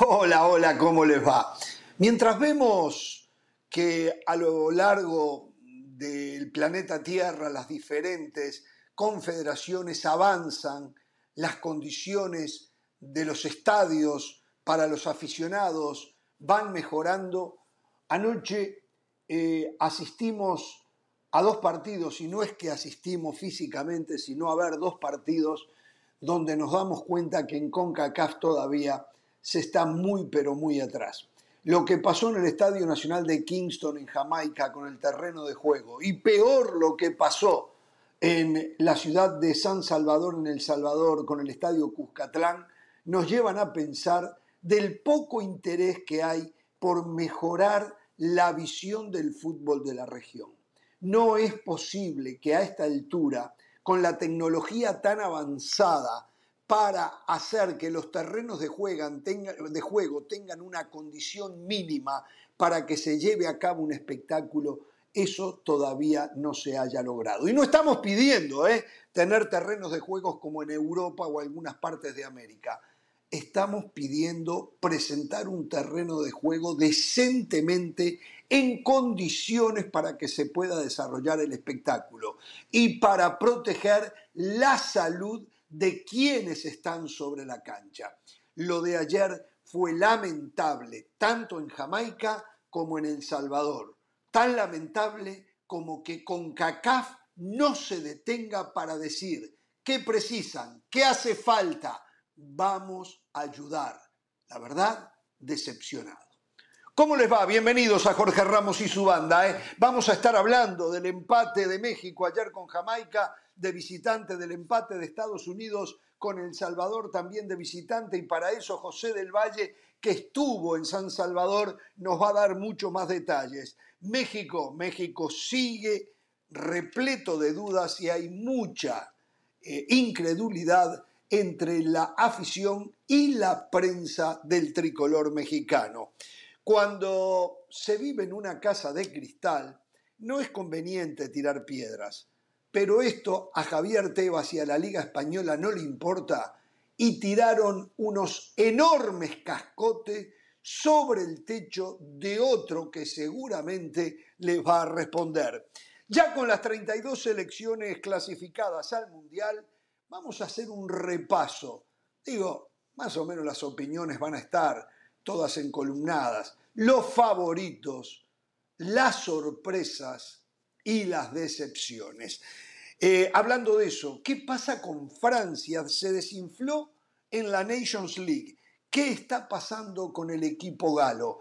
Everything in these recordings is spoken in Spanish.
Hola, hola, ¿cómo les va? Mientras vemos que a lo largo del planeta Tierra las diferentes confederaciones avanzan, las condiciones de los estadios para los aficionados van mejorando, anoche eh, asistimos a dos partidos, y no es que asistimos físicamente, sino a ver dos partidos donde nos damos cuenta que en CONCACAF todavía se está muy pero muy atrás. Lo que pasó en el Estadio Nacional de Kingston en Jamaica con el terreno de juego y peor lo que pasó en la ciudad de San Salvador en El Salvador con el Estadio Cuscatlán nos llevan a pensar del poco interés que hay por mejorar la visión del fútbol de la región. No es posible que a esta altura, con la tecnología tan avanzada, para hacer que los terrenos de, juego tengan una condición mínima para que se lleve a cabo un espectáculo, eso todavía no se haya logrado. Y no estamos pidiendo ¿eh? tener terrenos de juegos como en Europa o algunas partes de América. Estamos pidiendo presentar un terreno de juego decentemente en condiciones para que se pueda desarrollar el espectáculo y para proteger la salud de quienes están sobre la cancha. Lo de ayer fue lamentable, tanto en Jamaica como en El Salvador. Tan lamentable como que con CACAF no se detenga para decir qué precisan, qué hace falta, vamos a ayudar. La verdad, decepcionado. ¿Cómo les va? Bienvenidos a Jorge Ramos y su banda. ¿eh? Vamos a estar hablando del empate de México ayer con Jamaica de visitante del empate de Estados Unidos con El Salvador también de visitante y para eso José del Valle, que estuvo en San Salvador, nos va a dar mucho más detalles. México, México sigue repleto de dudas y hay mucha eh, incredulidad entre la afición y la prensa del tricolor mexicano. Cuando se vive en una casa de cristal, no es conveniente tirar piedras pero esto a Javier Tebas y a la Liga Española no le importa y tiraron unos enormes cascotes sobre el techo de otro que seguramente les va a responder. Ya con las 32 selecciones clasificadas al Mundial, vamos a hacer un repaso. Digo, más o menos las opiniones van a estar todas encolumnadas. Los favoritos, las sorpresas y las decepciones. Eh, hablando de eso, ¿qué pasa con Francia? Se desinfló en la Nations League. ¿Qué está pasando con el equipo galo?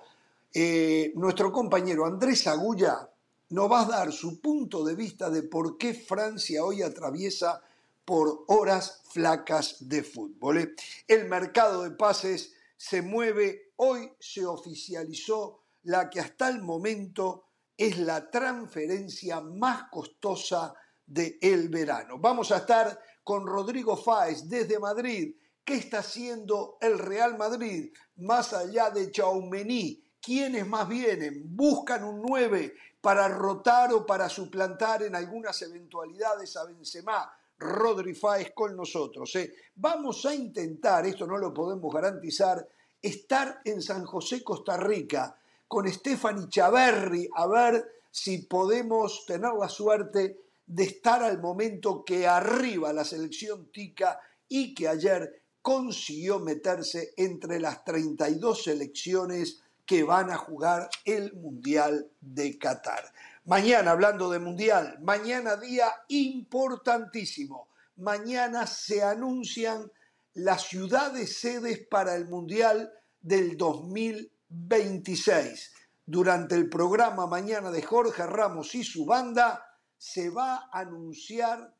Eh, nuestro compañero Andrés Agulla nos va a dar su punto de vista de por qué Francia hoy atraviesa por horas flacas de fútbol. ¿eh? El mercado de pases se mueve, hoy se oficializó la que hasta el momento es la transferencia más costosa de el verano. Vamos a estar con Rodrigo Fáez desde Madrid. ¿Qué está haciendo el Real Madrid más allá de Chaumení? ¿Quiénes más vienen? ¿Buscan un 9 para rotar o para suplantar en algunas eventualidades a Benzema? Rodri Fáez con nosotros. ¿eh? Vamos a intentar, esto no lo podemos garantizar, estar en San José, Costa Rica, con Stephanie Chaverri, a ver si podemos tener la suerte de estar al momento que arriba la selección tica y que ayer consiguió meterse entre las 32 selecciones que van a jugar el Mundial de Qatar. Mañana, hablando de Mundial, mañana día importantísimo. Mañana se anuncian las ciudades sedes para el Mundial del 2026. Durante el programa mañana de Jorge Ramos y su banda, se va a anunciar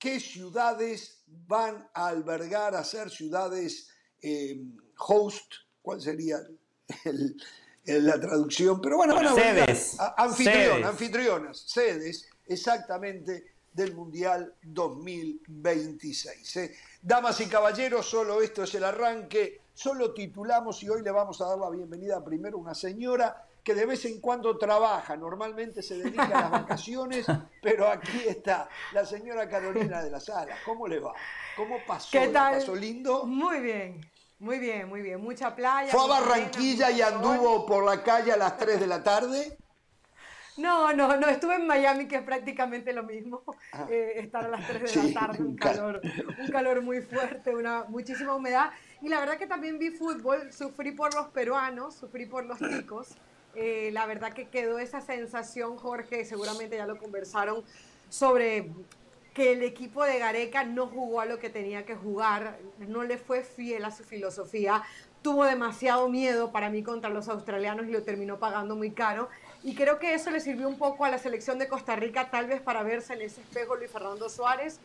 qué ciudades van a albergar, a ser ciudades eh, host, ¿cuál sería la traducción? Pero bueno, van a sedes. anfitrionas, sedes, exactamente del Mundial 2026. ¿eh? Damas y caballeros, solo esto es el arranque, solo titulamos y hoy le vamos a dar la bienvenida primero a una señora que de vez en cuando trabaja, normalmente se dedica a las vacaciones, pero aquí está la señora Carolina de la Sala. ¿Cómo le va? ¿Cómo pasó? ¿Qué tal? ¿Pasó lindo? Muy bien. Muy bien, muy bien. Mucha playa. ¿Fue a Barranquilla y anduvo por la calle a las 3 de la tarde? No, no, no, estuve en Miami, que es prácticamente lo mismo, ah. eh, estar a las 3 de la tarde, un calor, un calor muy fuerte, una muchísima humedad. Y la verdad que también vi fútbol, sufrí por los peruanos, sufrí por los ticos. Eh, la verdad que quedó esa sensación, Jorge, seguramente ya lo conversaron, sobre que el equipo de Gareca no jugó a lo que tenía que jugar, no le fue fiel a su filosofía, tuvo demasiado miedo para mí contra los australianos y lo terminó pagando muy caro. Y creo que eso le sirvió un poco a la selección de Costa Rica, tal vez para verse en ese espejo Luis Fernando Suárez.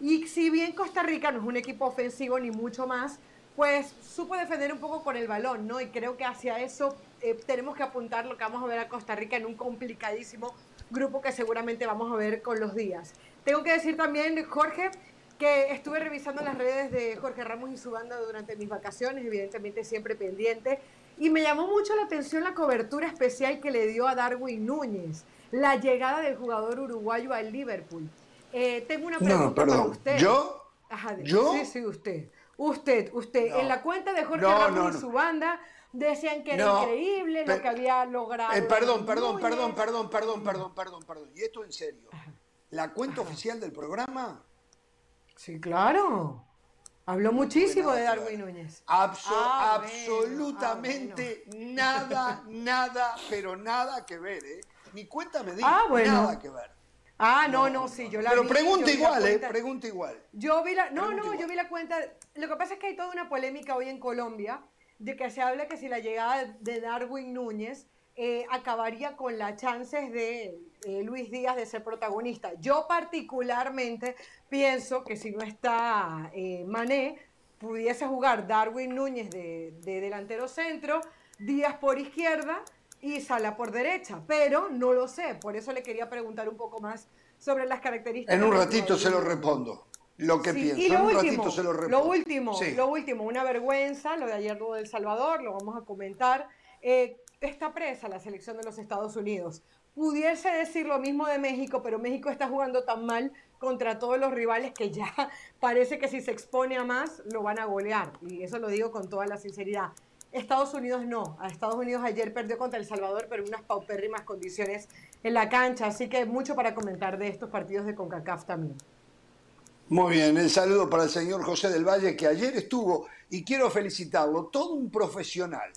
Y si bien Costa Rica no es un equipo ofensivo ni mucho más, pues supo defender un poco con el balón, ¿no? Y creo que hacia eso eh, tenemos que apuntar lo que vamos a ver a Costa Rica en un complicadísimo grupo que seguramente vamos a ver con los días. Tengo que decir también, Jorge, que estuve revisando las redes de Jorge Ramos y su banda durante mis vacaciones, evidentemente siempre pendiente, y me llamó mucho la atención la cobertura especial que le dio a Darwin Núñez, la llegada del jugador uruguayo al Liverpool. Eh, tengo una pregunta no, para usted. ¿Yo? Ajá, ¿Yo? Sí, sí, usted. Usted, usted. No. En la cuenta de Jorge Ramos y su banda decían que era increíble lo que había logrado. Eh, perdón, perdón, perdón, perdón, perdón, perdón, perdón, perdón. Y esto en serio. Ajá. ¿La cuenta oficial del programa? Sí, claro. Habló muchísimo de Darwin Núñez. Ah, absolutamente nada, nada, pero nada que ver, ¿eh? Mi cuenta me dice ah, nada que ver. Ah, no, no, sí, yo la Pero pregunta igual, ¿eh? Pregunta igual. Yo vi la. No, no, yo vi la cuenta. Lo que pasa es que hay toda una polémica hoy en Colombia de que se habla que si la llegada de Darwin Núñez eh, acabaría con las chances de eh, Luis Díaz de ser protagonista. Yo particularmente pienso que si no está eh, Mané, pudiese jugar Darwin Núñez de, delantero centro, Díaz por izquierda y Sala por derecha, pero no lo sé, por eso le quería preguntar un poco más sobre las características. En un ratito se lo respondo. Lo que pienso, y lo en un último, ratito se lo respondo. Lo último, lo último, una vergüenza, lo de ayer de El Salvador, lo vamos a comentar está presa la selección de los Estados Unidos. Pudiese decir lo mismo de México, pero México está jugando tan mal contra todos los rivales que ya parece que si se expone a más lo van a golear. Y eso lo digo con toda la sinceridad. Estados Unidos no. A Estados Unidos ayer perdió contra El Salvador, pero en unas paupérrimas condiciones en la cancha. Así que mucho para comentar de estos partidos de CONCACAF también. Muy bien, el saludo para el señor José del Valle, que ayer estuvo, y quiero felicitarlo, todo un profesional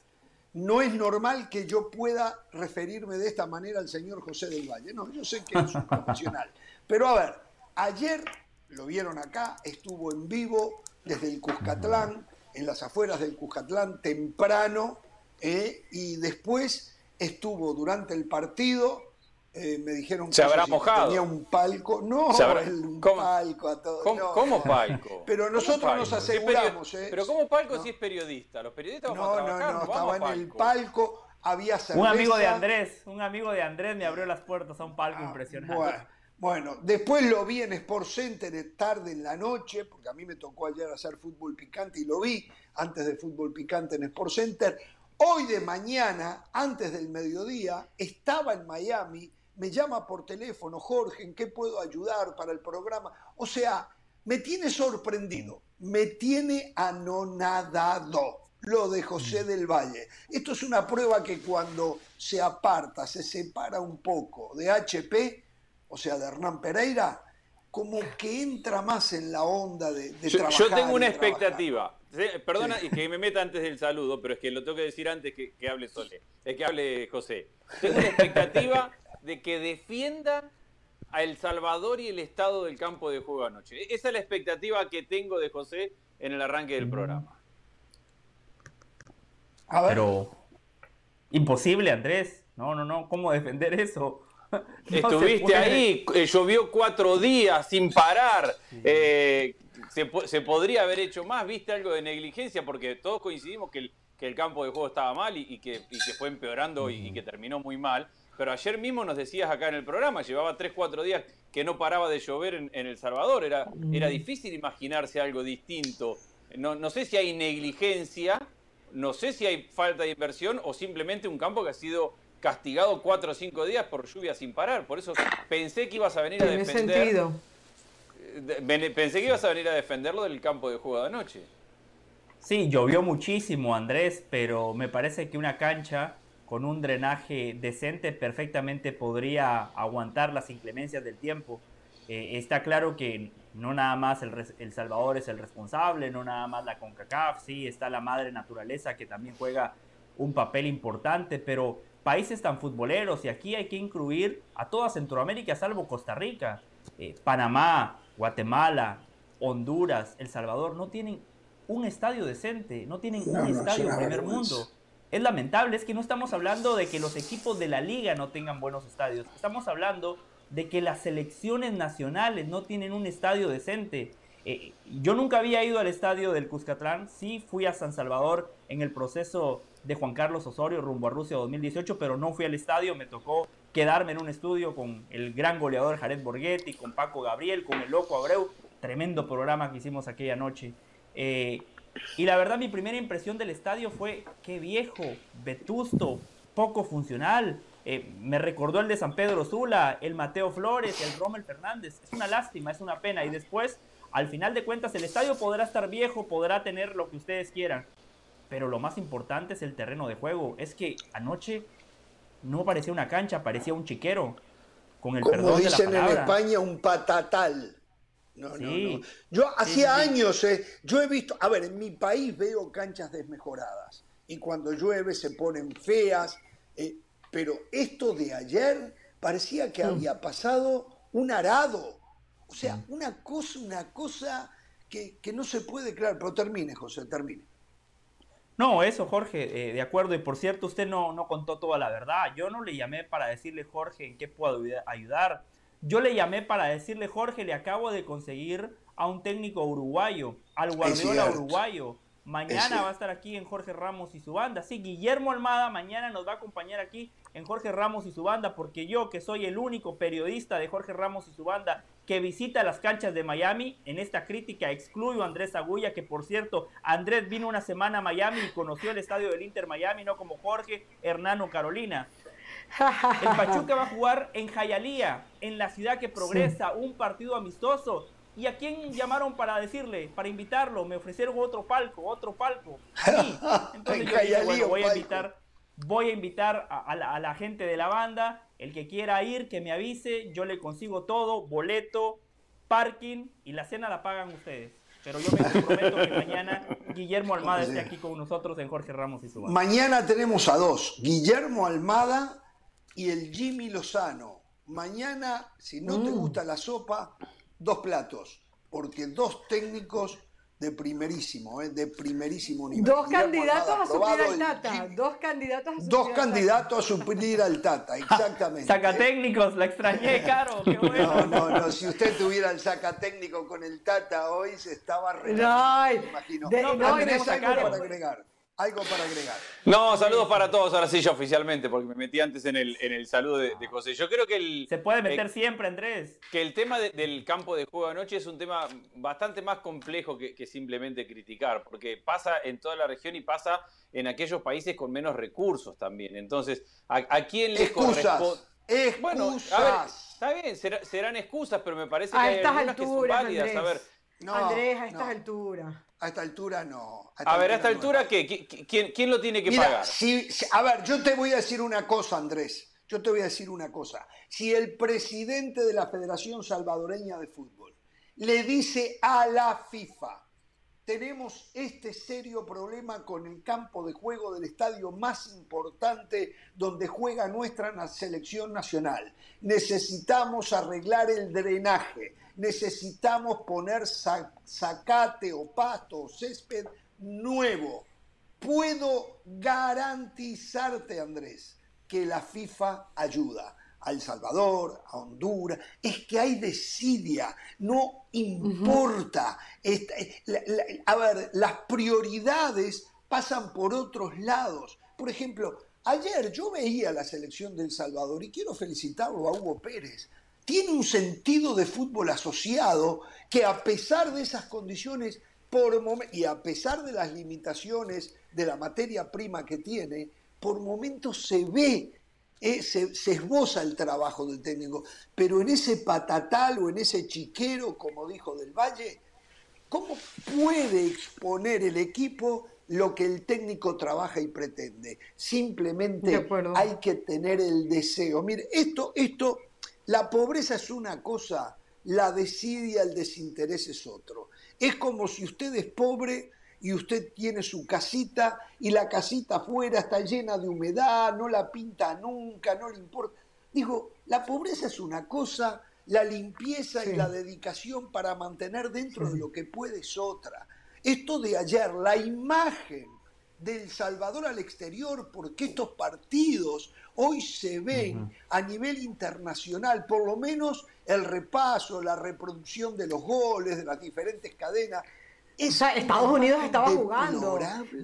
no es normal que yo pueda referirme de esta manera al señor José del Valle. No, yo sé que es un profesional. Pero a ver, ayer lo vieron acá, estuvo en vivo desde el Cuscatlán, en las afueras del Cuscatlán temprano, eh, y después estuvo durante el partido eh, me dijeron que se habrá mojado. tenía un palco. No, un palco a todos. ¿Cómo, palco? Pero nosotros nos aseguramos. ¿eh? Pero ¿cómo palco si es periodista? Los periodistas vamos no, a trabajar. No, no, estaba en el palco, había cerveza. Un amigo de Andrés, un amigo de Andrés me abrió las puertas a un palco ah, impresionante. Bueno, después lo vi en Sport Center tarde en la noche, porque a mí me tocó ayer hacer fútbol picante y lo vi antes de fútbol picante en Sport Center. Hoy de mañana, antes del mediodía, estaba en Miami me llama por teléfono, Jorge, ¿en qué puedo ayudar para el programa? O sea, me tiene sorprendido, me tiene anonadado lo de José mm. del Valle. Esto es una prueba que cuando se aparta, se separa un poco de HP, o sea, de Hernán Pereira, como que entra más en la onda de, de yo, Yo tengo una expectativa. Perdona y que me meta antes del saludo, pero es que lo tengo que decir antes que, que hable Sole, es que hable José. Tengo una expectativa de que defienda a El Salvador y el estado del campo de juego anoche. Esa es la expectativa que tengo de José en el arranque del programa. A ver. Pero imposible, Andrés. No, no, no. ¿Cómo defender eso? Estuviste ahí, eh, llovió cuatro días sin parar. Eh, se, podría haber hecho más, viste algo de negligencia, porque todos coincidimos que el, campo de juego estaba mal y, que, fue empeorando y, que terminó muy mal. Pero ayer mismo nos decías acá en el programa, llevaba 3, 4 días que no paraba de llover en, El Salvador. Era, era mm. difícil imaginarse algo distinto. No, no sé si hay negligencia, no sé si hay falta de inversión o simplemente un campo que ha sido castigado 4 o 5 días por lluvia sin parar. Por eso pensé que ibas a venir a defender. Sentido. Pensé que ibas a venir a defenderlo del campo de juego de anoche. Sí, llovió muchísimo, Andrés, pero me parece que una cancha con un drenaje decente perfectamente podría aguantar las inclemencias del tiempo. Eh, está claro que no nada más el, el, Salvador es el responsable, no nada más la CONCACAF, sí, está la madre naturaleza que también juega un papel importante, pero países tan futboleros, y aquí hay que incluir a toda Centroamérica, salvo Costa Rica, eh, Panamá, Guatemala, Honduras, El Salvador, no tienen un estadio decente, no tienen un estadio primer mundo. Es lamentable, es que no estamos hablando de que los equipos de la liga no tengan buenos estadios, estamos hablando de que las selecciones nacionales no tienen un estadio decente. Eh, yo nunca había ido al estadio del Cuscatlán, sí fui a San Salvador en el proceso de Juan Carlos Osorio rumbo a Rusia 2018, pero no fui al estadio, me tocó quedarme en un estudio con el gran goleador Jared Borghetti, con Paco Gabriel, con el loco Abreu, tremendo programa que hicimos aquella noche. Eh, y la verdad mi primera impresión del estadio fue, qué viejo, vetusto, poco funcional. Eh, me recordó el de San Pedro Sula, el Mateo Flores, el Rommel Fernández. Es una lástima, es una pena. Y después, al final de cuentas, el estadio podrá estar viejo, podrá tener lo que ustedes quieran. Pero lo más importante es el terreno de juego. Es que anoche no parecía una cancha, parecía un chiquero. Con el Como dicen en España, un patatal. No, no, no. Yo hacía años, eh, yo he visto, a ver, en mi país veo canchas desmejoradas y cuando llueve se ponen feas, eh, pero esto de ayer parecía que mm. había pasado un arado, o sea, mm. una cosa, una cosa que, que no se puede creer, pero termine, José, termine. No, eso, Jorge, eh, de acuerdo. Y por cierto, usted no, no contó toda la verdad. Yo no le llamé para decirle, Jorge, en qué puedo ayudar. Yo le llamé para decirle, Jorge, le acabo de conseguir a un técnico uruguayo, al Guardiola uruguayo. Mañana va a estar aquí en Jorge Ramos y su banda. Sí, Guillermo Almada mañana nos va a acompañar aquí en Jorge Ramos y su banda, porque yo, que soy el único periodista de Jorge Ramos y su banda que visita las canchas de Miami, en esta crítica excluyo a Andrés Agulla, que por cierto, Andrés vino una semana a Miami y conoció el estadio del Inter Miami, no como Jorge, Hernano, Carolina. El Pachuca va a jugar en Jayalía, en la ciudad que progresa, un partido amistoso ¿Y a quién llamaron para decirle, para invitarlo? Me ofrecieron otro palco, otro palco. Entonces yo dije, bueno, voy a invitar, voy a invitar a, la, gente de la banda, el que quiera ir, que me avise, yo le consigo todo, boleto, parking y la cena la pagan ustedes. Pero yo me comprometo que mañana Guillermo Almada esté aquí con nosotros en Jorge Ramos y su banda. Mañana tenemos a dos, Guillermo Almada y el Jimmy Lozano. Mañana, si no te mm. gusta la sopa, dos platos, porque dos técnicos de primerísimo, ¿eh? de primerísimo nivel. Dos candidatos a suplir al Tata. Dos candidatos a suplir Dos candidatos a suplir al Tata, exactamente. Saca técnicos, la extrañé, Caro. Qué bueno. No, no, no. Si usted tuviera el saca técnico con el Tata hoy, se estaba relajando, me imagino. no, no, no, para agregar algo para agregar. No, saludos para todos, ahora sí yo oficialmente, porque me metí antes en el, en el saludo de, José. Yo creo que el... Se puede meter eh, siempre, Andrés. Que el tema del campo de juego anoche es un tema bastante más complejo que, simplemente criticar, porque pasa en toda la región y pasa en aquellos países con menos recursos también. Entonces, ¿a, quién le corresponde? Excusas. Bueno, a ver, está bien, serán excusas, pero me parece que hay algunas que son válidas. A ver, no, Andrés, a estas alturas. A esta altura no. A, ver, a esta altura, ¿qué? ¿Quién, lo tiene que pagar? a ver, yo te voy a decir una cosa, Andrés. Yo te voy a decir una cosa. Si el presidente de la Federación Salvadoreña de Fútbol le dice a la FIFA, tenemos este serio problema con el campo de juego del estadio más importante donde juega nuestra selección nacional. Necesitamos arreglar el drenaje, necesitamos poner zacate o pasto o césped nuevo. Puedo garantizarte, Andrés, que la FIFA ayuda a El Salvador, a Honduras, es que hay desidia, no importa. a ver, las prioridades pasan por otros lados. Por ejemplo, ayer yo veía la selección de El Salvador y quiero felicitarlo a Hugo Pérez tiene un sentido de fútbol asociado que a pesar de esas condiciones por y a pesar de las limitaciones de la materia prima que tiene, por momentos se ve, eh, se, se, esboza el trabajo del técnico, pero en ese patatal o en ese chiquero, como dijo del Valle, ¿Cómo puede exponer el equipo lo que el técnico trabaja y pretende? Simplemente hay que tener el deseo. Mire, esto, esto, la pobreza es una cosa, la desidia, el desinterés es otro. Es como si usted es pobre y usted tiene su casita y la casita afuera está llena de humedad, no la pinta nunca, no le importa. Digo, la pobreza es una cosa, la limpieza y la dedicación para mantener dentro de lo que puede es otra. Esto de ayer, la imagen del Salvador al exterior, porque estos partidos hoy se ven a nivel internacional, por lo menos el repaso, la reproducción de los goles, de las diferentes cadenas, Estados Unidos estaba jugando.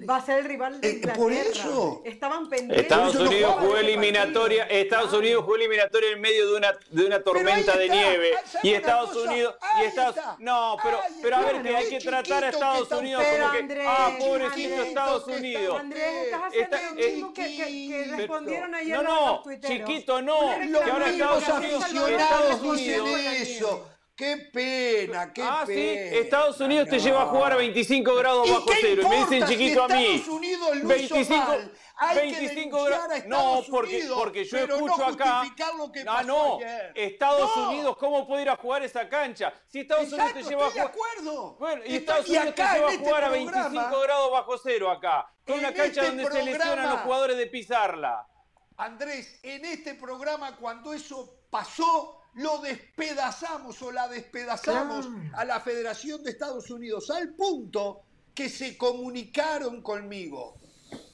Va a ser el rival de eh, por eso. Estaban pendientes. Estados Unidos jugó eliminatoria. Estados Unidos jugó eliminatoria en medio de una, de una tormenta de nieve. Y Estados Unidos. Y Estados, no, pero, pero a ver, que hay que tratar a Estados Unidos como que. ah, pobrecito Estados Unidos. Andrés, estás haciendo lo mismo que, que, respondieron ayer no, no, chiquito, no. Que ahora Estados Unidos. Estados Unidos. Qué pena, qué ah, pena. Sí, Estados Unidos te lleva a jugar a 25 grados bajo cero. Y me dicen chiquito a mí. Estados Unidos lo 25, mal. Hay 25 grados. No, porque, Unidos, porque yo escucho no acá. Lo que ah, no. Estados Unidos, ¿cómo puede ir a jugar esa cancha? Si Estados Unidos te lleva a jugar. De acuerdo. Bueno, y Estados Unidos te lleva a este jugar a 25 grados bajo cero acá. Con una cancha este donde se lesionan los jugadores de pisarla. Andrés, en este programa, cuando eso pasó, lo despedazamos o la despedazamos a la Federación de Estados Unidos al punto que se comunicaron conmigo.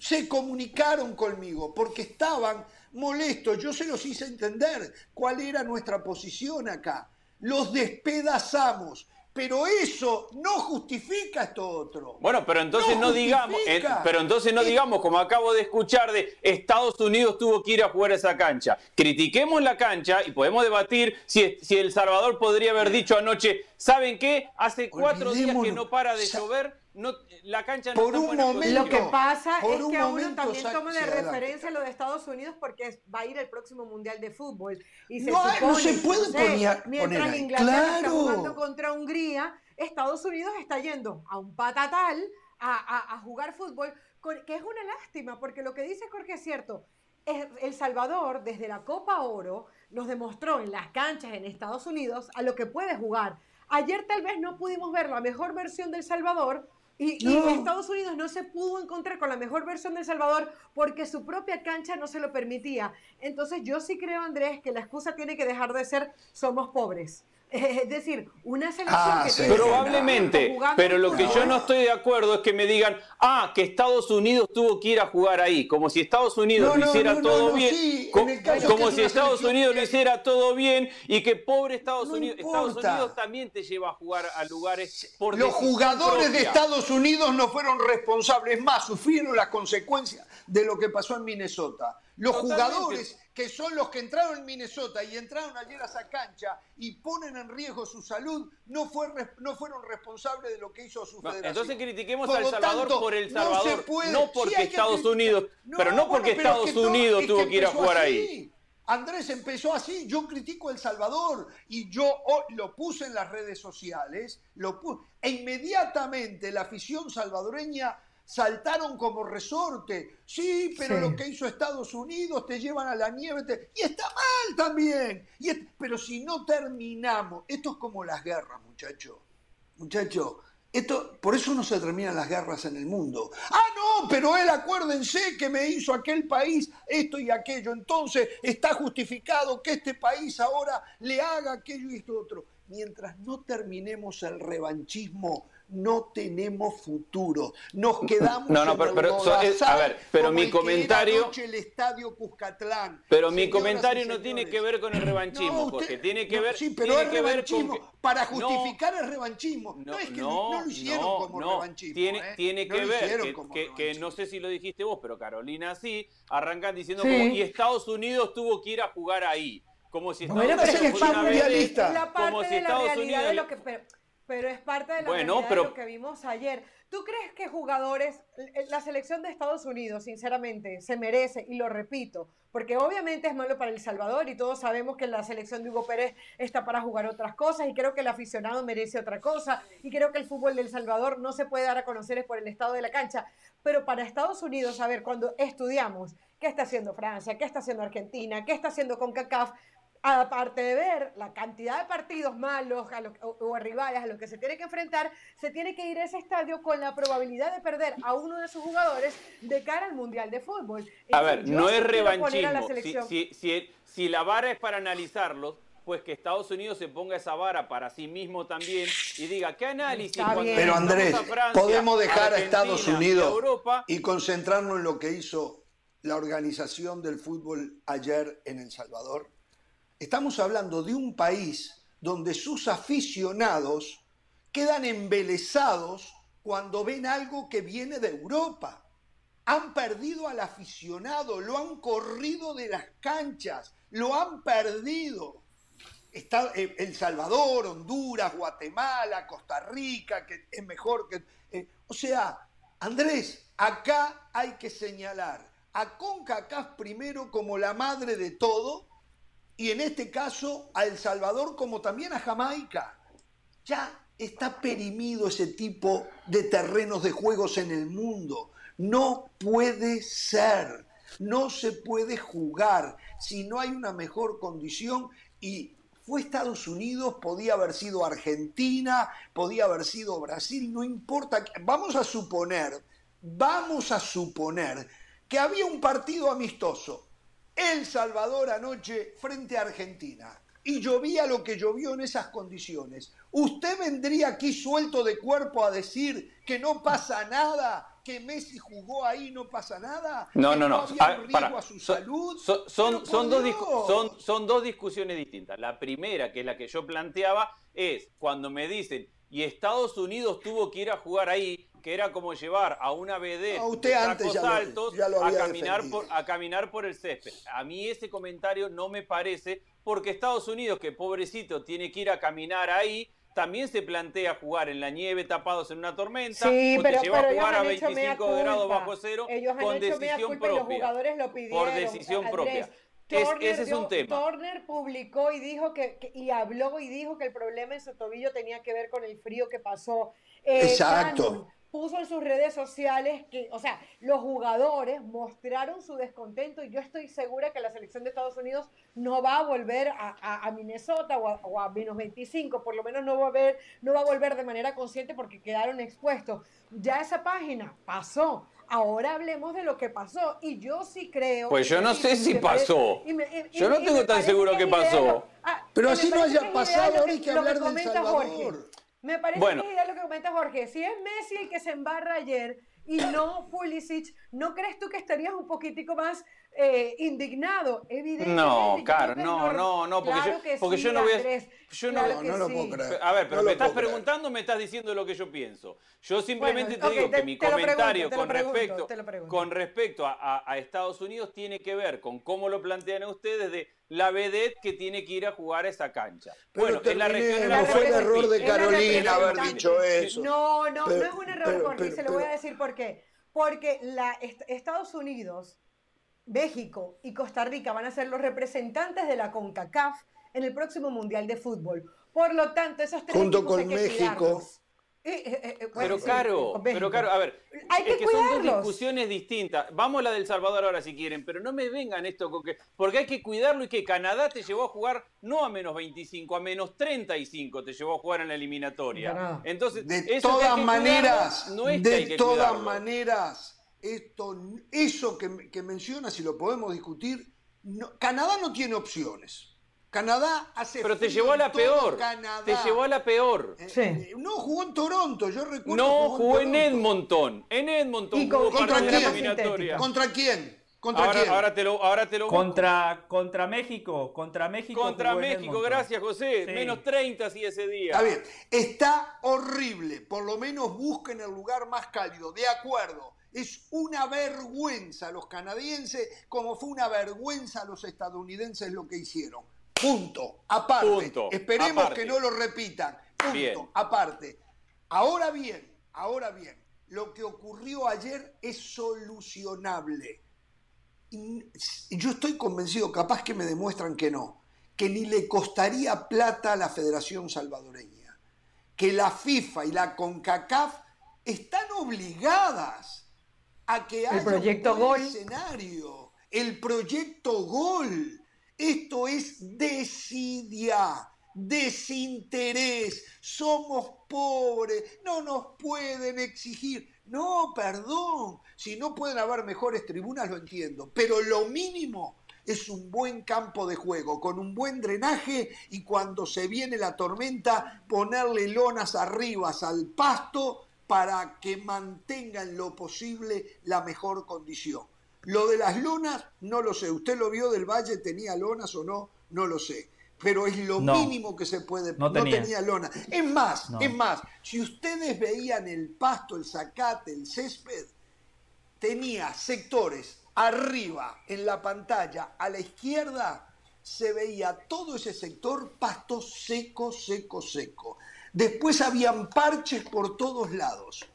Se comunicaron conmigo porque estaban molestos. Yo se los hice entender cuál era nuestra posición acá. Los despedazamos. Pero eso no justifica esto otro. Bueno, pero entonces no, digamos, eh, pero entonces no digamos, como acabo de escuchar, de Estados Unidos tuvo que ir a jugar esa cancha. Critiquemos la cancha y podemos debatir si, si El Salvador podría haber dicho anoche, ¿saben qué? Hace cuatro días que no para de llover no, la cancha no por un momento, Lo que pasa es que uno también toma de referencia lo de Estados Unidos porque va a ir el próximo Mundial de Fútbol. Y se no, supone, no se puede poner, Mientras Inglaterra está jugando contra Hungría, Estados Unidos está yendo a un patatal a, a, jugar fútbol, que es una lástima, porque lo que dice Jorge es cierto. El Salvador, desde la Copa Oro, nos demostró en las canchas en Estados Unidos a lo que puede jugar. Ayer tal vez no pudimos ver la mejor versión del Salvador y, Estados Unidos no se pudo encontrar con la mejor versión de El Salvador porque su propia cancha no se lo permitía. Entonces yo sí creo, Andrés, que la excusa tiene que dejar de ser somos pobres. Es decir, una selección ah, que Probablemente, pero lo que yo no estoy de acuerdo es que me digan, ah, que Estados Unidos tuvo que ir a jugar ahí, como si Estados Unidos lo hiciera todo bien, como si Estados Unidos lo hiciera todo bien y que pobre Estados Unidos, Estados Unidos también te lleva a jugar a lugares por Los jugadores de Estados Unidos no fueron responsables más, sufrieron las consecuencias de lo que pasó en Minnesota. Los jugadores que son los que entraron en Minnesota y entraron ayer a esa cancha y ponen en riesgo su salud, no, fue, no fueron responsables de lo que hizo su federación. Entonces critiquemos a El Salvador por El Salvador, no, porque Estados Unidos, pero no porque Estados Unidos tuvo que, ir a jugar ahí. Andrés empezó así, yo critico El Salvador y yo lo puse en las redes sociales, lo e inmediatamente la afición salvadoreña saltaron como resorte. Sí, pero lo que hizo Estados Unidos te llevan a la nieve. Y está mal también. Y Pero si no terminamos, esto es como las guerras, muchachos. Muchachos, esto, por eso no se terminan las guerras en el mundo. Ah, no, pero él acuérdense que me hizo aquel país esto y aquello. Entonces está justificado que este país ahora le haga aquello y esto otro. Mientras no terminemos el revanchismo no tenemos futuro. Nos quedamos no, no, pero, pero a ver, pero mi comentario el estadio Cuscatlán. Pero mi comentario no tiene que ver con el revanchismo, porque tiene que ver Sí, pero el revanchismo para justificar el revanchismo. No, es que no, lo hicieron como revanchismo, tiene, ¿eh? tiene que ver que, que, no sé si lo dijiste vos, pero Carolina sí, arrancan diciendo como y Estados Unidos tuvo que ir a jugar ahí como si Estados Unidos como si Estados Unidos que pero es parte de la bueno, pero... de lo que vimos ayer. ¿Tú crees que jugadores, la selección de Estados Unidos, sinceramente, se merece, y lo repito, porque obviamente es malo para El Salvador y todos sabemos que la selección de Hugo Pérez está para jugar otras cosas y creo que el aficionado merece otra cosa y creo que el fútbol de El Salvador no se puede dar a conocer por el estado de la cancha, pero para Estados Unidos, a ver, cuando estudiamos qué está haciendo Francia, qué está haciendo Argentina, qué está haciendo CONCACAF, aparte de ver la cantidad de partidos malos o, rivales a los que se tiene que enfrentar, se tiene que ir a ese estadio con la probabilidad de perder a uno de sus jugadores de cara al Mundial de Fútbol. A ver, no es revanchismo. Si, la vara es para analizarlos, pues que Estados Unidos se ponga esa vara para sí mismo también y diga, ¿qué análisis? Pero Andrés, podemos dejar a, Estados Unidos y concentrarnos en lo que hizo la organización del fútbol ayer en El Salvador. Estamos hablando de un país donde sus aficionados quedan embelesados cuando ven algo que viene de Europa. Han perdido al aficionado, lo han corrido de las canchas, lo han perdido. Está eh, El Salvador, Honduras, Guatemala, Costa Rica, que es mejor que... Eh, o sea, Andrés, acá hay que señalar a CONCACAF primero como la madre de todo y en este caso a El Salvador como también a Jamaica. Ya está perimido ese tipo de terrenos de juegos en el mundo. No puede ser, no se puede jugar si no hay una mejor condición y fue Estados Unidos, podía haber sido Argentina, podía haber sido Brasil, no importa. Vamos a suponer, vamos a suponer que había un partido amistoso el Salvador anoche frente a Argentina y llovía lo que llovió en esas condiciones, ¿usted vendría aquí suelto de cuerpo a decir que no pasa nada, que Messi jugó ahí no pasa nada? No, no, no. a su salud? son, son, dos son, son dos discusiones distintas. La primera, que es la que yo planteaba, es cuando me dicen, y Estados Unidos tuvo que ir a jugar ahí, que era como llevar a una BD a usted antes altos a, caminar por, a caminar por el césped. A mí ese comentario no me parece, porque Estados Unidos, que pobrecito tiene que ir a caminar ahí, también se plantea jugar en la nieve tapados en una tormenta, sí, o te lleva a jugar a 25 grados bajo cero con decisión propia. por decisión propia. Ese es un tema. Turner publicó y dijo que, y habló y dijo que el problema en su tobillo tenía que ver con el frío que pasó. Eh, Exacto puso en sus redes sociales que, o sea, los jugadores mostraron su descontento y yo estoy segura que la selección de Estados Unidos no va a volver a, Minnesota o a, menos 25, por lo menos no va, a ver, no va a volver de manera consciente porque quedaron expuestos. Ya esa página pasó. Ahora hablemos de lo que pasó y yo sí creo. Pues yo no sé si pasó. yo no tengo tan seguro que, pasó. Ah, Pero así no haya pasado, ahora hay que, hablar del Salvador. Me parece bueno. que es lo que comenta Jorge. Si es Messi el que se embarra ayer y no Pulisic, ¿no crees tú que estarías un poquitico más eh, indignado? Evidentemente. No, claro, no, no, no, porque, yo, porque yo no voy a. Yo no, no, lo puedo creer. A ver, pero me estás preguntando, me estás diciendo lo que yo pienso. Yo simplemente te digo que mi comentario con, respecto, con respecto a, a Estados Unidos tiene que ver con cómo lo plantean ustedes de la vedette que tiene que ir a jugar a esa cancha. bueno, en la región no fue el error de Carolina haber dicho eso. No, no, no es un error, Jorge, se lo voy a decir por qué. Porque la, Estados Unidos, México y Costa Rica van a ser los representantes de la CONCACAF en el próximo Mundial de Fútbol. Por lo tanto, esos tres Junto con México. Eh, eh, eh, pero caro, pero caro, a ver, Hay es que, son dos discusiones distintas. Vamos a la del Salvador ahora si quieren, pero no me vengan esto con que, porque hay que cuidarlo y que Canadá te llevó a jugar no a menos 25, a menos 35 te llevó a jugar en la eliminatoria. Entonces, de todas maneras, no es de todas maneras, esto, eso que, que mencionas, si lo podemos discutir, Canadá no tiene opciones. Canadá hace Pero te llevó a la peor. Te llevó a la peor. Eh, eh, no, jugó en Toronto, yo recuerdo. No, jugó, en, Edmonton. En Edmonton. ¿Contra, quién? ¿Contra quién? ¿Contra ahora, quién? Ahora te lo, ahora te lo contra, contra México. Contra México. Contra México, gracias José. Menos 30 sí ese día. Está bien. Está horrible. Por lo menos busquen el lugar más cálido. De acuerdo. Es una vergüenza a los canadienses, como fue una vergüenza a los estadounidenses lo que hicieron. Punto. Aparte. Esperemos que no lo repitan. Punto. Aparte. Ahora bien, ahora bien, lo que ocurrió ayer es solucionable. Yo estoy convencido, capaz que me demuestran que no, que ni le costaría plata a la Federación Salvadoreña, que la FIFA y la CONCACAF están obligadas a que haya el proyecto un Gol. escenario, el proyecto Gol. Esto es desidia, desinterés, somos pobres, no nos pueden exigir. No, perdón, si no pueden haber mejores tribunas lo entiendo, pero lo mínimo es un buen campo de juego, con un buen drenaje y cuando se viene la tormenta ponerle lonas arriba al pasto para que mantengan lo posible la mejor condición. Lo de las lonas, no lo sé. ¿Usted lo vio del Valle? ¿Tenía lonas o no? No lo sé. Pero es lo mínimo que se puede. No tenía, lona. Es más, es más, si ustedes veían el pasto, el zacate, el césped, tenía sectores arriba en la pantalla, a la izquierda, se veía todo ese sector pasto seco, seco, seco. Después habían parches por todos lados.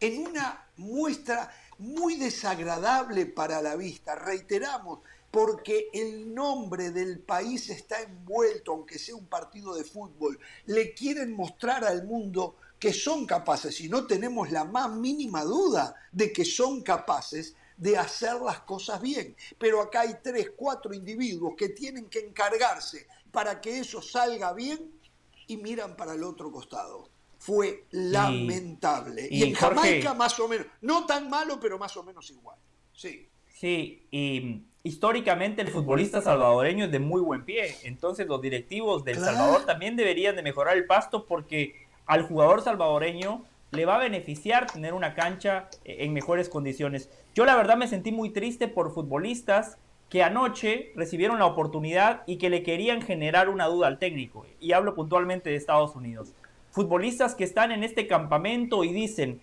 En una muestra muy desagradable para la vista, reiteramos, porque el nombre del país está envuelto, aunque sea un partido de fútbol. Le quieren mostrar al mundo que son capaces, y no tenemos la más mínima duda de que son capaces de hacer las cosas bien. Pero acá hay tres, cuatro individuos que tienen que encargarse para que eso salga bien y miran para el otro costado fue lamentable. Y, en Jamaica más o menos, no tan malo, pero más o menos igual. Sí. Sí, y históricamente el futbolista salvadoreño es de muy buen pie, entonces los directivos del Salvador también deberían de mejorar el pasto porque al jugador salvadoreño le va a beneficiar tener una cancha en mejores condiciones. Yo la verdad me sentí muy triste por futbolistas que anoche recibieron la oportunidad y que le querían generar una duda al técnico, y hablo puntualmente de Estados Unidos futbolistas que están en este campamento y dicen,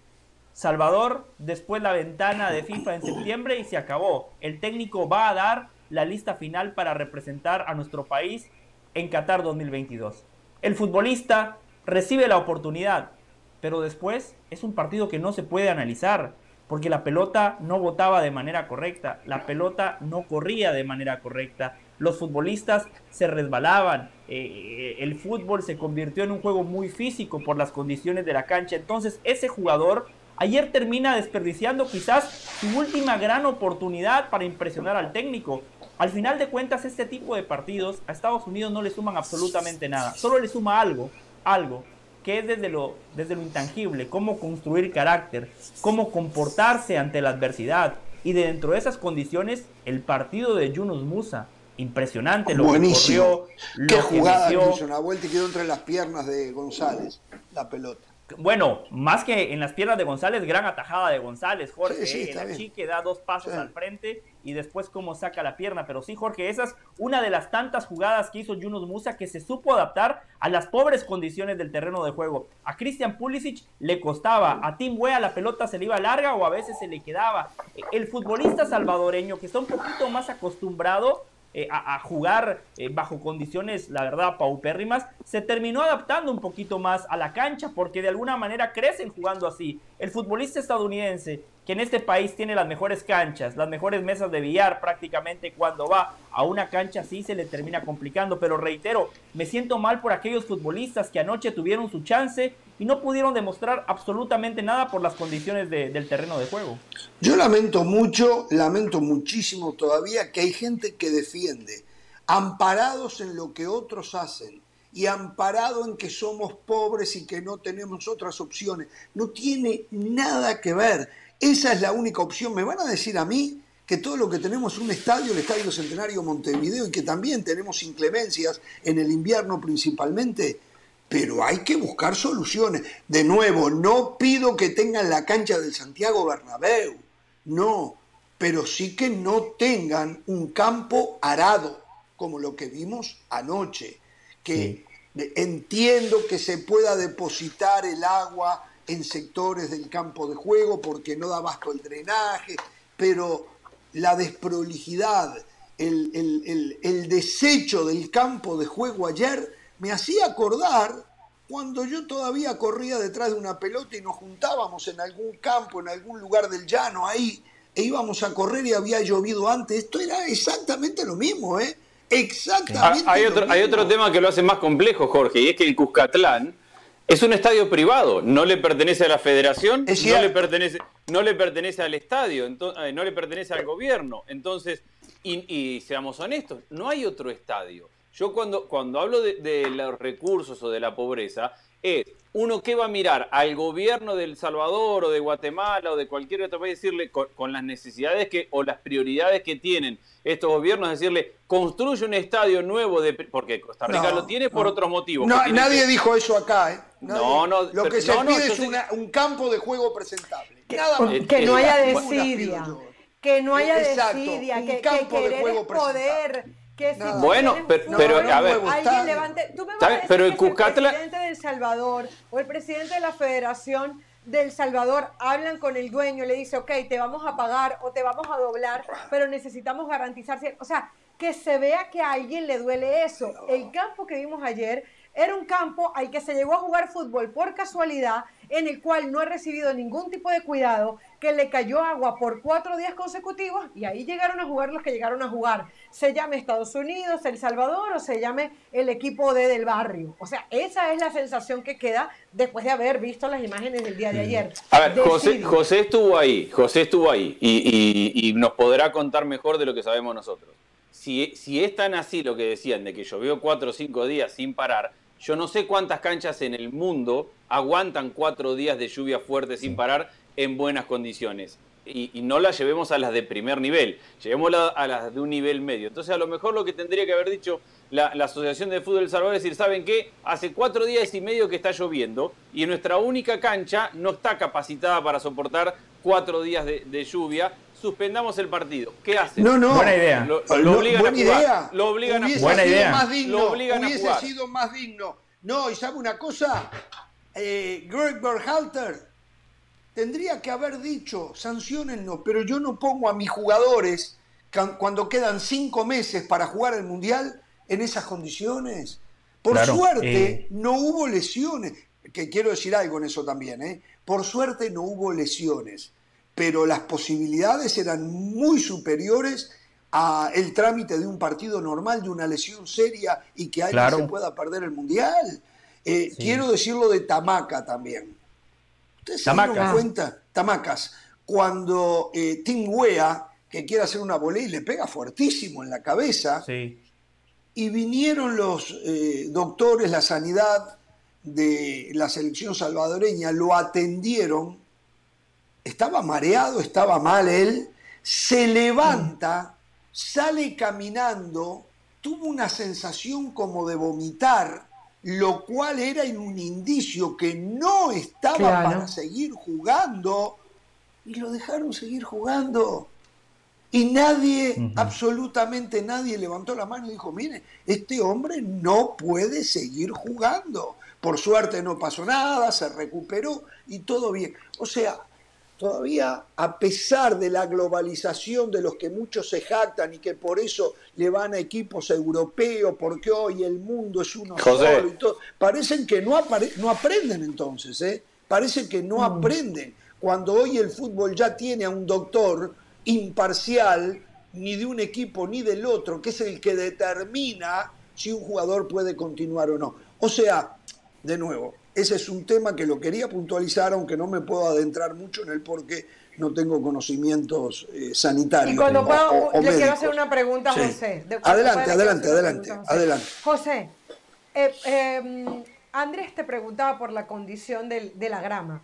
Salvador, después la ventana de FIFA en septiembre y se acabó. El técnico va a dar la lista final para representar a nuestro país en Qatar 2022. El futbolista recibe la oportunidad, pero después es un partido que no se puede analizar, porque la pelota no botaba de manera correcta, la pelota no corría de manera correcta, los futbolistas se resbalaban, eh, el fútbol se convirtió en un juego muy físico por las condiciones de la cancha, entonces ese jugador ayer termina desperdiciando quizás su última gran oportunidad para impresionar al técnico. Al final de cuentas, este tipo de partidos a Estados Unidos no le suman absolutamente nada, solo le suma algo, algo, que es desde lo, desde lo intangible, cómo construir carácter, cómo comportarse ante la adversidad. Y dentro de esas condiciones, el partido de Yunus Musa, impresionante lo Buenísimo. que Qué jugada hizo una vuelta y quedó entre las piernas de González, la pelota. Bueno, más que en las piernas de González, gran atajada de González, Jorge. Sí, el chique da dos pasos al frente y después cómo saca la pierna. Pero sí, Jorge, esa es una de las tantas jugadas que hizo Yunus Musa que se supo adaptar a las pobres condiciones del terreno de juego. A Christian Pulisic le costaba, a Tim Wea la pelota se le iba larga o a veces se le quedaba. El futbolista salvadoreño que está un poquito más acostumbrado eh, a, jugar eh, bajo condiciones, la verdad, paupérrimas, se terminó adaptando un poquito más a la cancha porque de alguna manera crecen jugando así. El futbolista estadounidense, que en este país tiene las mejores canchas, las mejores mesas de billar prácticamente cuando va a una cancha así se le termina complicando. Pero reitero, me siento mal por aquellos futbolistas que anoche tuvieron su chance y no pudieron demostrar absolutamente nada por las condiciones del terreno de juego. Yo lamento mucho, lamento muchísimo todavía que hay gente que defiende, amparados en lo que otros hacen y amparado en que somos pobres y que no tenemos otras opciones. No tiene nada que ver. Esa es la única opción. ¿Me van a decir a mí que todo lo que tenemos es un estadio, el Estadio Centenario Montevideo, y que también tenemos inclemencias en el invierno principalmente? pero hay que buscar soluciones. De nuevo, no pido que tengan la cancha del Santiago Bernabéu, no, pero sí que no tengan un campo arado, como lo que vimos anoche, que entiendo que se pueda depositar el agua en sectores del campo de juego porque no da basto el drenaje, pero la desprolijidad, el, el desecho del campo de juego ayer me hacía acordar cuando yo todavía corría detrás de una pelota y nos juntábamos en algún campo, en algún lugar del llano, ahí, e íbamos a correr y había llovido antes. Esto era exactamente lo mismo, ¿eh? Exactamente. Ah, hay, otro, hay otro tema que lo hace más complejo, Jorge, y es que el Cuscatlán es un estadio privado, no le pertenece a la federación, no le, pertenece, no le pertenece al estadio, eh, no le pertenece al gobierno. Entonces, y, seamos honestos, no hay otro estadio. Yo cuando, cuando hablo de, los recursos o de la pobreza, es uno que va a mirar al gobierno de El Salvador o de Guatemala o de cualquier otro país, decirle con, las necesidades que, o las prioridades que tienen estos gobiernos, decirle, construye un estadio nuevo, de, porque Costa Rica lo tiene por otros motivos. nadie dijo eso acá, ¿eh? no, no. Lo que se pide es un campo de juego presentable. Que, no haya desidia. Que no haya desidia, que, que querer poder que si bueno, pero, a ver, alguien levante, tú me vas a decir pero el, que el presidente del Salvador o el presidente de la Federación del Salvador hablan con el dueño, le dice, ok, te vamos a pagar o te vamos a doblar, pero necesitamos garantizar, o sea, que se vea que a alguien le duele eso. El campo que vimos ayer era un campo al que se llegó a jugar fútbol por casualidad, en el cual no ha recibido ningún tipo de cuidado, que le cayó agua por cuatro días consecutivos y ahí llegaron a jugar los que llegaron a jugar. Se llame Estados Unidos, El Salvador o se llame el equipo de del barrio. O sea, esa es la sensación que queda después de haber visto las imágenes del día de ayer. A ver, José, José, estuvo ahí, José estuvo ahí y, nos podrá contar mejor de lo que sabemos nosotros. Si, si es tan así lo que decían, de que llovió cuatro o cinco días sin parar, yo no sé cuántas canchas en el mundo aguantan cuatro días de lluvia fuerte sin parar en buenas condiciones. Y, no las llevemos a las de primer nivel, llevémoslas a las de un nivel medio. Entonces, a lo mejor lo que tendría que haber dicho la, Asociación de Fútbol del Salvador es decir, ¿saben qué? Hace cuatro días y medio que está lloviendo y nuestra única cancha no está capacitada para soportar cuatro días de, lluvia. Suspendamos el partido. ¿Qué hacen? No, no. Buena idea. Lo, obligan a jugar. Idea. Lo obligan a jugar. Buena idea. Más digno, lo obligan hubiese a jugar. sido más digno. No, y sabe una cosa, eh, Greg Berhalter tendría que haber dicho, sancionennos, pero yo no pongo a mis jugadores cuando quedan cinco meses para jugar el Mundial en esas condiciones. Por suerte eh. no hubo lesiones, que quiero decir algo en eso también, ¿eh? por suerte no hubo lesiones, pero las posibilidades eran muy superiores a el trámite de un partido normal, de una lesión seria y que alguien se pueda perder el Mundial. Eh, quiero decirlo de Tamaca también. ¿Ustedes se dieron cuenta? Tamacas. Cuando eh, Tim Wea, que quiere hacer una volea y le pega fuertísimo en la cabeza, y vinieron los eh, doctores, la sanidad de la selección salvadoreña, lo atendieron, estaba mareado, estaba mal él, se levanta, sale caminando, tuvo una sensación como de vomitar, lo cual era un indicio que no estaba para seguir jugando, y lo dejaron seguir jugando. Y nadie, absolutamente nadie levantó la mano y dijo, mire, este hombre no puede seguir jugando. Por suerte no pasó nada, se recuperó y todo bien. O sea, todavía a pesar de la globalización de los que muchos se jactan y que por eso le van a equipos europeos, porque hoy el mundo es uno solo y todo, parecen que no, no aprenden entonces, ¿eh? parece que no mm. aprenden. Cuando hoy el fútbol ya tiene a un doctor imparcial, ni de un equipo ni del otro, que es el que determina si un jugador puede continuar o no. O sea, de nuevo, ese es un tema que lo quería puntualizar, aunque no me puedo adentrar mucho en el porque no tengo conocimientos eh, sanitarios. Y cuando puedo, le quiero hacer una pregunta a José. adelante, adelante, adelante, adelante. José, eh, em, Andrés te preguntaba por la condición de la grama.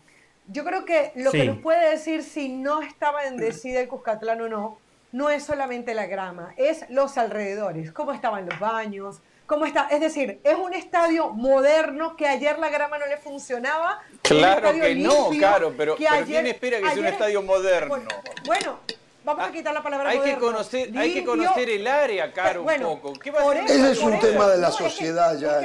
Yo creo que lo que nos puede decir si no estaba bendecida el Cuscatlán o no, no es solamente la grama, es los alrededores, cómo estaban los baños, ¿Cómo está? Es decir, es un estadio moderno que ayer la grama no le funcionaba. Claro que no, claro, pero, ¿quién espera que sea un estadio moderno? Bueno, vamos a quitar la palabra hay moderno. Que conocer, hay que conocer el área, Caro, un poco. ¿Qué va a Ese es un tema de la sociedad ya.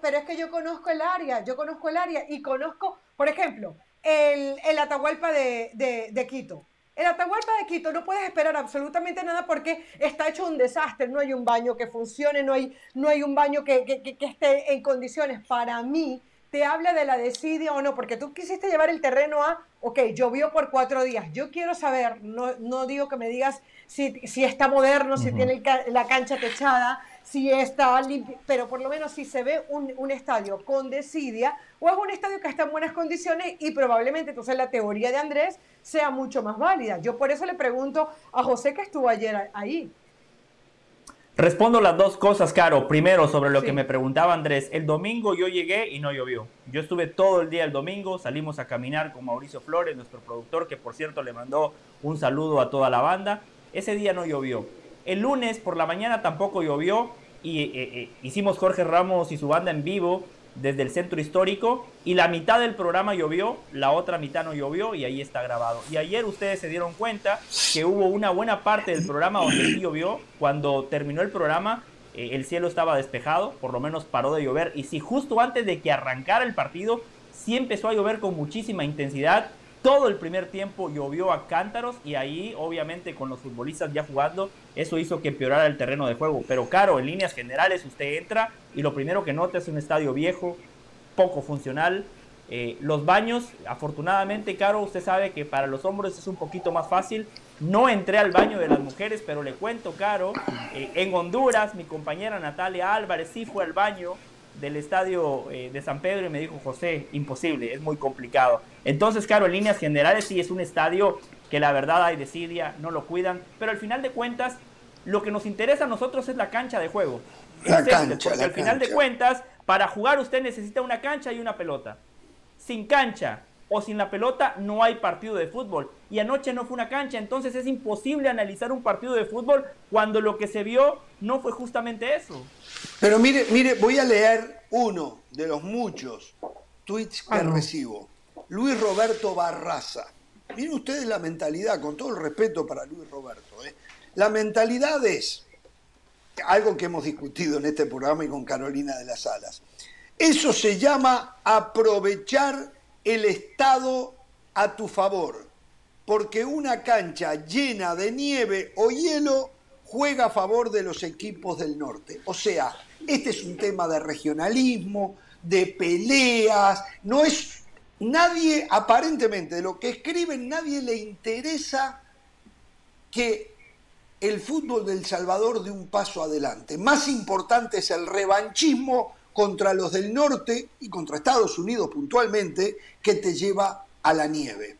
pero es que yo conozco el área, yo conozco el área y conozco, por ejemplo, el, el Atahualpa de, de, de Quito. El Atahualpa de Quito no puedes esperar absolutamente nada porque está hecho un desastre. No hay un baño que funcione, no hay, no hay un baño que, esté en condiciones. Para mí, te habla de la desidia o no, porque tú quisiste llevar el terreno a, ok, llovió por cuatro días, yo quiero saber, no, no digo que me digas si, si está moderno, si tiene la cancha techada, si está limpio, pero por lo menos si se ve un, un, estadio con desidia o es un estadio que está en buenas condiciones y probablemente entonces la teoría de Andrés sea mucho más válida. Yo por eso le pregunto a José que estuvo ayer ahí. Respondo las dos cosas, Caro. Primero, sobre lo que me preguntaba Andrés. El domingo yo llegué y no llovió. Yo estuve todo el día el domingo, salimos a caminar con Mauricio Flores, nuestro productor, que por cierto le mandó un saludo a toda la banda. Ese día no llovió. El lunes por la mañana tampoco llovió y eh, eh, hicimos Jorge Ramos y su banda en vivo desde el centro histórico y la mitad del programa llovió, la otra mitad no llovió y ahí está grabado. Y ayer ustedes se dieron cuenta que hubo una buena parte del programa donde sí llovió. Cuando terminó el programa, eh, el cielo estaba despejado, por lo menos paró de llover. Y si justo antes de que arrancara el partido, sí empezó a llover con muchísima intensidad. Todo el primer tiempo llovió a cántaros y ahí, obviamente, con los futbolistas ya jugando, eso hizo que empeorara el terreno de juego. Pero, claro, en líneas generales, usted entra y lo primero que nota es un estadio viejo, poco funcional. Eh, los baños, afortunadamente, Caro, usted sabe que para los hombres es un poquito más fácil. No entré al baño de las mujeres, pero le cuento, Caro, eh, en Honduras, mi compañera Natalia Álvarez sí fue al baño del estadio eh, de San Pedro y me dijo, José, imposible, es muy complicado. Entonces, claro, en líneas generales sí es un estadio que la verdad hay desidia, no lo cuidan, pero al final de cuentas, lo que nos interesa a nosotros es la cancha de juego. La cancha, porque al final de cuentas, para jugar usted necesita una cancha y una pelota. Sin cancha o sin la pelota no hay partido de fútbol. Y anoche no fue una cancha, entonces es imposible analizar un partido de fútbol cuando lo que se vio no fue justamente eso. Pero mire, mire, voy a leer uno de los muchos tweets que recibo. Luis Roberto Barraza. Miren ustedes la mentalidad, con todo el respeto para Luis Roberto. ¿eh? La mentalidad es algo que hemos discutido en este programa y con Carolina de las Alas. Eso se llama aprovechar el estado a tu favor, porque una cancha llena de nieve o hielo juega a favor de los equipos del norte. O sea, este es un tema de regionalismo, de peleas, no es nadie, aparentemente, de lo que escriben, nadie le interesa que el fútbol del Salvador dé un paso adelante. Más importante es el revanchismo contra los del norte y contra Estados Unidos puntualmente, que te lleva a la nieve.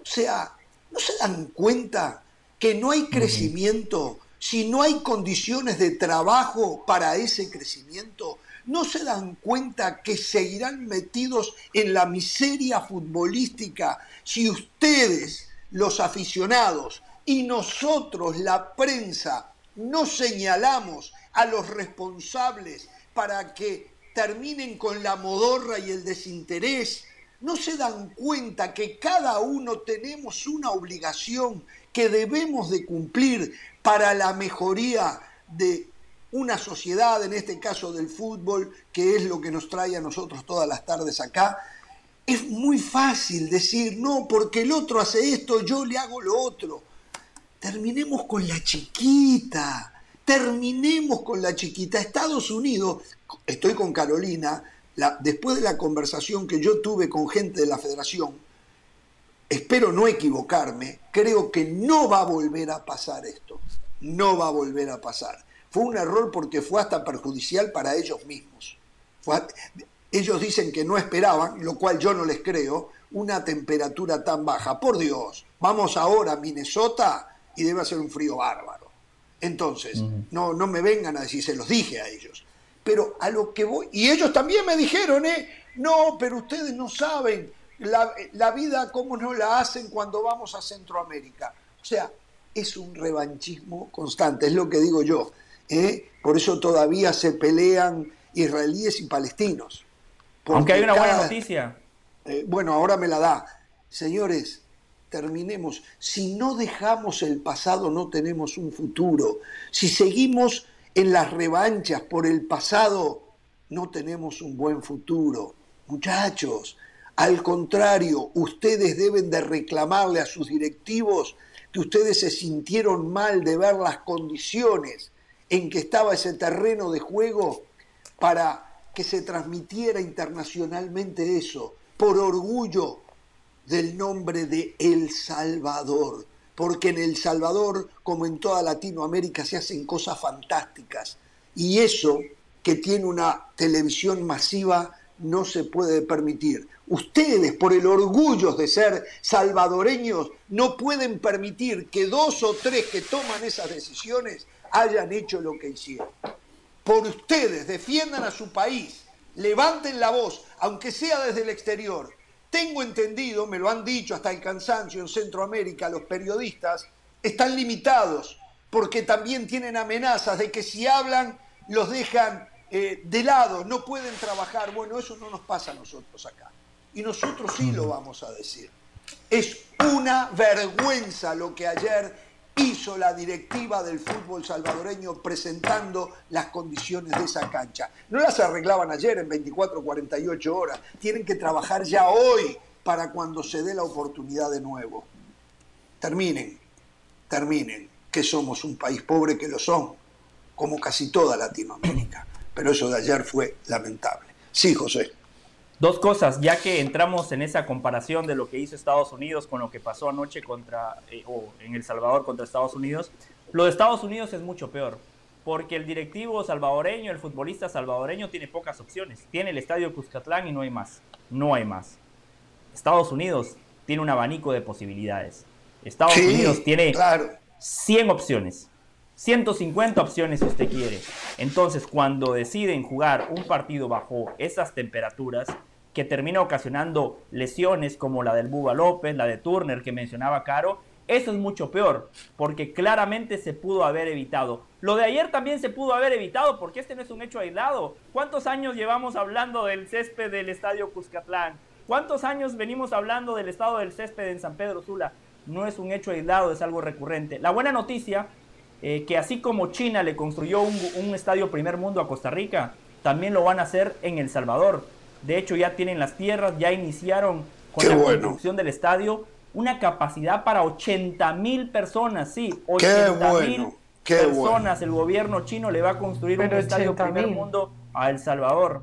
O sea, ¿no se dan cuenta que no hay crecimiento si no hay condiciones de trabajo para ese crecimiento? ¿No se dan cuenta que seguirán metidos en la miseria futbolística si ustedes, los aficionados, y nosotros, la prensa, no señalamos a los responsables para que terminen con la modorra y el desinterés. ¿No se dan cuenta que cada uno tenemos una obligación que debemos de cumplir para la mejoría de una sociedad, en este caso del fútbol, que es lo que nos trae a nosotros todas las tardes acá? Es muy fácil decir, no, porque el otro hace esto, yo le hago lo otro. Terminemos con la chiquita terminemos con la chiquita. Estados Unidos, estoy con Carolina, después de la conversación que yo tuve con gente de la federación, espero no equivocarme, creo que no va a volver a pasar esto. No va a volver a pasar. Fue un error porque fue hasta perjudicial para ellos mismos. ellos dicen que no esperaban, lo cual yo no les creo, una temperatura tan baja. Por Dios, vamos ahora a Minnesota y debe ser un frío bárbaro. Entonces, no, no me vengan a decir, se los dije a ellos. Pero a lo que voy, y ellos también me dijeron, ¿eh? No, pero ustedes no saben la, la vida cómo no la hacen cuando vamos a Centroamérica. O sea, es un revanchismo constante, es lo que digo yo. ¿eh? Por eso todavía se pelean israelíes y palestinos. Aunque hay una buena noticia. Eh, bueno, ahora me la da. Señores, terminemos. Si no dejamos el pasado no tenemos un futuro. Si seguimos en las revanchas por el pasado no tenemos un buen futuro. Muchachos, al contrario, ustedes deben de reclamarle a sus directivos que ustedes se sintieron mal de ver las condiciones en que estaba ese terreno de juego para que se transmitiera internacionalmente eso, por orgullo del nombre de El Salvador, porque en El Salvador, como en toda Latinoamérica, se hacen cosas fantásticas. Y eso que tiene una televisión masiva no se puede permitir. Ustedes, por el orgullo de ser salvadoreños, no pueden permitir que dos o tres que toman esas decisiones hayan hecho lo que hicieron. Por ustedes, defiendan a su país, levanten la voz, aunque sea desde el exterior. Tengo entendido, me lo han dicho hasta el cansancio en Centroamérica, los periodistas están limitados porque también tienen amenazas de que si hablan los dejan eh, de lado, no pueden trabajar. Bueno, eso no nos pasa a nosotros acá. Y nosotros sí lo vamos a decir. Es una vergüenza lo que ayer hizo la directiva del fútbol salvadoreño presentando las condiciones de esa cancha. No las arreglaban ayer en 24, 48 horas. Tienen que trabajar ya hoy para cuando se dé la oportunidad de nuevo. Terminen, terminen, que somos un país pobre que lo son, como casi toda Latinoamérica pero eso de ayer fue lamentable. Sí, José. Dos cosas, ya que entramos en esa comparación de lo que hizo Estados Unidos con lo que pasó anoche contra, eh, o en El Salvador contra Estados Unidos, lo de Estados Unidos es mucho peor, porque el directivo salvadoreño, el futbolista salvadoreño tiene pocas opciones. Tiene el estadio Cuscatlán y no hay más, no hay más. Estados Unidos tiene un abanico de posibilidades. Estados Unidos tiene 100 opciones. 150 opciones si usted quiere. Entonces, cuando deciden jugar un partido bajo esas temperaturas, que termina ocasionando lesiones como la del Buba López, la de Turner que mencionaba Caro, eso es mucho peor, porque claramente se pudo haber evitado. Lo de ayer también se pudo haber evitado, porque este no es un hecho aislado. ¿Cuántos años llevamos hablando del césped del Estadio Cuscatlán? ¿Cuántos años venimos hablando del estado del césped en San Pedro Sula? No es un hecho aislado, es algo recurrente. La buena noticia eh, que así como China le construyó un, estadio primer mundo a Costa Rica, también lo van a hacer en El Salvador. De hecho, ya tienen las tierras, ya iniciaron con la construcción del estadio una capacidad para 80 mil personas, sí, 80 mil personas. El gobierno chino le va a construir un estadio primer mundo a El Salvador.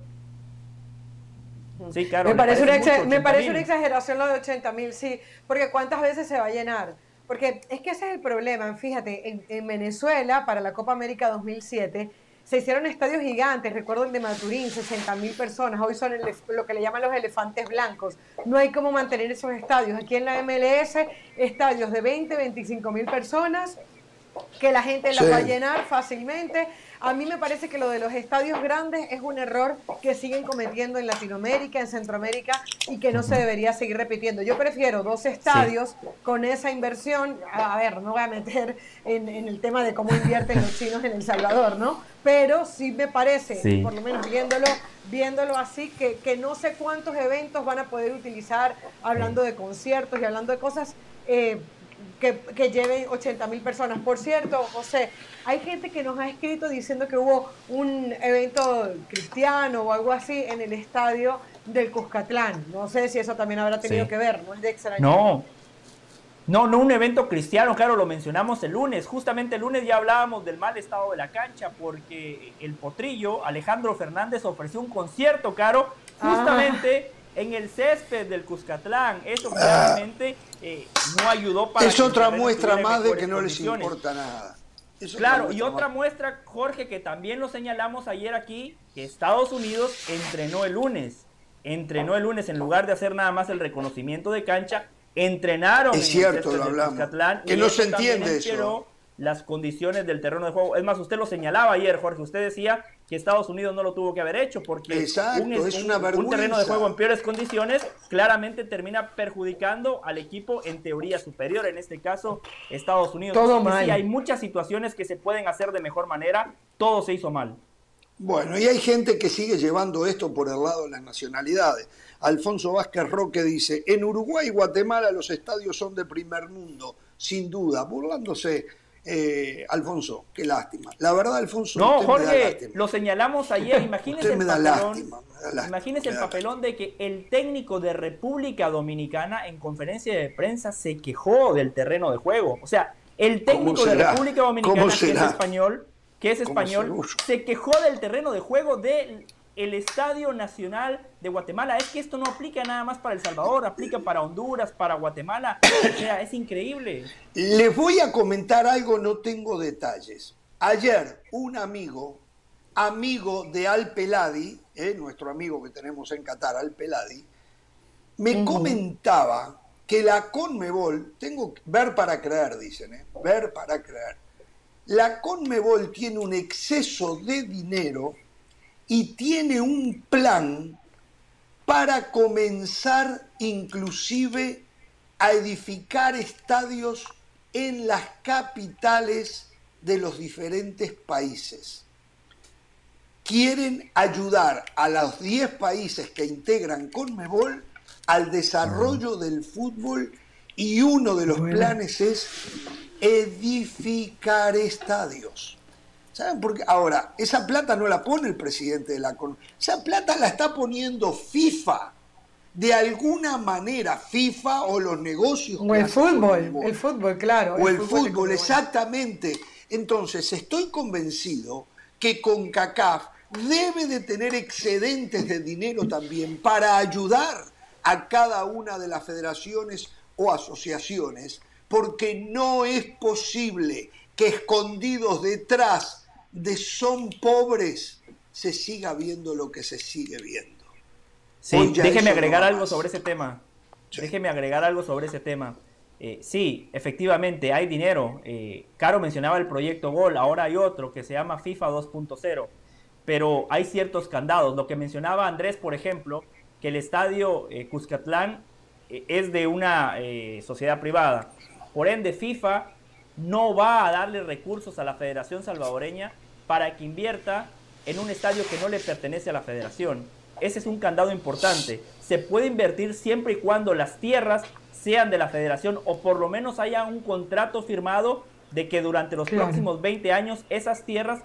Sí, claro. Me parece, una, me parece una exageración lo de 80 mil, sí, porque ¿cuántas veces se va a llenar? Porque es que ese es el problema. Fíjate, en, Venezuela, para la Copa América 2007, se hicieron estadios gigantes. Recuerdo el de Maturín, 60 mil personas. Hoy son lo que le llaman los elefantes blancos. No hay cómo mantener esos estadios. Aquí en la MLS, estadios de 20, 25 mil personas, que la gente las va a llenar fácilmente. A mí me parece que lo de los estadios grandes es un error que siguen cometiendo en Latinoamérica, en Centroamérica y que no se debería seguir repitiendo. Yo prefiero dos estadios con esa inversión. A ver, no voy a meter en, el tema de cómo invierten los chinos en El Salvador, ¿no? Pero sí me parece, por lo menos viéndolo, viéndolo así, que, que no sé cuántos eventos van a poder utilizar hablando de conciertos y hablando de cosas. Eh, que, que, lleven 80 mil personas. Por cierto, José, hay gente que nos ha escrito diciendo que hubo un evento cristiano o algo así en el estadio del Cuscatlán. No sé si eso también habrá tenido que ver, ¿no? Es de extraño. No. No, no un evento cristiano, claro, lo mencionamos el lunes. Justamente el lunes ya hablábamos del mal estado de la cancha porque el potrillo, Alejandro Fernández, ofreció un concierto, claro, ah. En el césped del Cuscatlán. Eso claramente eh, no ayudó para... Es otra muestra más de que no les importa nada. claro, y otra muestra, Jorge, que también lo señalamos ayer aquí, que Estados Unidos entrenó el lunes. Entrenó el lunes en lugar de hacer nada más el reconocimiento de cancha, entrenaron es cierto, lo hablamos. que no se entiende eso las condiciones del terreno de juego. Es más, usted lo señalaba ayer, Jorge, usted decía que Estados Unidos no lo tuvo que haber hecho porque un, es una un, terreno de juego en peores condiciones claramente termina perjudicando al equipo en teoría superior, en este caso Estados Unidos. Todo mal. Sí, hay muchas situaciones que se pueden hacer de mejor manera, todo se hizo mal. Bueno, y hay gente que sigue llevando esto por el lado de las nacionalidades. Alfonso Vázquez Roque dice, en Uruguay y Guatemala los estadios son de primer mundo, sin duda, burlándose eh, Alfonso, qué lástima. La verdad, Alfonso. No, Jorge, lo señalamos ayer. Imagínese el papelón. imagínese el papelón de que el técnico de República Dominicana en conferencia de prensa se quejó del terreno de juego. O sea, el técnico de República Dominicana, que es español, que es español, se quejó del terreno de juego de el Estadio Nacional de Guatemala. Es que esto no aplica nada más para El Salvador, aplica para Honduras, para Guatemala. O sea, es increíble. Les voy a comentar algo, no tengo detalles. Ayer un amigo, amigo de Al Peladi, eh, nuestro amigo que tenemos en Qatar, Al Peladi, me comentaba que la Conmebol, tengo que ver para creer, dicen, eh, ver para creer. La Conmebol tiene un exceso de dinero y tiene un plan para comenzar inclusive a edificar estadios en las capitales de los diferentes países. Quieren ayudar a los 10 países que integran Conmebol al desarrollo del fútbol y uno de los planes es edificar estadios. ¿Saben por qué? Ahora, esa plata no la pone el presidente de la CON. Esa plata la está poniendo FIFA. De alguna manera, FIFA o los negocios. O el fútbol, el fútbol, claro. O el, fútbol, exactamente. Entonces, estoy convencido que CONCACAF debe de tener excedentes de dinero también para ayudar a cada una de las federaciones o asociaciones, porque no es posible que escondidos detrás de son pobres se siga viendo lo que se sigue viendo. Sí, déjeme agregar algo sobre ese tema. Déjeme agregar algo sobre ese tema. Eh, sí, efectivamente, hay dinero. Eh, Caro mencionaba el proyecto Gol, ahora hay otro que se llama FIFA 2.0, pero hay ciertos candados. Lo que mencionaba Andrés, por ejemplo, que el estadio eh, Cuscatlán es de una sociedad privada. Por ende, FIFA no va a darle recursos a la Federación Salvadoreña para que invierta en un estadio que no le pertenece a la federación. Ese es un candado importante. Se puede invertir siempre y cuando las tierras sean de la federación o por lo menos haya un contrato firmado de que durante los próximos 20 años esas tierras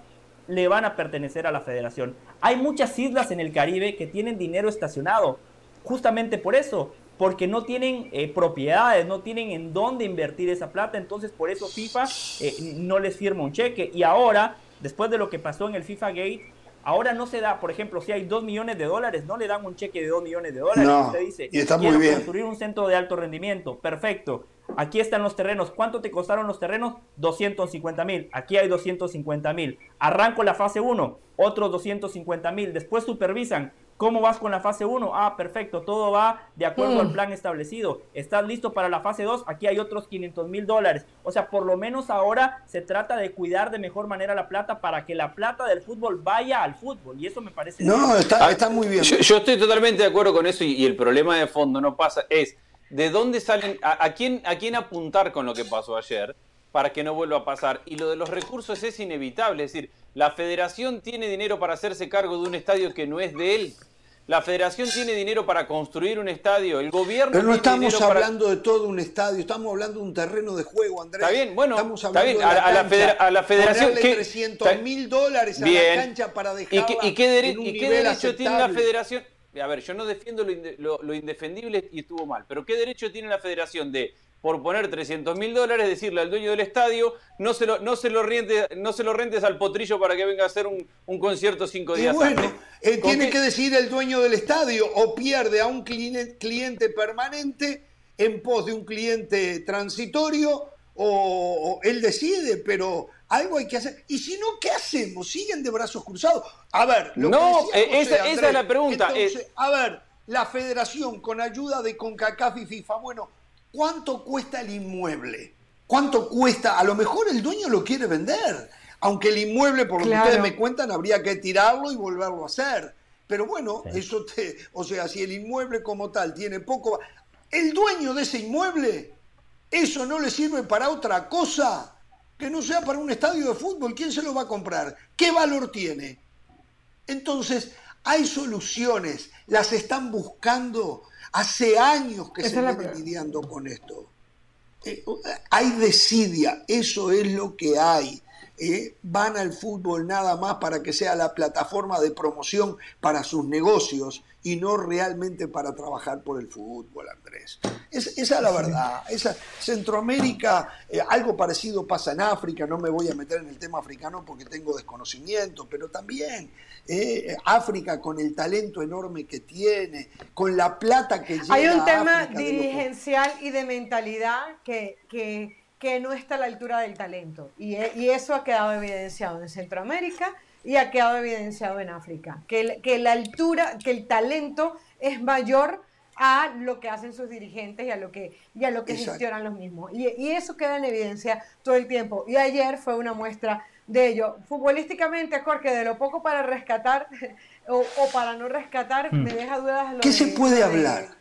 le van a pertenecer a la federación. Hay muchas islas en el Caribe que tienen dinero estacionado, justamente por eso, porque no tienen eh, propiedades, no tienen en dónde invertir esa plata, entonces por eso FIFA eh, no les firma un cheque. Y ahora después de lo que pasó en el FIFA Gate, ahora no se da, por ejemplo, si hay 2 millones de dólares, no le dan un cheque de 2 millones de dólares. No, Usted dice, y está muy bien. construir un centro de alto rendimiento, perfecto. Aquí están los terrenos. ¿Cuánto te costaron los terrenos? 250 mil. Aquí hay 250 mil. Arranco la fase 1, otros 250 mil. Después supervisan. ¿Cómo vas con la fase 1? Ah, perfecto, todo va de acuerdo al mm. plan establecido. ¿Estás listo para la fase 2? Aquí hay otros 500 mil dólares. O sea, por lo menos ahora se trata de cuidar de mejor manera la plata para que la plata del fútbol vaya al fútbol. Y eso me parece... No, está, está, muy bien. Yo, estoy totalmente de acuerdo con eso y, el problema de fondo no pasa, es de dónde salen, a, quién, a quién apuntar con lo que pasó ayer para que no vuelva a pasar. Y lo de los recursos es inevitable, es decir, la federación tiene dinero para hacerse cargo de un estadio que no es de él. La federación tiene dinero para construir un estadio, el gobierno. Pero no estamos hablando de todo un estadio, estamos hablando de un terreno de juego, Andrés. Está bien, bueno, estamos está bien. A, la, a, la federación. ¿qué, 300 mil dólares a la cancha para dejarla ¿Y qué, y qué derecho tiene la federación? A ver, yo no defiendo lo indefendible y estuvo mal, pero ¿qué derecho tiene la federación de por poner 300 mil dólares, decirle al dueño del estadio, no se lo, no se lo, no se lo rentes al potrillo para que venga a hacer un, concierto cinco días. Y bueno, eh, tiene que decidir el dueño del estadio o pierde a un cliente, permanente en pos de un cliente transitorio o, él decide, pero algo hay que hacer. Y si no, ¿qué hacemos? ¿Siguen de brazos cruzados? A ver, lo no, que eh, esa, esa, es la pregunta. A ver, la federación con ayuda de CONCACAF y FIFA, bueno, ¿Cuánto cuesta el inmueble? ¿Cuánto cuesta? A lo mejor el dueño lo quiere vender. Aunque el inmueble, por lo que ustedes me cuentan, habría que tirarlo y volverlo a hacer. Pero bueno, eso te. O sea, si el inmueble como tal tiene poco. El dueño de ese inmueble, eso no le sirve para otra cosa que no sea para un estadio de fútbol. ¿Quién se lo va a comprar? ¿Qué valor tiene? Entonces, hay soluciones, las están buscando Hace años que se viene lidiando con esto. Eh, hay desidia, eso es lo que hay. Eh, van al fútbol nada más para que sea la plataforma de promoción para sus negocios y no realmente para trabajar por el fútbol, Andrés. esa es la verdad. Esa, Centroamérica, eh, algo parecido pasa en África, no me voy a meter en el tema africano porque tengo desconocimiento, pero también eh, África con el talento enorme que tiene, con la plata que lleva. Hay un tema dirigencial y de mentalidad que, que, que, no está a la altura del talento. Y, y eso ha quedado evidenciado en Centroamérica y ha quedado evidenciado en África, que, que la altura, que el talento es mayor a lo que hacen sus dirigentes y a lo que, y a lo que gestionan los mismos. Y, y, eso queda en evidencia todo el tiempo. Y ayer fue una muestra de ello. Futbolísticamente, Jorge, de lo poco para rescatar o, o para no rescatar, me hmm. deja dudas. Lo ¿Qué se puede hablar?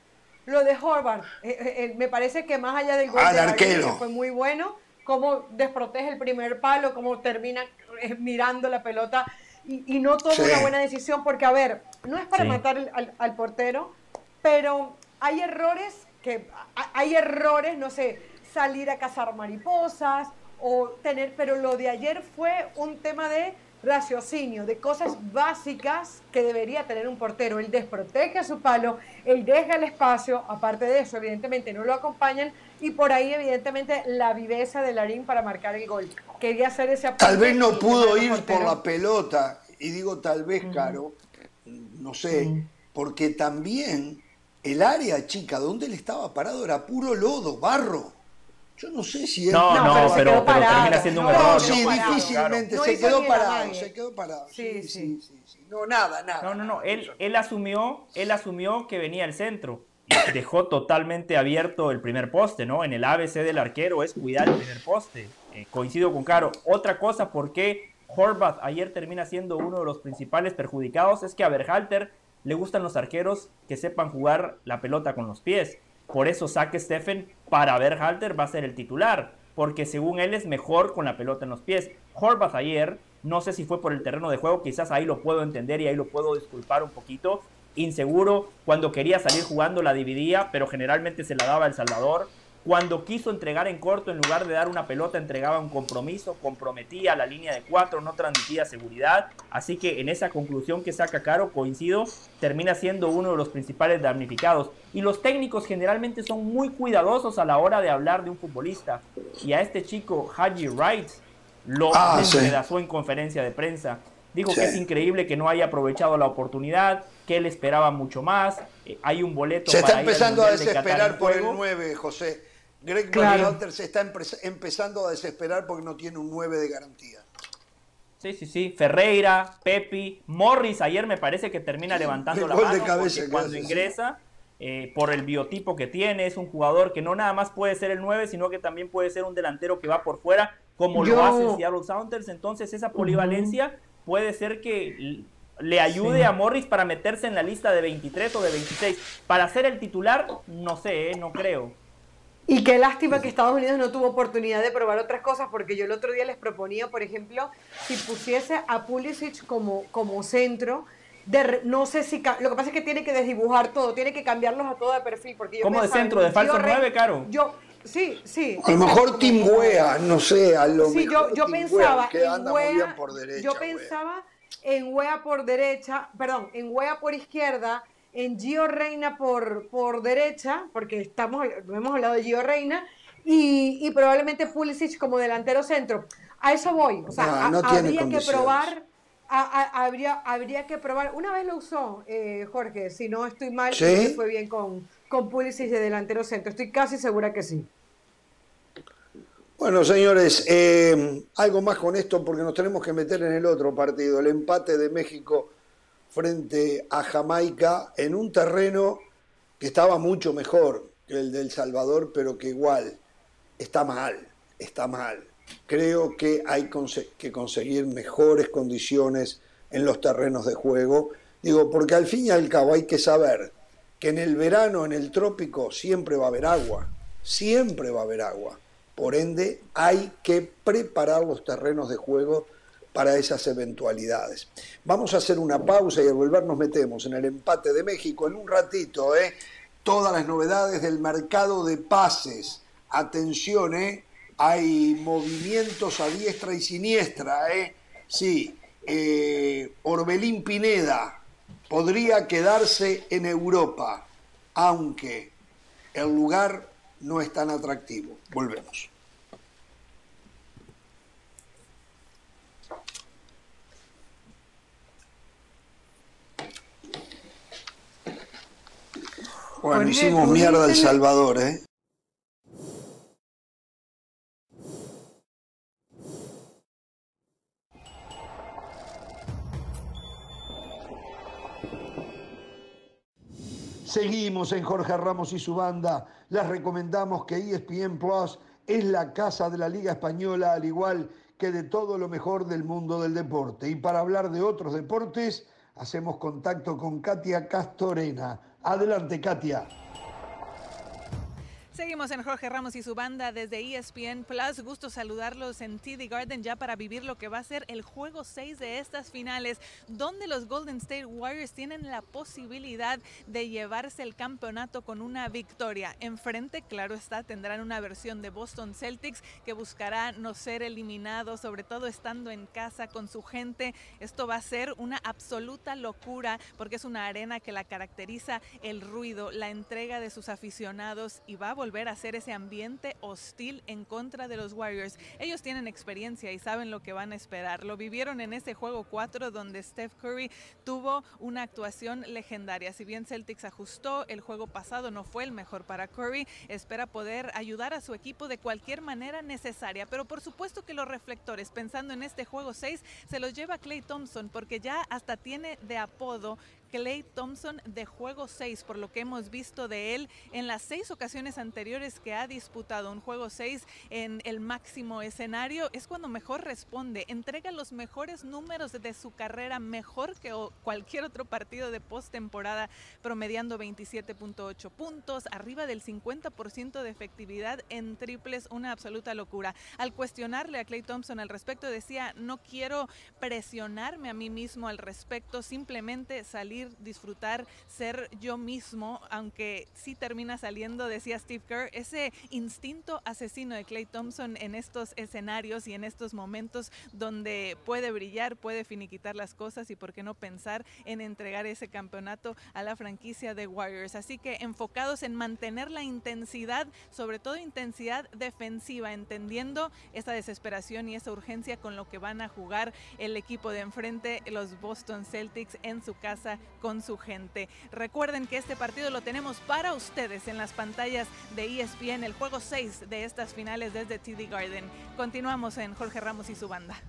Lo de Horvath, eh, eh, eh, me parece que más allá del gol de arquero. fue muy bueno, cómo desprotege el primer palo, cómo termina mirando la pelota y, no toma una buena decisión porque, a ver, no es para matar al, portero, pero hay errores que, hay errores, no sé, salir a cazar mariposas o tener, pero lo de ayer fue un tema de raciocinio, de cosas básicas que debería tener un portero. Él desprotege a su palo, él deja el espacio, aparte de eso, evidentemente no lo acompañan, y por ahí, evidentemente, la viveza de Larín para marcar el gol. Quería hacer ese Tal vez no pudo ir por la pelota, y digo tal vez, Caro, no sé, porque también el área chica donde él estaba parado era puro lodo, barro. Yo no sé si él... No, no, pero, termina siendo un error. No, sí, difícilmente, se, quedó parado, se quedó parado, sí sí, sí, sí, No, nada, nada. No, no, no, él, él, asumió, él asumió que venía el centro. Dejó totalmente abierto el primer poste, ¿no? En el ABC del arquero es cuidar el primer poste. Eh, coincido con Caro. Otra cosa, ¿por qué Horvath ayer termina siendo uno de los principales perjudicados? Es que a Berhalter le gustan los arqueros que sepan jugar la pelota con los pies. Por eso saque Stephen para Berhalter va a ser el titular, porque según él es mejor con la pelota en los pies. Horvath ayer, no sé si fue por el terreno de juego, quizás ahí lo puedo entender y ahí lo puedo disculpar un poquito. Inseguro, cuando quería salir jugando la dividía, pero generalmente se la daba El Salvador. Cuando quiso entregar en corto, en lugar de dar una pelota, entregaba un compromiso, comprometía la línea de cuatro, no transmitía seguridad. Así que en esa conclusión que saca Caro, coincido, termina siendo uno de los principales damnificados. Y los técnicos generalmente son muy cuidadosos a la hora de hablar de un futbolista. Y a este chico, Haji Wright, lo ah, en conferencia de prensa. Dijo que es increíble que no haya aprovechado la oportunidad, que él esperaba mucho más. Eh, hay un boleto. Se está empezando a desesperar por el 9, José. Greg claro. se está empezando a desesperar porque no tiene un 9 de garantía. Sí, sí, sí. Ferreira, Pepi, Morris ayer me parece que termina levantando la mano cuando ingresa. Eh, por el biotipo que tiene, es un jugador que no nada más puede ser el 9, sino que también puede ser un delantero que va por fuera, como lo hace Seattle Sounders. Entonces, esa polivalencia puede ser que le ayude a Morris para meterse en la lista de 23 o de 26. Para ser el titular, no sé, ¿eh? no creo. Y qué lástima que Estados Unidos no tuvo oportunidad de probar otras cosas, porque yo el otro día les proponía, por ejemplo, si pusiese a Pulisic como, como centro, de, no sé si. Lo que pasa es que tiene que desdibujar todo, tiene que cambiarlos a todo de perfil. Porque yo ¿Cómo de centro? ¿De falso 9, Caro? Yo, sí, sí. A lo mejor Tim Wea, no sé, a lo sí, mejor. yo, pensaba en Wea, Yo pensaba en Wea por derecha, perdón, en Wea por izquierda en Gio Reina por, por derecha, porque estamos, hemos hablado de Gio Reina, y, probablemente Pulisic como delantero centro. A eso voy. O sea, habría que probar. habría, habría que probar. Una vez lo usó eh, Jorge, si no estoy mal, fue bien con, con Pulisic de delantero centro. Estoy casi segura que sí. Bueno, señores, eh, algo más con esto porque nos tenemos que meter en el otro partido, el empate de México frente a Jamaica en un terreno que estaba mucho mejor que el del Salvador, pero que igual está mal, está mal. Creo que hay que conseguir mejores condiciones en los terrenos de juego. Digo, porque al fin y al cabo hay que saber que en el verano, en el trópico, siempre va a haber agua, siempre va a haber agua. Por ende, hay que preparar los terrenos de juego para esas eventualidades. Vamos a hacer una pausa y al volver nos metemos en el empate de México en un ratito, ¿eh? Todas las novedades del mercado de pases. Atención, ¿eh? hay movimientos a diestra y siniestra, ¿eh? Sí, eh, Orbelín Pineda podría quedarse en Europa, aunque el lugar no es tan atractivo. Volvemos. Bueno, hicimos mierda El Salvador, ¿eh? Seguimos en Jorge Ramos y su banda. Les recomendamos que ESPN Plus es la casa de la Liga Española, al igual que de todo lo mejor del mundo del deporte. Y para hablar de otros deportes, hacemos contacto con Katia Castorena. Adelante, Katia. Seguimos en Jorge Ramos y su banda desde ESPN Plus. Gusto saludarlos en TD Garden ya para vivir lo que va a ser el juego 6 de estas finales, donde los Golden State Warriors tienen la posibilidad de llevarse el campeonato con una victoria. Enfrente, claro está, tendrán una versión de Boston Celtics que buscará no ser eliminado, sobre todo estando en casa con su gente. Esto va a ser una absoluta locura porque es una arena que la caracteriza el ruido, la entrega de sus aficionados y va a volver volver a hacer ese ambiente hostil en contra de los Warriors. Ellos tienen experiencia y saben lo que van a esperar. Lo vivieron en ese juego 4 donde Steph Curry tuvo una actuación legendaria. Si bien Celtics ajustó, el juego pasado no fue el mejor para Curry. Espera poder ayudar a su equipo de cualquier manera necesaria. Pero por supuesto que los reflectores, pensando en este juego 6, se los lleva Clay Thompson porque ya hasta tiene de apodo Clay Thompson de juego 6, por lo que hemos visto de él en las seis ocasiones anteriores que ha disputado un juego 6 en el máximo escenario, es cuando mejor responde, entrega los mejores números de su carrera, mejor que cualquier otro partido de postemporada, promediando 27.8 puntos, arriba del 50% de efectividad en triples, una absoluta locura. Al cuestionarle a Clay Thompson al respecto, decía, no quiero presionarme a mí mismo al respecto, simplemente salir disfrutar, ser yo mismo, aunque sí termina saliendo, decía Steve Kerr, ese instinto asesino de Clay Thompson en estos escenarios y en estos momentos donde puede brillar, puede finiquitar las cosas y por qué no pensar en entregar ese campeonato a la franquicia de Warriors. Así que enfocados en mantener la intensidad, sobre todo intensidad defensiva, entendiendo esa desesperación y esa urgencia con lo que van a jugar el equipo de enfrente, los Boston Celtics en su casa con su gente. Recuerden que este partido lo tenemos para ustedes en las pantallas de ESPN, el juego 6 de estas finales desde TD Garden. Continuamos en Jorge Ramos y su banda.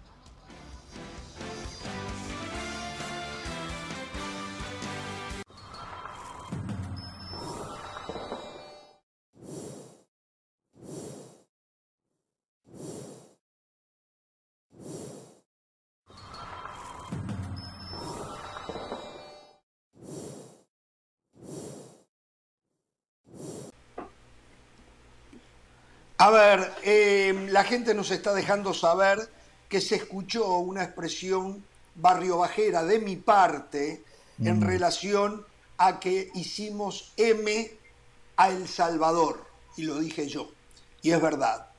A ver, eh, la gente nos está dejando saber que se escuchó una expresión barrio bajera de mi parte en mm. relación a que hicimos M a El Salvador, y lo dije yo, y es verdad,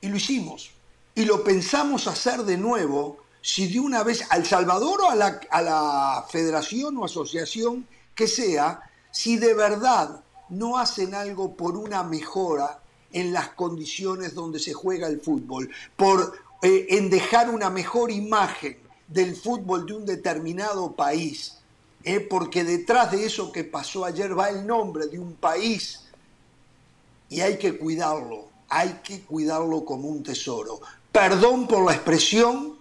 y lo hicimos, y lo pensamos hacer de nuevo, si de una vez al Salvador o a la, a la federación o asociación que sea, si de verdad no hacen algo por una mejora en las condiciones donde se juega el fútbol, por, eh, en dejar una mejor imagen del fútbol de un determinado país, eh, porque detrás de eso que pasó ayer va el nombre de un país y hay que cuidarlo, hay que cuidarlo como un tesoro. Perdón por la expresión,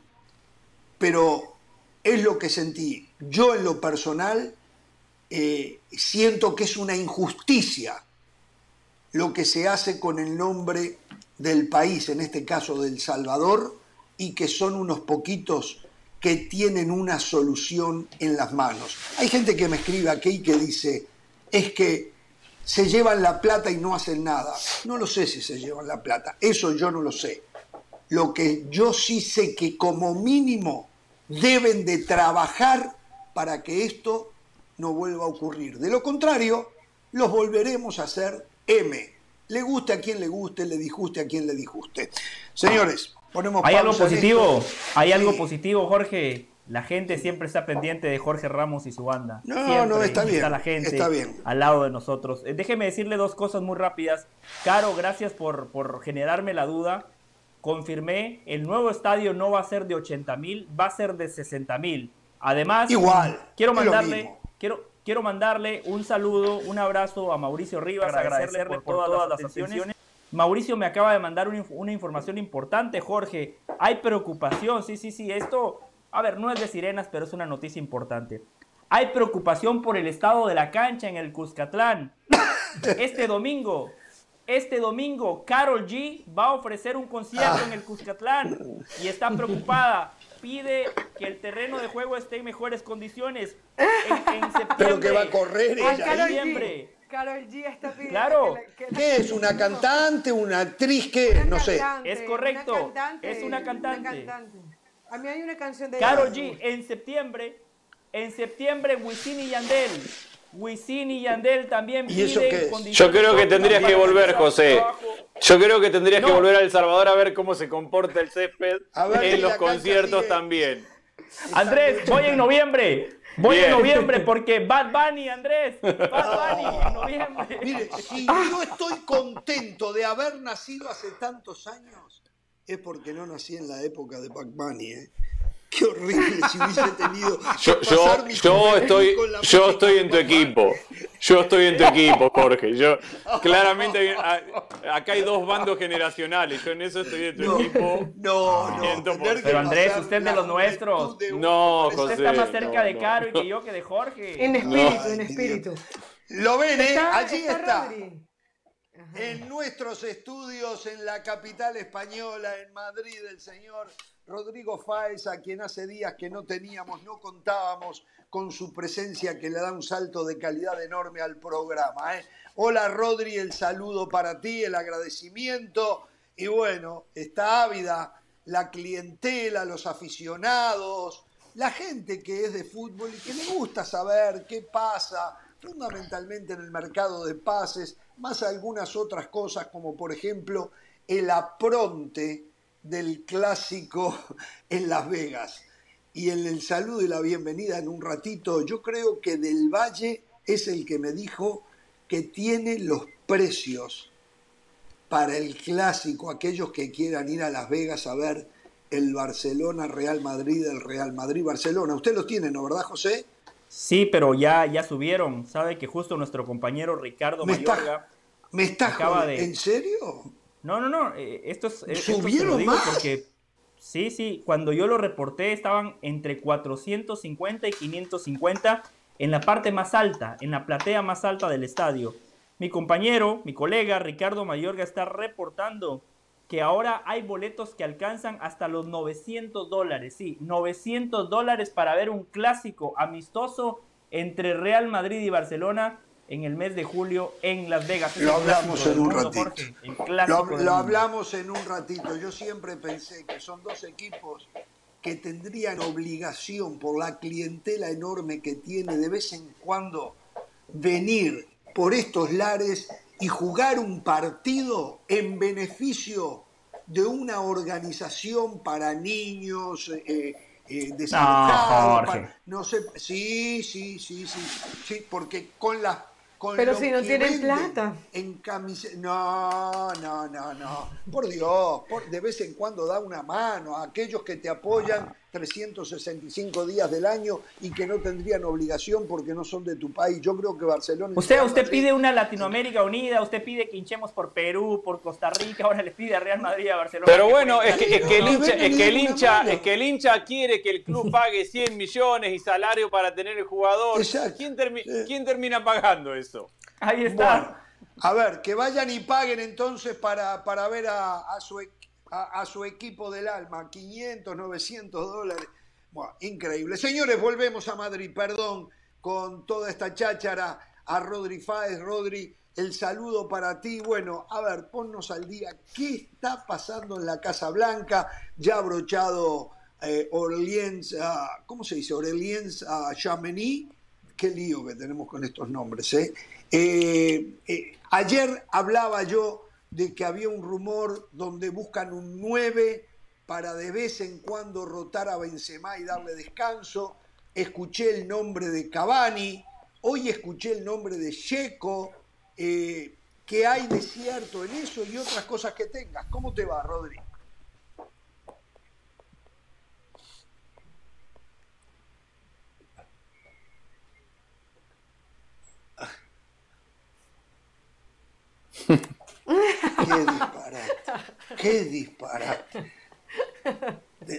pero es lo que sentí. Yo en lo personal eh, siento que es una injusticia lo que se hace con el nombre del país, en este caso del Salvador, y que son unos poquitos que tienen una solución en las manos. Hay gente que me escribe aquí que dice, es que se llevan la plata y no hacen nada. No lo sé si se llevan la plata, eso yo no lo sé. Lo que yo sí sé que como mínimo deben de trabajar para que esto no vuelva a ocurrir. De lo contrario, los volveremos a hacer M. le guste a quien le guste, le disguste a quien le disguste. Señores, ponemos Hay algo pausa positivo, hay algo positivo, Jorge. La gente siempre está pendiente de Jorge Ramos y su banda. No, Siempre no, está bien, la gente está bien. al lado de nosotros. Eh, Déjeme decirle dos cosas muy rápidas. Caro, gracias por, por generarme la duda. Confirmé, el nuevo estadio no va a ser de 80 mil, va a ser de 60 mil. Además, Igual, quiero mandarle, quiero, quiero mandarle un saludo, un abrazo a Mauricio Rivas, agradecerle por, por todas, las atenciones. Mauricio me acaba de mandar una, una información importante, Jorge. Hay preocupación, sí, sí, sí. Esto, a ver, no es de sirenas, pero es una noticia importante. Hay preocupación por el estado de la cancha en el Cuscatlán. Este domingo, este domingo, Carol G va a ofrecer un concierto en el Cuscatlán y está preocupada. Pide que el terreno de juego esté en mejores condiciones. En, en septiembre. Pero que va a correr ella. Septiembre. G. Karol G está pidiendo Claro. que la- que la- ¿Qué es? ¿Una cantante? ¿Una actriz? ¿Qué? Una No sé. cantante, Es correcto, una cantante, es una cantante. A mí hay una canción de Carol. G, en septiembre, en septiembre, Wisin y Yandel. Wisin y Yandel también ¿Y eso piden qué es? Yo creo que tendrías que volver, José. Yo creo que tendrías que volver a El Salvador a ver cómo se comporta el césped ver en los conciertos sigue. también. Andrés, voy en noviembre. Voy Bien. en noviembre porque Bad Bunny, Andrés. Bad Bunny en noviembre. Mire, si yo estoy contento de haber nacido hace tantos años, es porque no nací en la época de Pac Bunny, ¿eh? Qué horrible si hubiese tenido. que Yo, yo, pasar mi yo estoy, yo estoy en tu equipo. Yo estoy en tu equipo, Jorge. Yo claramente a- acá hay dos bandos generacionales. Yo en eso estoy en tu No, equipo. no, no. Pero Andrés, usted es de los nuestros. de No, José. Usted está más cerca no, de no. Caro y que yo que de Jorge. En espíritu, No. en espíritu. Lo ven, ¿eh? Está, Allí está. En nuestros estudios en la capital española, en Madrid, el señor Rodrigo Fáez, a quien hace días que no teníamos, no contábamos con su presencia que le da un salto de calidad enorme al programa. ¿eh? Hola Rodri, el saludo para ti, el agradecimiento. Y bueno, está ávida la clientela, los aficionados, la gente que es de fútbol y que le gusta saber qué pasa fundamentalmente en el mercado de pases, más algunas otras cosas como por ejemplo el apronte del clásico en Las Vegas. Y en el saludo y la bienvenida en un ratito, yo creo que Del Valle es el que me dijo que tiene los precios para el clásico, aquellos que quieran ir a Las Vegas a ver el Barcelona Real Madrid, el Real Madrid Barcelona. Usted los tiene, ¿no verdad, José? Sí, pero ya, ya subieron. Sabe que justo nuestro compañero Ricardo Me está- Mayorga. ¿Me Acaba jodiendo? de- ¿En serio? No, no, no. eh, Esto es, eh, ¿Subieron digo más? Porque, sí, sí. Cuando yo lo reporté estaban entre 450 y 550 en la parte más alta, en la platea más alta del estadio. Mi compañero, mi colega Ricardo Mayorga está reportando que ahora hay boletos que alcanzan hasta los 900 dólares. Sí, 900 dólares para ver un clásico amistoso entre Real Madrid y Barcelona en el mes de julio en Las Vegas. Lo hablamos en un ratito. Jorge, Lo, hablamos en un ratito. Yo siempre pensé que son dos equipos que tendrían obligación por la clientela enorme que tiene de vez en cuando venir por estos lares y jugar un partido en beneficio de una organización para niños eh, eh, Jorge. para- no sé, sí, sí, sí, sí, sí, porque con las con Pero si no tienen plata. En camiseta. No, no, no, no. Por Dios, por- de vez en cuando da una mano a aquellos que te apoyan 365 días del año y que no tendrían obligación porque no son de tu país. Yo creo que Barcelona. Usted, usted Madrid- pide una Latinoamérica unida, usted pide que hinchemos por Perú, por Costa Rica, ahora le pide a Real Madrid a Barcelona. Pero bueno, es que, es que el hincha, es que el hincha, es que el hincha quiere que el club pague 100 millones y salario para tener el jugador. ¿Quién, termi- Sí. quién termina pagando eso? Ahí está. Bueno, a ver, que vayan y paguen entonces para, para ver a, a su, e- a, su equipo del alma, 500, 900 dólares. Bueno, increíble. Señores, volvemos a Madrid, perdón, con toda esta cháchara a Rodri Fáez. Rodri, el saludo para ti. Bueno, a ver, ponnos al día. ¿Qué está pasando en la Casa Blanca? Ya ha brochado eh, Orleans, ¿cómo se dice? Orleans a qué lío que tenemos con estos nombres. ¿eh? Eh, ayer hablaba yo de que había un rumor donde buscan un 9 para de vez en cuando rotar a Benzema y darle descanso. Escuché el nombre de Cavani, hoy escuché el nombre de Checo. Eh, ¿Qué hay de cierto en eso y otras cosas que tengas? ¿Cómo te va, Rodrigo? Qué disparate. Qué disparate.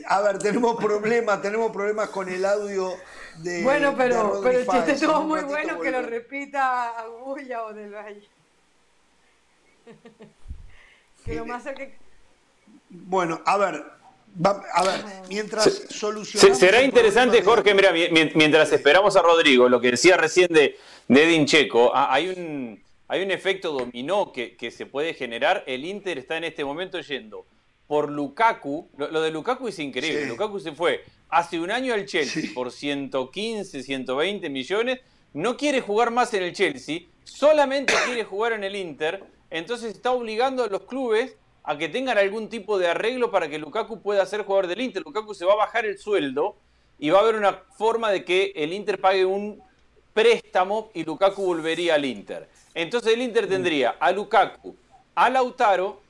A ver, tenemos problemas, tenemos problemas con el audio de. Bueno, pero, pero el chiste estuvo muy bueno que lo repita Agulla o del Valle. que lo más que. Bueno, a ver, a ver, mientras solucionamos. Será interesante, Jorge, mira, mientras esperamos a Rodrigo, lo que decía recién de, de Edin Checo, ah, hay un hay un efecto dominó que, se puede generar. El Inter está en este momento yendo por Lukaku. Lo, de Lukaku es increíble. Lukaku se fue hace un año al Chelsea por 115, 120 millones. No quiere jugar más en el Chelsea, solamente quiere jugar en el Inter. Entonces está obligando a los clubes a que tengan algún tipo de arreglo para que Lukaku pueda ser jugador del Inter. Lukaku se va a bajar el sueldo y va a haber una forma de que el Inter pague un préstamo y Lukaku volvería al Inter. Entonces el Inter tendría a Lukaku, a Lautaro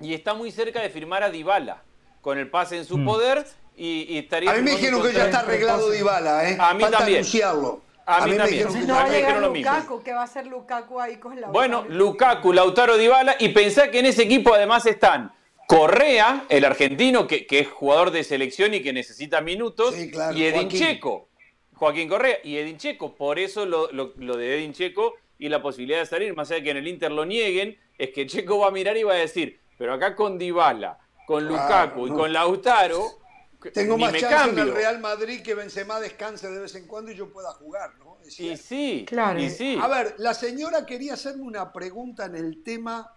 y está muy cerca de firmar a Dybala con el pase en su mm. poder y, estaría. A mí me dijeron que ya está arreglado Dybala, ¿eh? A mí Falta también. Anunciarlo. A, mí, también. no va a llegar Lukaku, que va a ser Lukaku ahí con Lautaro. Bueno, Lukaku, Lautaro Dybala y pensá que en ese equipo además están Correa, el argentino que, es jugador de selección y que necesita minutos, y Edin Checo. Joaquín Correa y Edin Checo. Por eso lo, lo de Edin Checo y la posibilidad de salir, más allá de que en el Inter lo nieguen, es que Checo va a mirar y va a decir, pero acá con Dybala, con Lukaku y con Lautaro, tengo más chance en el Real Madrid que Benzema descanse de vez en cuando y yo pueda jugar, ¿no? Y sí, claro. Y sí. A ver, la señora quería hacerme una pregunta en el tema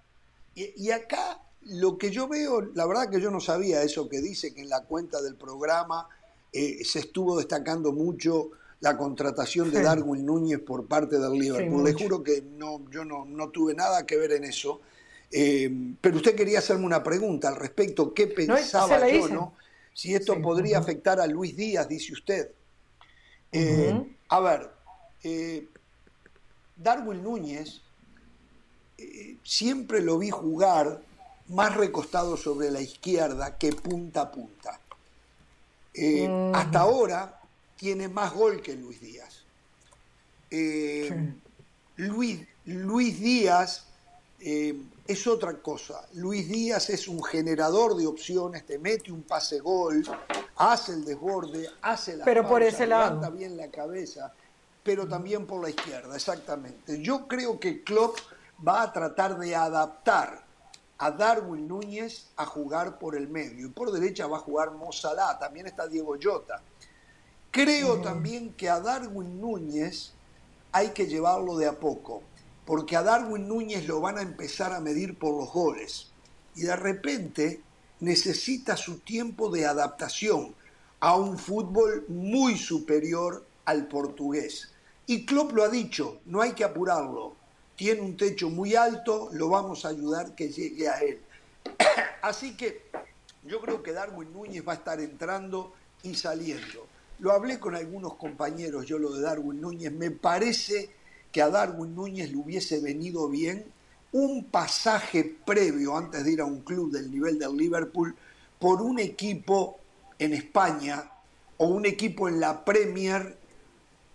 y, acá lo que yo veo, la verdad que yo no sabía eso que dice, que en la cuenta del programa eh, se estuvo destacando mucho la contratación de Darwin Núñez por parte del Liverpool. Le juro que no, yo no, no, tuve nada que ver en eso. Eh, pero usted quería hacerme una pregunta al respecto. ¿Qué pensaba yo, no? Si esto podría afectar a Luis Díaz, dice usted. Eh, a ver, eh, Darwin Núñez siempre lo vi jugar más recostado sobre la izquierda que punta a punta. Hasta ahora tiene más gol que Luis Díaz. Eh, Luis, Luis, Díaz eh, es otra cosa. Luis Díaz es un generador de opciones, te mete un pase gol, hace el desborde, hace la pero por ese levanta bien la cabeza, pero también por la izquierda, exactamente. Yo creo que Klopp va a tratar de adaptar a Darwin Núñez a jugar por el medio. Y por derecha va a jugar Mo también está Diego Jota. Creo también que a Darwin Núñez hay que llevarlo de a poco, porque a Darwin Núñez lo van a empezar a medir por los goles y de repente necesita su tiempo de adaptación a un fútbol muy superior al portugués. Y Klopp lo ha dicho, no hay que apurarlo. Tiene un techo muy alto, lo vamos a ayudar que llegue a él. Así que yo creo que Darwin Núñez va a estar entrando y saliendo. Lo hablé con algunos compañeros, yo lo de Darwin Núñez, me parece que a Darwin Núñez le hubiese venido bien un pasaje previo antes de ir a un club del nivel del Liverpool por un equipo en España o un equipo en la Premier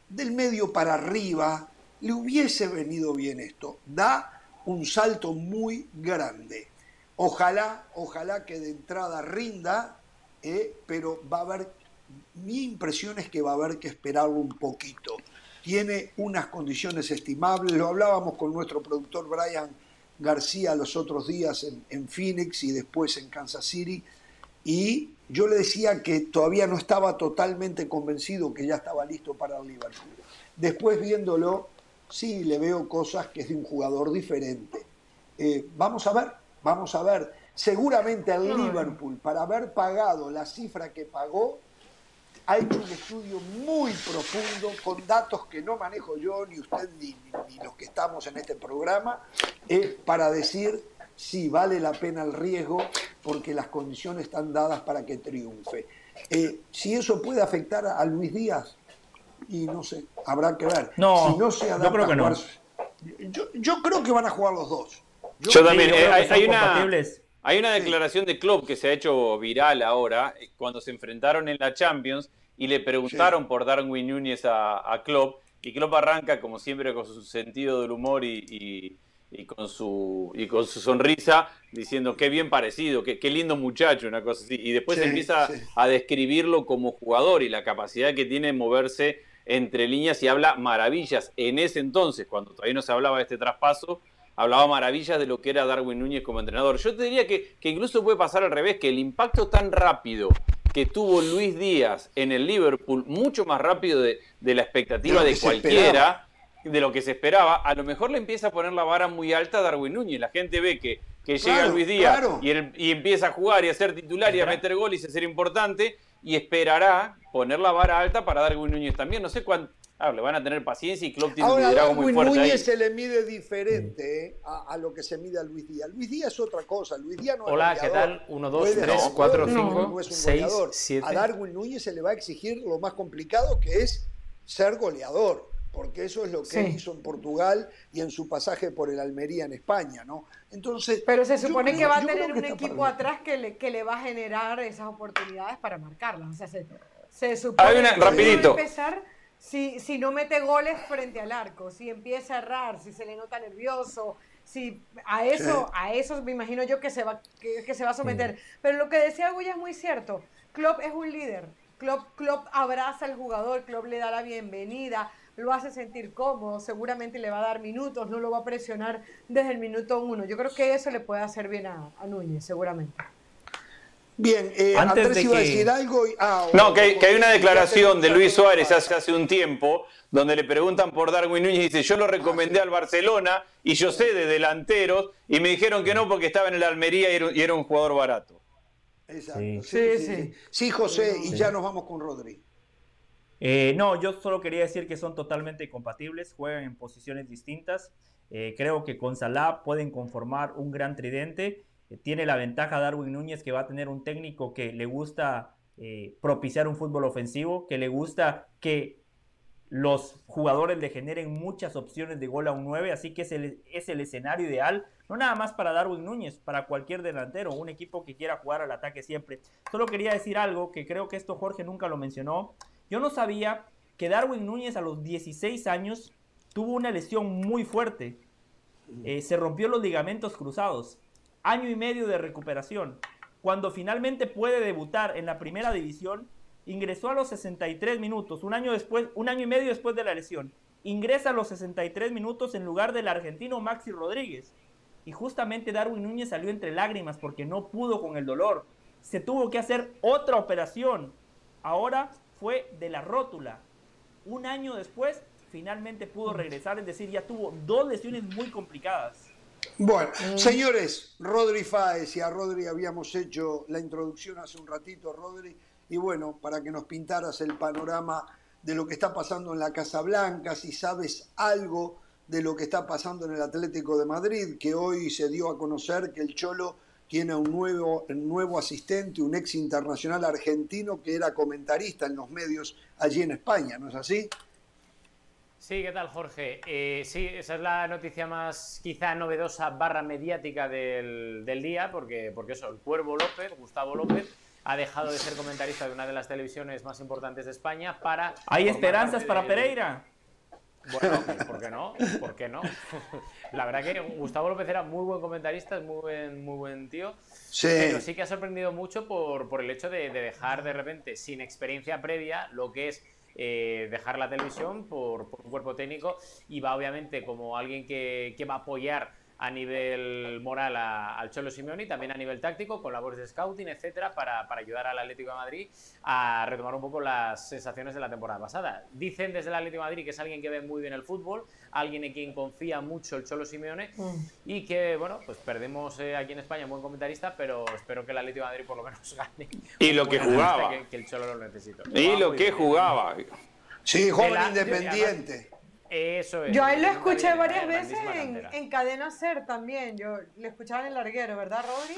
del medio para arriba, le hubiese venido bien esto. Da un salto muy grande. Ojalá, ojalá que de entrada rinda, eh, pero va a haber mi impresión es que va a haber que esperarlo un poquito. Tiene unas condiciones estimables, lo hablábamos con nuestro productor Brian García los otros días en, Phoenix y después en Kansas City, y yo le decía que todavía no estaba totalmente convencido que ya estaba listo para el Liverpool. Después viéndolo, sí le veo cosas que es de un jugador diferente. Eh, vamos a ver, vamos a ver. Seguramente al Liverpool, para haber pagado la cifra que pagó, ha hecho un estudio muy profundo con datos que no manejo yo, ni usted, ni, los que estamos en este programa, eh, para decir si vale la pena el riesgo porque las condiciones están dadas para que triunfe. Eh, si eso puede afectar a Luis Díaz, y no sé, habrá que ver. No, si no se yo creo que no. Yo, creo que van a jugar los dos. Yo, también. Eh, hay, una, hay, una, declaración de Klopp que se ha hecho viral ahora, eh, cuando se enfrentaron en la Champions y le preguntaron por Darwin Núñez a, a, Klopp, y Klopp arranca, como siempre, con su sentido del humor y, con, su, y con su sonrisa, diciendo qué bien parecido, qué, qué lindo muchacho, una cosa así. Y después empieza a describirlo como jugador y la capacidad que tiene de moverse entre líneas y habla maravillas. En ese entonces, cuando todavía no se hablaba de este traspaso, hablaba maravillas de lo que era Darwin Núñez como entrenador. Yo te diría que, incluso puede pasar al revés, que el impacto tan rápido que tuvo Luis Díaz en el Liverpool, mucho más rápido de, la expectativa de, cualquiera, de lo que se esperaba, a lo mejor le empieza a poner la vara muy alta a Darwin Núñez. La gente ve que, que llega Luis Díaz y, y, empieza a jugar y a ser titular y a meter goles y a ser importante, y esperará poner la vara alta para Darwin Núñez también. No sé cuánto. le van a tener paciencia y Klopp tiene un liderazgo muy fuerte. Núñez se le mide diferente eh, a, lo que se mide a Luis Díaz. Luis Díaz es otra cosa. Luis Díaz no Hola, ¿qué tal? 1, 2, 3, 4, 5, 6, 7. A Darwin Núñez se le va a exigir lo más complicado que es ser goleador porque eso es lo que hizo en Portugal y en su pasaje por el Almería en España, ¿no? Entonces, pero se supone que va a tener un equipo atrás que le, que le va a generar esas oportunidades para marcarlas. O sea, se, supone que rapidito. Va a empezar si, si no mete goles frente al arco, si empieza a errar, si se le nota nervioso, si a eso, a eso me imagino yo que se va, que, se va a someter. Pero lo que decía Guya es muy cierto. Klopp es un líder. Klopp, Klopp abraza al jugador, Klopp le da la bienvenida lo hace sentir cómodo, seguramente le va a dar minutos, no lo va a presionar desde el minuto uno. Yo creo que eso le puede hacer bien a, Núñez, seguramente. Bien, eh, antes de iba a decir algo. Ah, no, que, hay una declaración de Luis Suárez hace, hace un tiempo donde le preguntan por Darwin Núñez y dice: Yo lo recomendé al Barcelona y yo sé de delanteros y me dijeron que no porque estaba en el Almería y era, un jugador barato. Exacto. Sí, sí, sí. Sí, José, y ya nos vamos con Rodri. Eh, no, yo solo quería decir que son totalmente compatibles, juegan en posiciones distintas. Eh, creo que con Salah pueden conformar un gran tridente. Eh, tiene la ventaja Darwin Núñez que va a tener un técnico que le gusta propiciar un fútbol ofensivo, que le gusta que los jugadores le generen muchas opciones de gol a un 9, así que es el, es el escenario ideal, no nada más para Darwin Núñez, para cualquier delantero, un equipo que quiera jugar al ataque siempre. Solo quería decir algo que creo que esto Jorge nunca lo mencionó. Yo no sabía que Darwin Núñez a los 16 años tuvo una lesión muy fuerte. Eh, se rompió los ligamentos cruzados. Año y medio de recuperación. Cuando finalmente puede debutar en la primera división, ingresó a los 63 minutos, un año después, un año y medio después de la lesión. Ingresa a los 63 minutos en lugar del argentino Maxi Rodríguez. Y justamente Darwin Núñez salió entre lágrimas porque no pudo con el dolor. Se tuvo que hacer otra operación. Ahora fue de la rótula. Un año después, finalmente pudo regresar, es decir, ya tuvo dos lesiones muy complicadas. Bueno, mm. señores, Rodri Fáez y a Rodri habíamos hecho la introducción hace un ratito, Rodri, y bueno, para que nos pintaras el panorama de lo que está pasando en la Casa Blanca, si sabes algo de lo que está pasando en el Atlético de Madrid, que hoy se dio a conocer que el Cholo tiene un nuevo, un nuevo asistente, un ex internacional argentino que era comentarista en los medios allí en España, ¿no es así? Sí, ¿qué tal Jorge? Eh, sí, esa es la noticia más quizá novedosa barra mediática del, día, porque, porque eso, el Cuervo López, Gustavo López, ha dejado de ser comentarista de una de las televisiones más importantes de España para... ¿Hay esperanzas para Pereira? Bueno, ¿por qué no? ¿Por qué no? La verdad que Gustavo López era muy buen comentarista, es muy buen, muy buen tío. Sí. Pero sí que ha sorprendido mucho por, por el hecho de, dejar de repente, sin experiencia previa, lo que es eh, dejar la televisión por, un cuerpo técnico y va obviamente como alguien que, que va a apoyar a nivel moral al Cholo Simeone y también a nivel táctico, con labores de scouting, etcétera, para, para, ayudar al Atlético de Madrid a retomar un poco las sensaciones de la temporada pasada. Dicen desde el Atlético de Madrid que es alguien que ve muy bien el fútbol, alguien en quien confía mucho el Cholo Simeone mm. y que, bueno, pues perdemos eh, aquí en España un buen comentarista, pero espero que el Atlético de Madrid por lo menos gane. Y lo que jugaba. Que, el Cholo lo necesita. Y lo que jugaba. Sí, joven independiente. Eso es. Yo a él lo escuché varias veces en, Cadena Ser también. Yo le escuchaba en el larguero, ¿verdad, Rodri?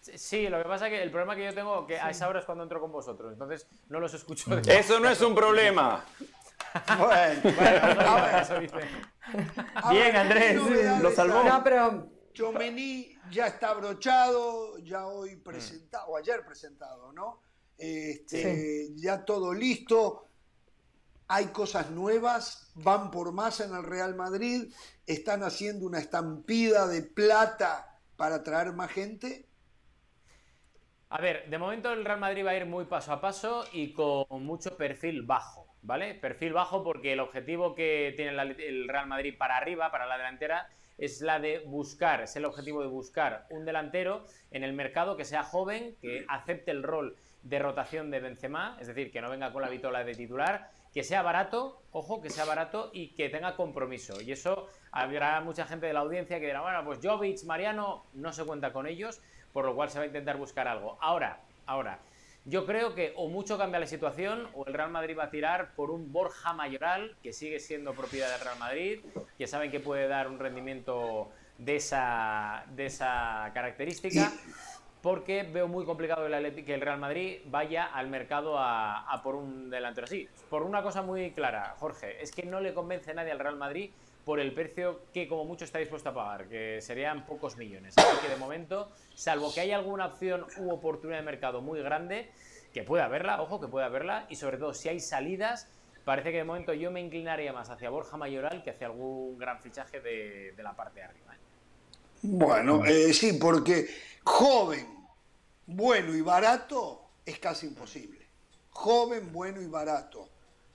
Sí, lo que pasa es que el problema que yo tengo que a esa hora es cuando entro con vosotros, entonces no los escucho. Eso no es un problema. bueno, eso dice. Bien, Andrés, lo salvó. No, pero... Chomení ya está abrochado, ya hoy presentado, ayer presentado, ¿no? Este, Ya todo listo hay cosas nuevas, van por más en el Real Madrid, están haciendo una estampida de plata para traer más gente. A ver, de momento el Real Madrid va a ir muy paso a paso y con mucho perfil bajo, ¿vale? Perfil bajo porque el objetivo que tiene el Real Madrid para arriba, para la delantera, es la de buscar, es el objetivo de buscar un delantero en el mercado que sea joven, que acepte el rol de rotación de Benzema, es decir, que no venga con la vitola de titular que sea barato, ojo, que sea barato y que tenga compromiso. Y eso habrá mucha gente de la audiencia que dirá, bueno, pues Jovic, Mariano, no se cuenta con ellos, por lo cual se va a intentar buscar algo. Ahora, ahora, yo creo que o mucho cambia la situación o el Real Madrid va a tirar por un Borja Mayoral, que sigue siendo propiedad del Real Madrid, que saben que puede dar un rendimiento de esa, de esa característica porque veo muy complicado que el Real Madrid vaya al mercado a, por un delantero así. Por una cosa muy clara, Jorge, es que no le convence a nadie al Real Madrid por el precio que como mucho está dispuesto a pagar, que serían pocos millones. Así que de momento, salvo que haya alguna opción u oportunidad de mercado muy grande, que pueda haberla, ojo, que pueda haberla, y sobre todo si hay salidas, parece que de momento yo me inclinaría más hacia Borja Mayoral que hacia algún gran fichaje de, la parte de arriba. Bueno, eh, sí, porque joven, bueno y barato es casi imposible. Joven, bueno y barato.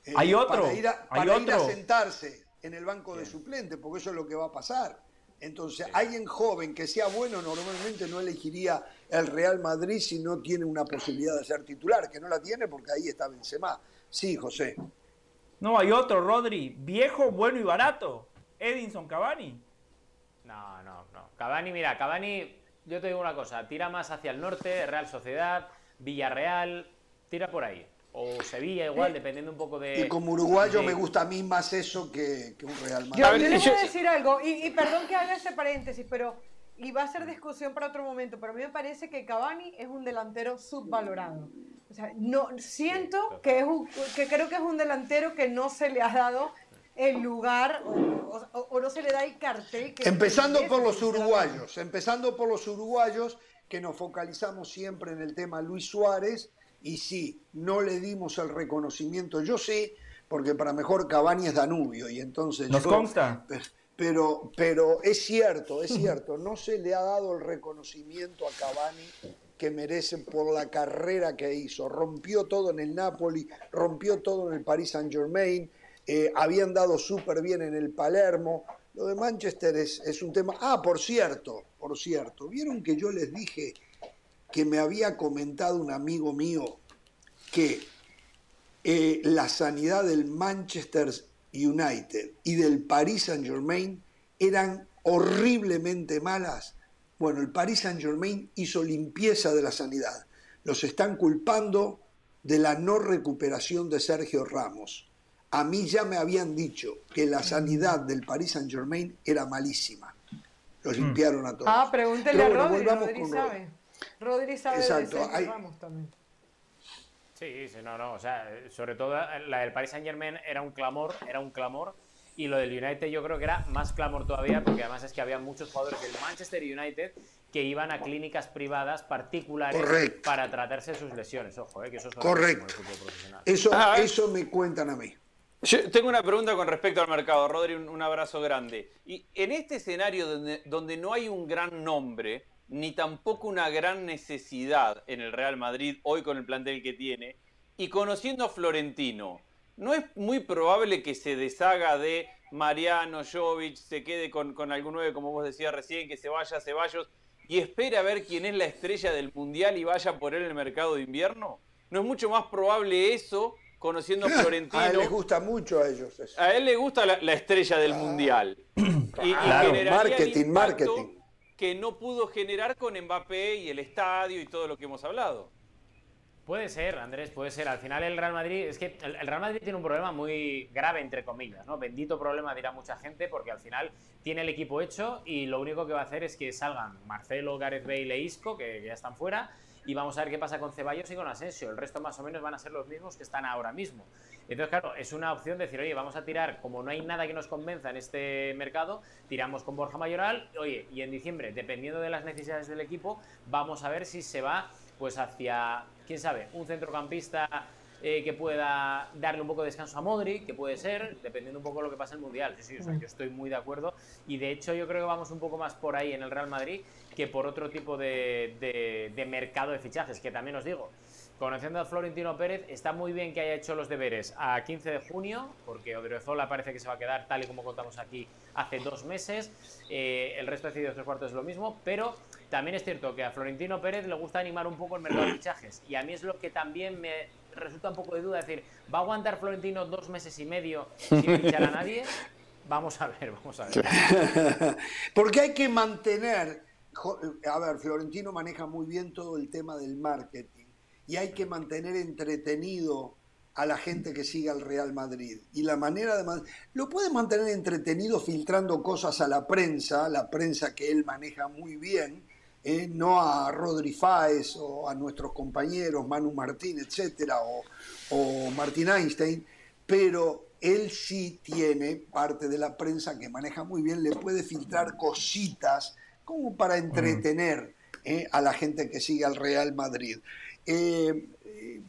Eh, hay otro. Para, ir a, sentarse en el banco de suplente, porque eso es lo que va a pasar. Entonces, alguien joven que sea bueno normalmente no elegiría el Real Madrid si no tiene una posibilidad de ser titular, que no la tiene porque ahí está Benzema. Sí, José. No, hay otro, Rodri. Viejo, bueno y barato. Edinson Cavani. No, no. Cavani, mira, Cavani yo te digo una cosa, tira más hacia el norte, Real Sociedad, Villarreal, tira por ahí. O Sevilla igual, dependiendo un poco de... Y como uruguayo me gusta a mí más eso que, un Real Madrid. Yo, yo voy a decir algo, y, perdón que haga este paréntesis, pero... Y va a ser discusión para otro momento, pero a mí me parece que Cavani es un delantero subvalorado. O sea, no, siento que, es un, que creo que es un delantero que no se le ha dado el lugar o, no se le da el cartel. Que empezando por los uruguayos, empezando por los uruguayos, que nos focalizamos siempre en el tema Luis Suárez, y sí, no le dimos el reconocimiento, yo sé, porque para mejor Cavani es Danubio, y entonces... Nos consta. Pero, pero es cierto, es cierto, no se le ha dado el reconocimiento a Cavani que merece por la carrera que hizo. Rompió todo en el Napoli, rompió todo en el Paris Saint Germain, eh, habían dado súper bien en el Palermo. Lo de Manchester es, un tema. Ah, por cierto, por cierto, vieron que yo les dije que me había comentado un amigo mío que eh, la sanidad del Manchester United y del Paris Saint Germain eran horriblemente malas. Bueno, el Paris Saint Germain hizo limpieza de la sanidad. Los están culpando de la no recuperación de Sergio Ramos. A mí ya me habían dicho que la sanidad del Paris Saint Germain era malísima. Los mm. limpiaron a todos. Ah, pregúntele a Rodri, Rodri sabe. Rodri sabe Exacto, de también. Sí, sí, no, no, o sea, sobre todo la del Paris Saint Germain era un clamor, era un clamor, y lo del United yo creo que era más clamor todavía, porque además es que había muchos jugadores del Manchester United que iban a clínicas privadas particulares para tratarse sus lesiones, ojo, eh, que eso es Correcto. Eso, ah, eso me cuentan a mí. Yo tengo una pregunta con respecto al mercado, Rodri, un, abrazo grande. Y en este escenario donde, no hay un gran nombre, ni tampoco una gran necesidad en el Real Madrid, hoy con el plantel que tiene, y conociendo a Florentino, ¿no es muy probable que se deshaga de Mariano, Jovic, se quede con, con algún 9, como vos decías recién, que se vaya Ceballos y espere a ver quién es la estrella del Mundial y vaya por él en el mercado de invierno? ¿No es mucho más probable eso conociendo a Florentino? a él le gusta mucho a ellos eso. A él le gusta la, estrella del Mundial. Y, marketing, marketing. Que no pudo generar con Mbappé y el estadio y todo lo que hemos hablado. Puede ser, Andrés, puede ser. Al final el Real Madrid, es que el Real Madrid tiene un problema muy grave, entre comillas, ¿no? Bendito problema, dirá mucha gente, porque al final tiene el equipo hecho y lo único que va a hacer es que salgan Marcelo, Gareth Bale e Isco, que, ya están fuera, y vamos a ver qué pasa con Ceballos y con Asensio. El resto más o menos van a ser los mismos que están ahora mismo. Entonces, claro, es una opción decir, oye, vamos a tirar, como no hay nada que nos convenza en este mercado, tiramos con Borja Mayoral, oye, y en diciembre, dependiendo de las necesidades del equipo, vamos a ver si se va pues hacia, quién sabe, un centrocampista eh, que pueda darle un poco de descanso a Modric, que puede ser, dependiendo un poco de lo que pasa en el Mundial. Sí, sí, o sea, yo estoy muy de acuerdo. Y de hecho yo creo que vamos un poco más por ahí en el Real Madrid que por otro tipo de, de mercado de fichajes, que también os digo, Conociendo a Florentino Pérez, está muy bien que haya hecho los deberes a 15 de junio, porque Odriozola parece que se va a quedar tal y como contamos aquí hace dos meses. Eh, el resto de decidido tres cuartos es lo mismo, pero también es cierto que a Florentino Pérez le gusta animar un poco el mercado de fichajes. Y a mí es lo que también me resulta un poco de duda, decir, ¿va a aguantar Florentino dos meses y medio sin fichar a nadie? Vamos a ver, vamos a ver. porque hay que mantener, a ver, Florentino maneja muy bien todo el tema del marketing y hay que mantener entretenido a la gente que sigue al Real Madrid. Y la manera de... Lo puede mantener entretenido filtrando cosas a la prensa, la prensa que él maneja muy bien, ¿eh? no a Rodri Fáez o a nuestros compañeros Manu Martín, etcétera, o, o Martín Einstein, pero él sí tiene parte de la prensa que maneja muy bien, le puede filtrar cositas como para entretener ¿eh? a la gente que sigue al Real Madrid. Eh,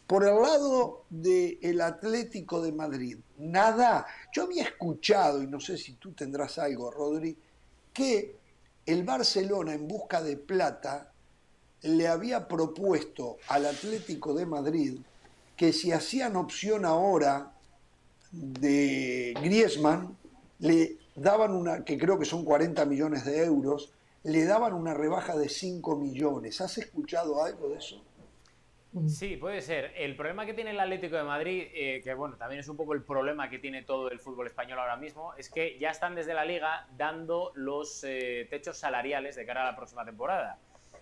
por el lado del Atlético de Madrid, nada. Yo había escuchado, y no sé si tú tendrás algo, Rodri, que el Barcelona en busca de plata le había propuesto al Atlético de Madrid que si hacían opción ahora de Griezmann, le daban una, que creo que son 40 millones de euros, le daban una rebaja de 5 millones. ¿Has escuchado algo de eso? Sí, puede ser. El problema que tiene el Atlético de Madrid, eh, que bueno, también es un poco el problema que tiene todo el fútbol español ahora mismo, es que ya están desde la liga dando los eh, techos salariales de cara a la próxima temporada.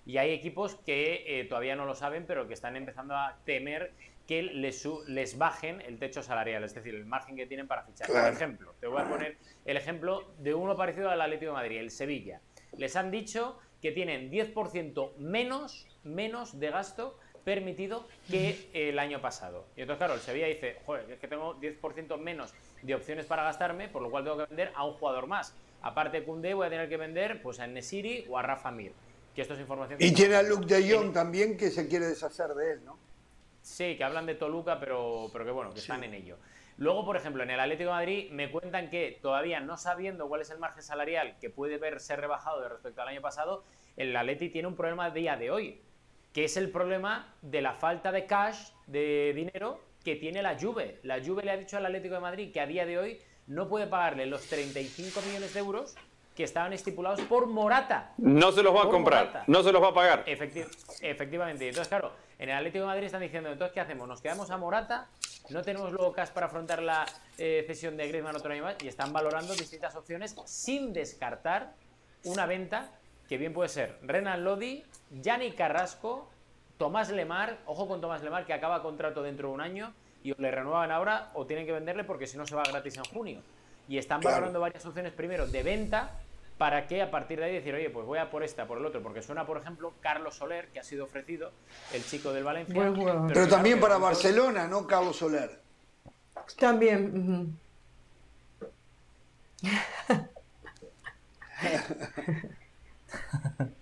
Y hay equipos que eh, todavía no lo saben, pero que están empezando a temer que les, les bajen el techo salarial, es decir, el margen que tienen para fichar. Por ejemplo, te voy a poner el ejemplo de uno parecido al Atlético de Madrid, el Sevilla. Les han dicho que tienen 10% menos, menos de gasto permitido que el año pasado. Y entonces, claro, el Sevilla dice, joder, es que tengo 10% menos de opciones para gastarme, por lo cual tengo que vender a un jugador más. Aparte de Koundé, voy a tener que vender pues, a Nesiri o a Rafa Mir. Que esto es información y tiene a Luke de Jong también que se quiere deshacer de él, ¿no? Sí, que hablan de Toluca, pero, pero que bueno, que están en ello. Luego, por ejemplo, en el Atlético de Madrid me cuentan que todavía no sabiendo cuál es el margen salarial que puede verse rebajado de respecto al año pasado, el Atleti tiene un problema de día de hoy que es el problema de la falta de cash, de dinero, que tiene la Juve. La Juve le ha dicho al Atlético de Madrid que a día de hoy no puede pagarle los 35 millones de euros que estaban estipulados por Morata. No se los va a comprar, no se los va a pagar. efectivamente. Entonces, claro, en el Atlético de Madrid están diciendo, entonces, ¿qué hacemos? ¿Nos quedamos a Morata? ¿No tenemos luego cash para afrontar la eh, cesión de Griezmann otro año más? Y están valorando distintas opciones sin descartar una venta que bien puede ser Renan Lodi, Yanni Carrasco, Tomás Lemar, ojo con Tomás Lemar que acaba contrato dentro de un año y o le renuevan ahora o tienen que venderle porque si no se va gratis en junio. Y están valorando varias opciones primero de venta para que a partir de ahí decir, oye, pues voy a por esta, por el otro, porque suena, por ejemplo, Carlos Soler, que ha sido ofrecido, el chico del Valencia. Pero, también para Barcelona, ¿no, Carlos Soler? También.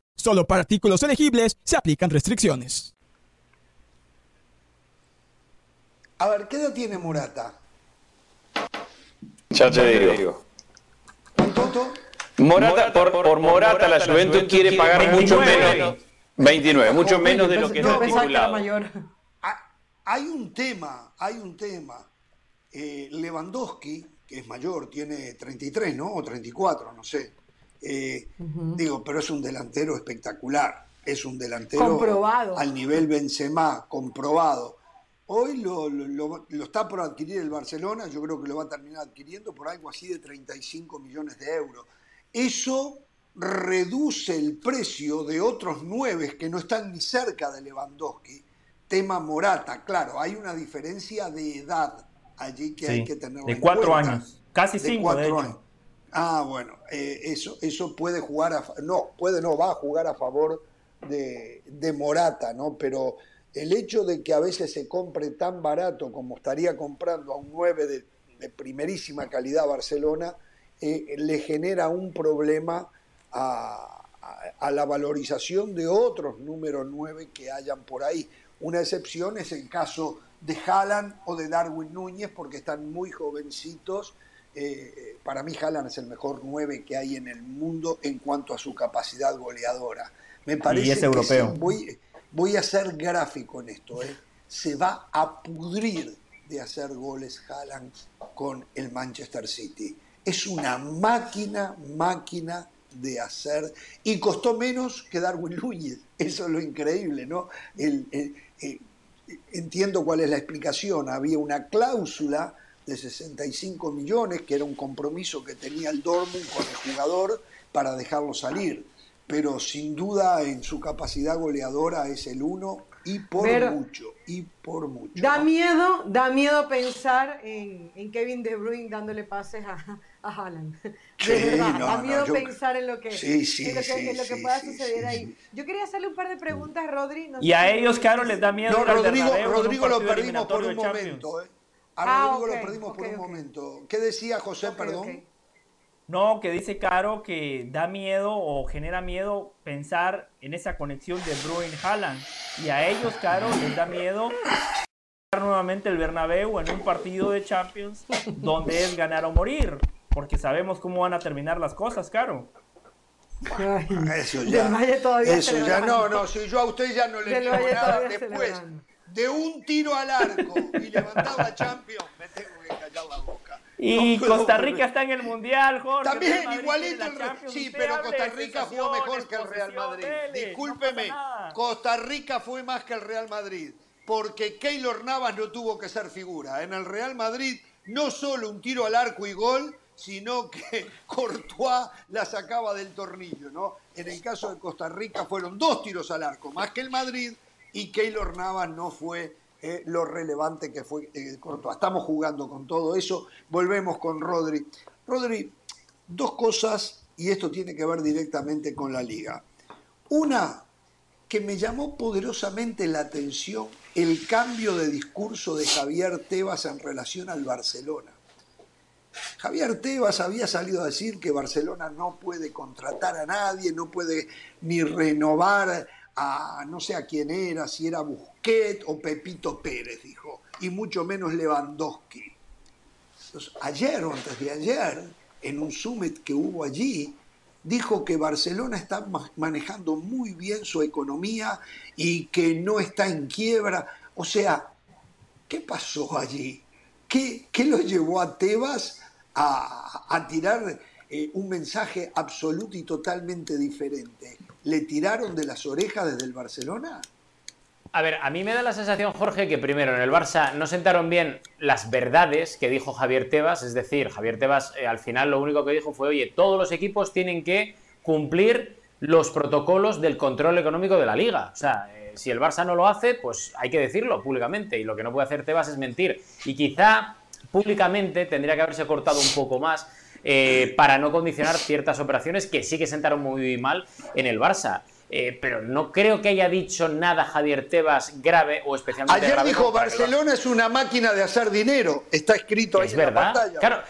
Solo para artículos elegibles se aplican restricciones. A ver, ¿qué edad tiene Morata? Ya te digo. ¿Cuánto? Morata, por, por Morata, la Juventus quiere pagar mucho menos. 29, mucho menos de lo que está estipulado. Ah, Hay un tema, hay un tema. Eh, Lewandowski, que es mayor, tiene 33, ¿no? O 34, no sé. Eh, Digo, pero es un delantero espectacular. Es un delantero Comprobado. al nivel Benzema, comprobado. Hoy lo, lo- lo- lo está por adquirir el Barcelona, yo creo que lo va a terminar adquiriendo por algo así de 35 millones de euros. Eso reduce el precio de otros nueve que no están ni cerca de Lewandowski. Tema Morata, claro, hay una diferencia de edad allí que hay que tener de cuatro años. Casi de cinco, cuatro de hecho. años. Ah, bueno, eh, eso, eso puede jugar a no, puede no, va a jugar a favor de, de Morata, ¿no? Pero el hecho de que a veces se compre tan barato como estaría comprando a un 9 de, primerísima calidad Barcelona, eh, le genera un problema a la valorización de otros números 9 que hayan por ahí. Una excepción es el caso de Haaland o de Darwin Núñez, porque están muy jovencitos. Eh, para mí Haaland es el mejor 9 que hay en el mundo en cuanto a su capacidad goleadora. Me parece es que europeo. sí, voy, voy a ser gráfico en esto. ¿eh? Se va a pudrir de hacer goles Haaland con el Manchester City. Es una máquina, máquina de hacer y costó menos que Darwin Núñez. Eso es lo increíble, ¿no? El- el- entiendo cuál es la explicación. Había una cláusula de 65 millones, que era un compromiso que tenía el Dortmund con el jugador para dejarlo salir. Pero sin duda en su capacidad goleadora es el uno y por Pero- mucho, y por mucho. Da ¿no? miedo, da miedo pensar en, en Kevin De Bruyne dándole pases a, a Haaland. De verdad, no, da no, miedo yo- pensar en lo que, Sí, sí, en lo que, sí, en lo que sí, pueda suceder sí, ahí. Yo quería hacerle un par de preguntas, Rodri. no Y sé a ellos, Caro, les da miedo Rodrigo, Rodrigo lo perdimos por un momento. ¿eh? A Ah, Rodrigo ok, lo perdimos por un momento. ¿Qué decía José, perdón? No, que dice Caro que da miedo o genera miedo pensar en esa conexión de Bruin Haaland. Y a ellos, Caro, les da miedo jugar nuevamente el Bernabéu en un partido de Champions donde es ganar o morir. Porque sabemos cómo van a terminar las cosas, Caro. Ay, Eso ya. Eso ya, no, no, si yo a usted ya no le digo nada todavía después celebrando. De un tiro al arco y levantar la Champions, me tengo que callar la boca. Y No Costa volver. Rica está en el Mundial, Jorge. También, Real igualito el la Re- Champions. Sí, pero Costa Rica jugó mejor que el Real Madrid. Discúlpeme, no. Costa Rica fue más que el Real Madrid, porque Keylor Navas no tuvo que ser figura. En el Real Madrid, no solo un tiro al arco y gol, sino que Courtois la sacaba del tornillo, ¿no? En el caso de Costa Rica fueron dos tiros al arco, más que el Madrid, y Keylor Navas no fue eh, lo relevante que fue eh. Estamos jugando con todo eso. Volvemos con Rodri. Rodri, dos cosas, y esto tiene que ver directamente con la liga. Una, que me llamó poderosamente la atención el cambio de discurso de Javier Tebas en relación al Barcelona. Javier Tebas había salido a decir que Barcelona no puede contratar a nadie, no puede ni renovar a no sé a quién era, si era Busquet o Pepito Pérez, dijo, y mucho menos Lewandowski. Ayer o antes de ayer, en un summit que hubo allí, dijo que Barcelona está ma- manejando muy bien su economía y que no está en quiebra. O sea, ¿qué pasó allí? ¿Qué, qué lo llevó a Tebas a, a tirar eh, un mensaje absoluto y totalmente diferente? Le tiraron de las orejas desde el Barcelona? A ver, a mí me da la sensación, Jorge, que primero en el Barça no sentaron bien las verdades que dijo Javier Tebas, es decir, Javier Tebas eh, al final lo único que dijo fue, oye, todos los equipos tienen que cumplir los protocolos del control económico de la liga. O sea, eh, si el Barça no lo hace, pues hay que decirlo públicamente y lo que no puede hacer Tebas es mentir. Y quizá públicamente tendría que haberse cortado un poco más eh, para no condicionar ciertas operaciones que sí que sentaron muy mal en el Barça. Eh, pero no creo que haya dicho nada Javier Tebas grave o especialmente Ayer grave. dijo Barcelona es una máquina de hacer dinero. Está escrito ahí es en verdad. la pantalla. Claro,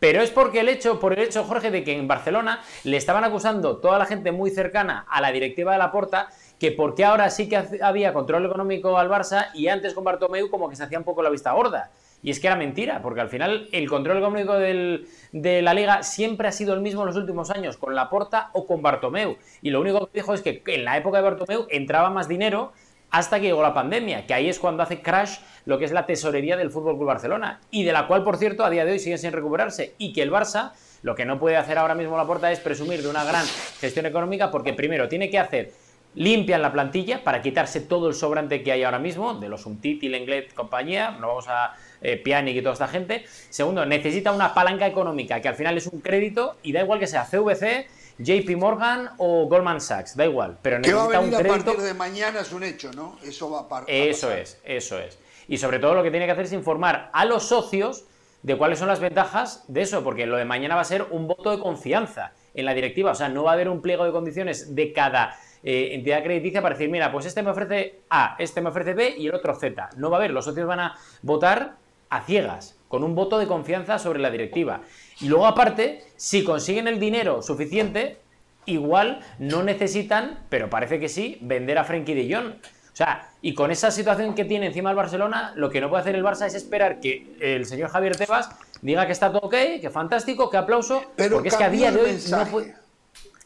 pero es porque el hecho, por el hecho, Jorge, de que en Barcelona le estaban acusando toda la gente muy cercana a la directiva de la Porta que porque ahora sí que había control económico al Barça y antes con Bartomeu como que se hacía un poco la vista gorda. Y es que era mentira, porque al final el control económico del, de la liga siempre ha sido el mismo en los últimos años, con Laporta o con Bartomeu. Y lo único que dijo es que en la época de Bartomeu entraba más dinero hasta que llegó la pandemia, que ahí es cuando hace crash lo que es la tesorería del Fútbol Club Barcelona, y de la cual, por cierto, a día de hoy sigue sin recuperarse, y que el Barça lo que no puede hacer ahora mismo la Porta es presumir de una gran gestión económica, porque primero tiene que hacer limpian la plantilla para quitarse todo el sobrante que hay ahora mismo, de los Umtiti, Lenglet, compañía, no vamos a eh, Pjanic y toda esta gente. Segundo, necesita una palanca económica, que al final es un crédito, y da igual que sea CVC, JP Morgan o Goldman Sachs, da igual, pero Que va a necesita un venir a crédito. partir de mañana es un hecho, ¿no? Eso va a par- a Eso pasar. es, eso es. Y sobre todo lo que tiene que hacer es informar a los socios de cuáles son las ventajas de eso, porque lo de mañana va a ser un voto de confianza en la directiva. O sea, no va a haber un pliego de condiciones de cada eh, entidad crediticia para decir, mira, pues este me ofrece A, este me ofrece B y el otro Z. No va a haber, los socios van a votar a ciegas, con un voto de confianza sobre la directiva. Y luego, aparte, si consiguen el dinero suficiente, igual no necesitan, pero parece que sí, vender a Frenkie de Jong. O sea, y con esa situación que tiene encima el Barcelona, lo que no puede hacer el Barça es esperar que el señor Javier Tebas diga que está todo ok, que fantástico, que aplauso, Pero porque es que a día de hoy no mensaje. puede...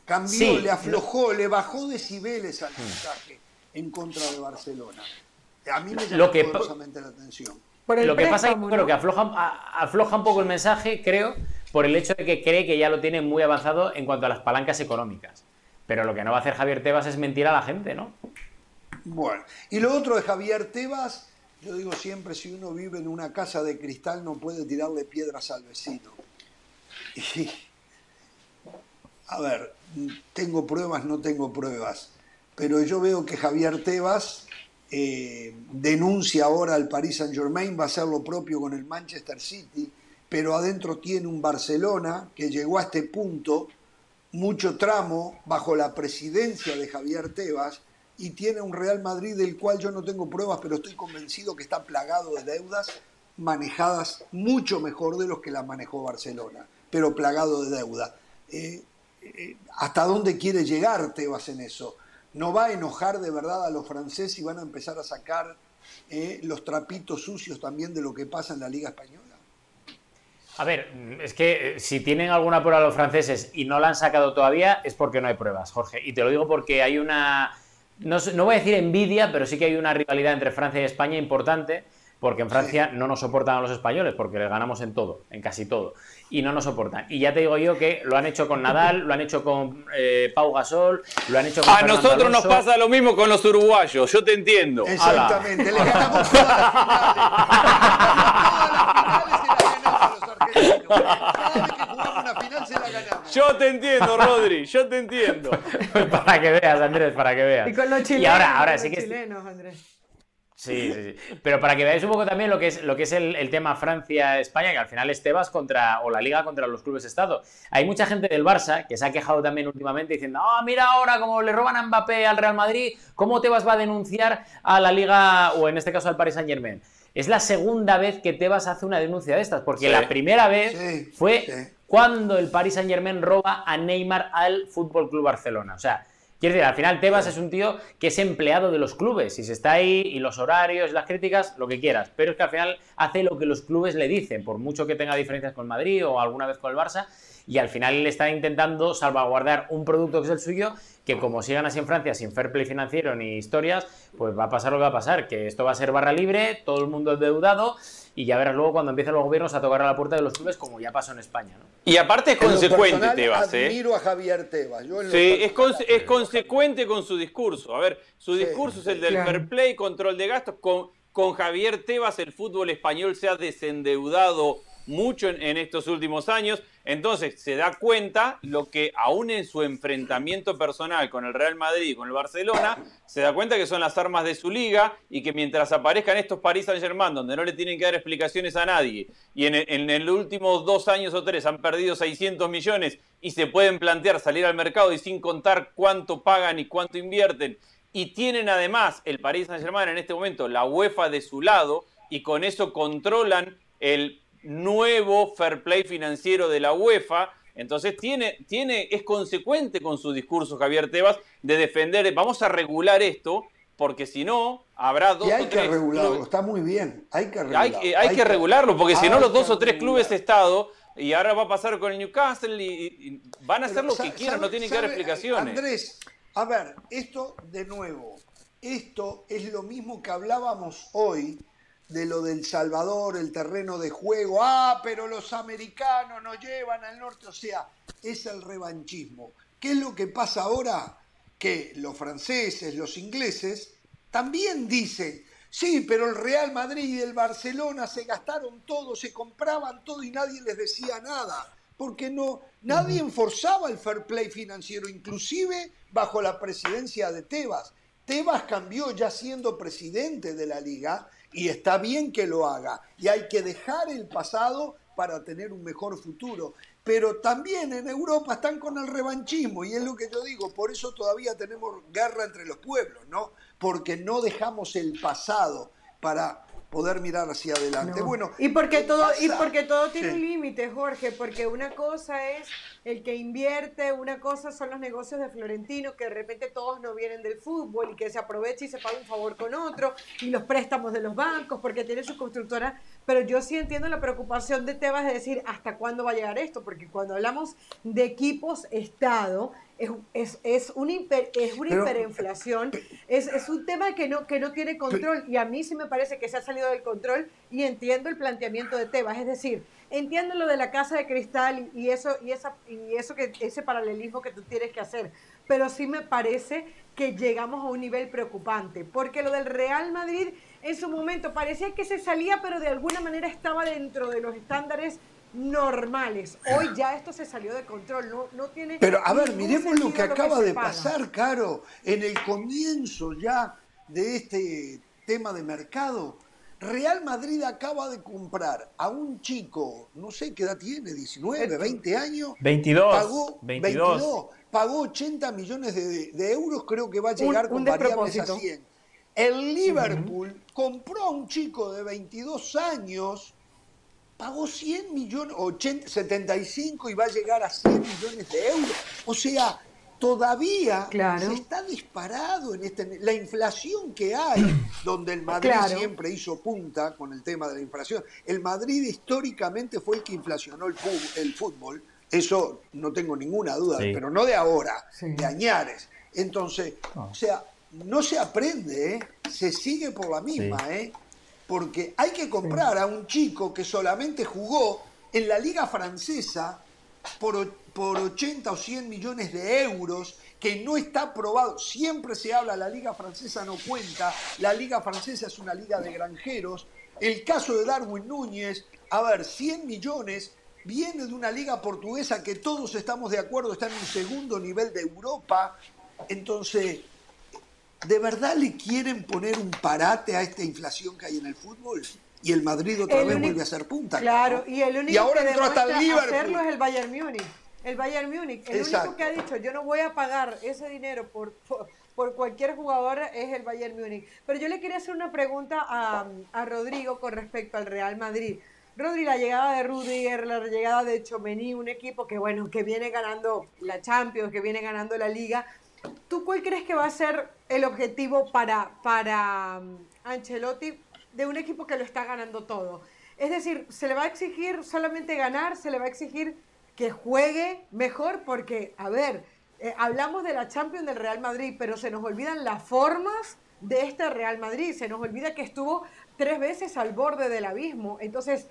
Cambió, Sí. le aflojó, le bajó decibeles al mensaje en contra de Barcelona. A mí me llamó Lo que poderosamente la atención. Por el Lo que pasa es que afloja, a- afloja un poco el mensaje, creo, por el hecho de que cree que ya lo tiene muy avanzado en cuanto a las palancas económicas. Pero lo que no va a hacer Javier Tebas es mentir a la gente, ¿no? Bueno, y lo otro de Javier Tebas, yo digo siempre, si uno vive en una casa de cristal no puede tirarle piedras al vecino. Y, a ver, tengo pruebas, no tengo pruebas, pero yo veo que Javier Tebas eh, denuncia ahora al Paris Saint Germain, va a hacer lo propio con el Manchester City, pero adentro tiene un Barcelona que llegó a este punto, mucho tramo bajo la presidencia de Javier Tebas, y tiene un Real Madrid del cual yo no tengo pruebas, pero estoy convencido que está plagado de deudas manejadas mucho mejor de los que la manejó Barcelona, pero plagado de deuda. Eh, eh, ¿Hasta dónde quiere llegar Tebas en eso? ¿No va a enojar de verdad a los franceses y van a empezar a sacar eh, los trapitos sucios también de lo que pasa en la Liga Española? A ver, es que eh, si tienen alguna prueba los franceses y no la han sacado todavía, es porque no hay pruebas, Jorge. Y te lo digo porque hay una, no, no voy a decir envidia, pero sí que hay una rivalidad entre Francia y España importante, porque en Francia no nos soportan a los españoles, porque les ganamos en todo, en casi todo. Y no nos soportan. Y ya te digo yo que lo han hecho con Nadal, lo han hecho con eh, Pau Gasol, lo han hecho con A Fernando nosotros nos Alonso. pasa lo mismo con los uruguayos, yo te entiendo. Exactamente, le ganamos todas las finales. Todas las finales se las ganamos los argentinos. Cada vez que jugamos una final se la ganamos. Yo te entiendo, Rodri, yo te entiendo. para que veas, Andrés, para que veas. Y con los chilenos. Y ahora, ahora sí que... chilenos, Andrés. Sí, sí, sí. Pero para que veáis un poco también lo que es, lo que es el, el tema Francia-España, que al final es Tebas contra, o la Liga contra los clubes Estado. Hay mucha gente del Barça que se ha quejado también últimamente diciendo, ah, mira ahora como le roban a Mbappé al Real Madrid, ¿cómo Tebas va a denunciar a la Liga, o en este caso al Paris Saint Germain? Es la segunda vez que Tebas hace una denuncia de estas, porque Sí. la primera vez Sí, fue sí. cuando el Paris Saint Germain roba a Neymar al Fútbol Club Barcelona. O sea, quiero decir, al final Tebas es un tío que es empleado de los clubes. Y si está ahí, y los horarios, las críticas, lo que quieras. Pero es que al final hace lo que los clubes le dicen, por mucho que tenga diferencias con Madrid o alguna vez con el Barça. Y al final él está intentando salvaguardar un producto que es el suyo, que como sigan así en Francia sin fair play financiero ni historias, pues va a pasar lo que va a pasar, que esto va a ser barra libre, todo el mundo endeudado y ya verás luego cuando empiecen los gobiernos a tocar a la puerta de los clubes como ya pasó en España. ¿no? Y aparte es consecuente, Tebas. ¿eh? Admiro a Javier Tebas. sí, es, es, consecuente con su discurso. A ver, su discurso es el del fair play, control de gastos. Con, con Javier Tebas el fútbol español se ha desendeudado mucho en, estos últimos años. Entonces se da cuenta lo que aún en su enfrentamiento personal con el Real Madrid y con el Barcelona, se da cuenta que son las armas de su liga y que mientras aparezcan estos Paris Saint Germain, donde no le tienen que dar explicaciones a nadie, y en, en los últimos dos años o tres han perdido 600 millones y se pueden plantear salir al mercado y sin contar cuánto pagan y cuánto invierten, y tienen además el Paris Saint Germain en este momento la UEFA de su lado, y con eso controlan el nuevo fair play financiero de la UEFA. Entonces tiene, tiene, es consecuente con su discurso Javier Tebas de defender, vamos a regular esto, porque si no, habrá dos y hay o tres que regularlo, está muy bien, hay que regularlo. Hay, que, regularlo, porque si no los dos o tres clubes de Estado, y ahora va a pasar con el Newcastle, y, van a hacer lo que quieran, no tienen que dar explicaciones. Andrés, a ver, esto de nuevo, esto es lo mismo que hablábamos hoy de lo del Salvador, el terreno de juego, ah, pero los americanos nos llevan al norte, o sea, es el revanchismo. ¿Qué es lo que pasa ahora? Que los franceses, los ingleses, también dicen, sí, pero el Real Madrid y el Barcelona se gastaron todo, se compraban todo y nadie les decía nada, porque no, nadie enforzaba el fair play financiero, inclusive bajo la presidencia de Tebas. Tebas cambió ya siendo presidente de la liga y está bien que lo haga. Y hay que dejar el pasado para tener un mejor futuro. Pero también en Europa están con el revanchismo y es lo que yo digo, por eso todavía tenemos guerra entre los pueblos, ¿no? Porque no dejamos el pasado para poder mirar hacia adelante. Bueno, y porque todo y porque todo tiene un límite, Jorge, porque una cosa es el que invierte, una cosa son los negocios de Florentino que de repente todos no vienen del fútbol y que se aprovecha y se paga un favor con otro y los préstamos de los bancos porque tiene su constructora, pero yo sí entiendo la preocupación de Tebas de decir hasta cuándo va a llegar esto, porque cuando hablamos de equipos Estado es, es, es, una, es una hiperinflación, es, es, un tema que no, que no tiene control y a mí sí me parece que se ha salido del control y entiendo el planteamiento de Tebas, es decir, entiendo lo de la casa de cristal y, eso, y, esa, y eso que, ese paralelismo que tú tienes que hacer, pero sí me parece que llegamos a un nivel preocupante, porque lo del Real Madrid en su momento parecía que se salía, pero de alguna manera estaba dentro de los estándares normales. Hoy ya esto se salió de control, no, no tiene... Pero a ver, miremos lo que acaba de pasar, Caro, en el comienzo ya de este tema de mercado. Real Madrid acaba de comprar a un chico, no sé qué edad tiene, 19, 20 años. 22. Pagó 22. pagó 80 millones de, euros, creo que va a llegar con variables a 100. El Liverpool compró a un chico de 22 años pagó 100 millones, 80, 75 y va a llegar a 100 millones de euros. O sea, todavía se está disparado en este, la inflación que hay, donde el Madrid siempre hizo punta con el tema de la inflación. El Madrid históricamente fue el que inflacionó el fútbol, eso no tengo ninguna duda, pero no de ahora, de añares. Entonces, o sea, no se aprende, ¿eh? se sigue por la misma, ¿eh? Porque hay que comprar a un chico que solamente jugó en la liga francesa por, por 80 o 100 millones de euros, que no está aprobado. Siempre se habla, la liga francesa no cuenta, la liga francesa es una liga de granjeros. El caso de Darwin Núñez, a ver, 100 millones, viene de una liga portuguesa que todos estamos de acuerdo, está en un segundo nivel de Europa. Entonces, ¿De verdad le quieren poner un parate a esta inflación que hay en el fútbol? Y el Madrid otra vez vuelve a ser punta. Claro, y el único ahora que entró hasta el hacerlo es el Bayern Múnich. El Bayern Múnich. El único que ha dicho, yo no voy a pagar ese dinero por, por, cualquier jugador es el Bayern Múnich. Pero yo le quería hacer una pregunta a, a Rodrigo con respecto al Real Madrid. Rodri, la llegada de Rudiger, la llegada de Chomení, un equipo que bueno, que viene ganando la Champions, que viene ganando la Liga, ¿Tú cuál crees que va a ser el objetivo para, para um, Ancelotti de un equipo que lo está ganando todo? Es decir, ¿se le va a exigir solamente ganar? ¿Se le va a exigir que juegue mejor? Porque, a ver, eh, hablamos de la Champions del Real Madrid, pero se nos olvidan las formas de este Real Madrid, se nos olvida que estuvo tres veces al borde del abismo. Entonces,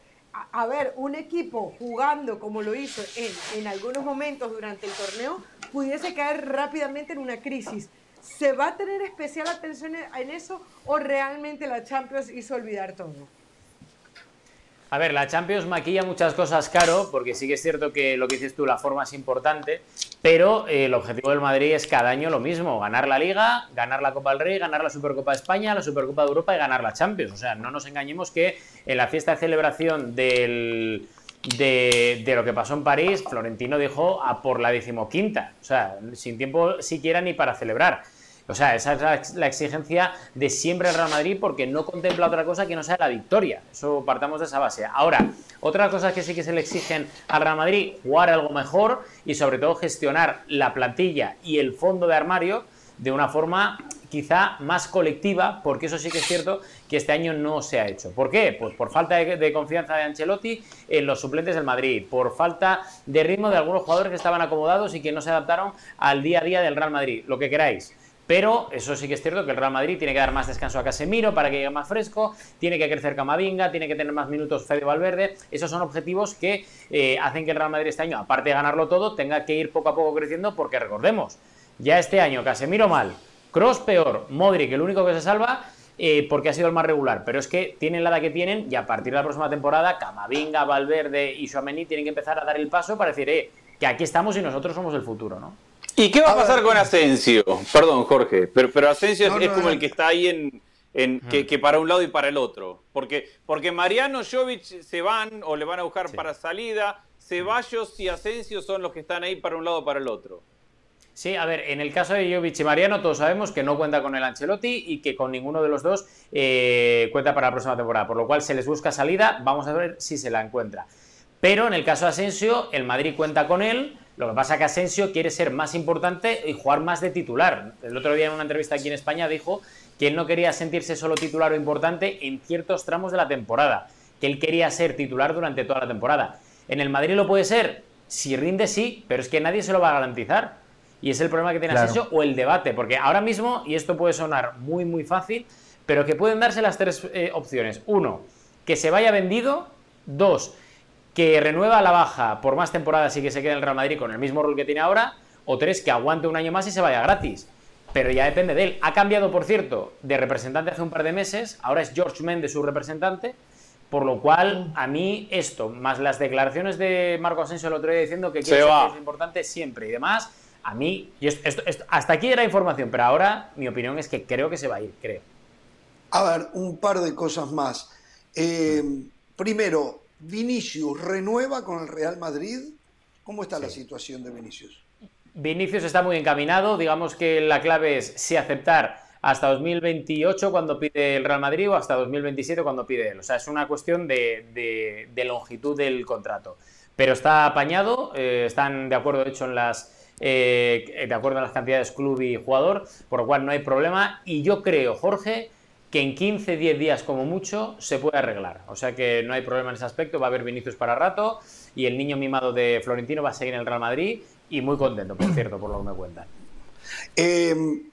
a, ver, un equipo jugando como lo hizo en, en algunos momentos durante el torneo, pudiese caer rápidamente en una crisis. ¿Se va a tener especial atención en eso o realmente la Champions hizo olvidar todo? A ver, la Champions maquilla muchas cosas caro, porque sí que es cierto que lo que dices tú, la forma es importante, pero eh, el objetivo del Madrid es cada año lo mismo, ganar la Liga, ganar la Copa del Rey, ganar la Supercopa de España, la Supercopa de Europa y ganar la Champions. O sea, no nos engañemos que en la fiesta de celebración del, de, de, lo que pasó en París, Florentino dijo a por la decimoquinta, o sea, sin tiempo siquiera ni para celebrar. O sea, esa es la, exigencia de siempre el Real Madrid porque no contempla otra cosa que no sea la victoria. Eso partamos de esa base. Ahora, otras cosas que sí que se le exigen al Real Madrid, jugar algo mejor y sobre todo gestionar la plantilla y el fondo de armario de una forma quizá más colectiva, porque eso sí que es cierto que este año no se ha hecho. ¿Por qué? Pues por falta de, de, confianza de Ancelotti en los suplentes del Madrid, por falta de ritmo de algunos jugadores que estaban acomodados y que no se adaptaron al día a día del Real Madrid, lo que queráis. Pero eso sí que es cierto que el Real Madrid tiene que dar más descanso a Casemiro para que llegue más fresco, tiene que crecer Camavinga, tiene que tener más minutos Fede Valverde. Esos son objetivos que eh, hacen que el Real Madrid este año, aparte de ganarlo todo, tenga que ir poco a poco creciendo porque recordemos, ya este año Casemiro mal, Cross peor, Modric el único que se salva eh, porque ha sido el más regular. Pero es que tienen la edad que tienen y a partir de la próxima temporada Camavinga, Valverde y Suamení tienen que empezar a dar el paso para decir eh, que aquí estamos y nosotros somos el futuro, ¿no? ¿Y qué va a, pasar con Asensio? Perdón, Jorge, pero, pero Asensio es, como el que está ahí en, en que, para un lado y para el otro. Porque, porque Mariano, Jovic se van o le van a buscar para salida. Ceballos y Asensio son los que están ahí para un lado o para el otro. Sí, a ver, en el caso de Jovic y Mariano, todos sabemos que no cuenta con el Ancelotti y que con ninguno de los dos eh, cuenta para la próxima temporada, por lo cual se les busca salida, vamos a ver si se la encuentra. Pero en el caso de Asensio, el Madrid cuenta con él, lo que pasa es que Asensio quiere ser más importante y jugar más de titular. El otro día en una entrevista aquí en España dijo que él no quería sentirse solo titular o importante en ciertos tramos de la temporada, que él quería ser titular durante toda la temporada. ¿En el Madrid lo puede ser? Si rinde sí, pero es que nadie se lo va a garantizar. Y es el problema que tiene Asensio o el debate, porque ahora mismo, y esto puede sonar muy muy fácil, pero que pueden darse las tres eh, opciones. Uno, que se vaya vendido. Dos, que renueva la baja por más temporadas y que se quede en el Real Madrid con el mismo rol que tiene ahora, o tres, que aguante un año más y se vaya gratis. Pero ya depende de él. Ha cambiado, por cierto, de representante hace un par de meses, ahora es George Mendes su representante, por lo cual a mí esto, más las declaraciones de Marco Asensio el otro día diciendo que quiere ser es importante siempre y demás, a mí, y esto, hasta aquí era información, pero ahora mi opinión es que creo que se va a ir, creo. A ver, un par de cosas más. Eh, primero, Vinicius renueva con el Real Madrid. ¿Cómo está la situación de Vinicius? Vinicius está muy encaminado. Digamos que la clave es si aceptar hasta 2028 cuando pide el Real Madrid o hasta 2027 cuando pide él. O sea, es una cuestión de, longitud del contrato. Pero está apañado, eh, están de acuerdo, de hecho, en las. Eh, de acuerdo en las cantidades club y jugador, por lo cual no hay problema. Y yo creo, Jorge, que en 15, 10 días como mucho se puede arreglar. O sea que no hay problema en ese aspecto, va a haber Vinicius para rato y el niño mimado de Florentino va a seguir en el Real Madrid y muy contento, por cierto, por lo que me cuentan. Em,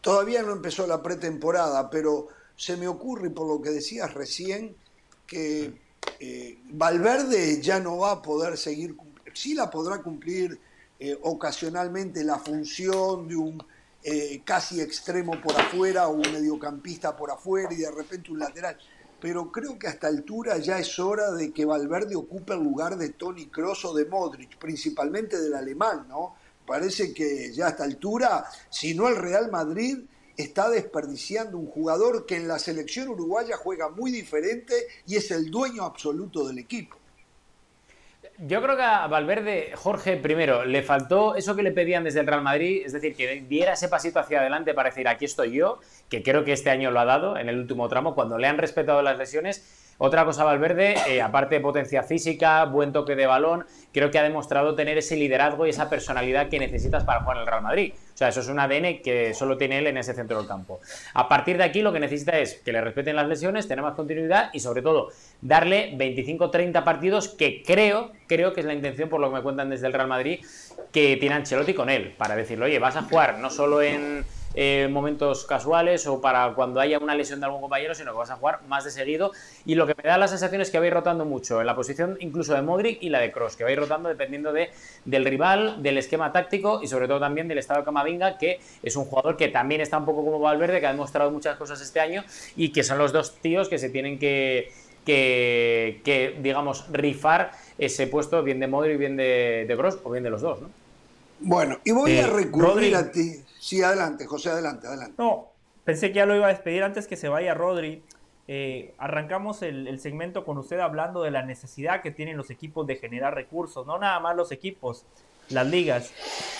todavía no empezó la pretemporada, pero se me ocurre, por lo que decías recién, que eh, Valverde ya no va a poder seguir, sí la podrá cumplir eh, ocasionalmente la función de un eh, casi extremo por afuera o un mediocampista por afuera y de repente un lateral. Pero creo que a esta altura ya es hora de que Valverde ocupe el lugar de Tony Kroos o de Modric, principalmente del alemán, ¿no? Parece que ya a esta altura, si no el Real Madrid está desperdiciando un jugador que en la selección uruguaya juega muy diferente y es el dueño absoluto del equipo. Yo creo que a Valverde, Jorge, primero, le faltó eso que le pedían desde el Real Madrid, es decir, que diera ese pasito hacia adelante para decir, aquí estoy yo, que creo que este año lo ha dado en el último tramo, cuando le han respetado las lesiones. Otra cosa, Valverde, eh, aparte de potencia física, buen toque de balón, creo que ha demostrado tener ese liderazgo y esa personalidad que necesitas para jugar en el Real Madrid. O sea, eso es un ADN que solo tiene él en ese centro del campo. A partir de aquí lo que necesita es que le respeten las lesiones, tener más continuidad y sobre todo darle 25-30 partidos que creo, creo que es la intención por lo que me cuentan desde el Real Madrid, que tiene Ancelotti con él, para decirle, oye, vas a jugar no solo en eh, momentos casuales o para cuando haya una lesión de algún compañero, sino que vas a jugar más de seguido. Y lo que me da la sensación es que vais rotando mucho en la posición incluso de Modric y la de Cross, que vais rotando dependiendo de, del rival, del esquema táctico y sobre todo también del estado de Camavinga, que es un jugador que también está un poco como Valverde, que ha demostrado muchas cosas este año y que son los dos tíos que se tienen que, que, digamos, rifar ese puesto bien de Modric, bien de, de Cross o bien de los dos, ¿no? Bueno, y voy a eh, recurrir a ti. Sí, adelante, José, adelante, adelante. No, pensé que ya lo iba a despedir antes que se vaya Rodri. Eh, arrancamos el, segmento con usted hablando de la necesidad que tienen los equipos de generar recursos, no nada más los equipos, las ligas.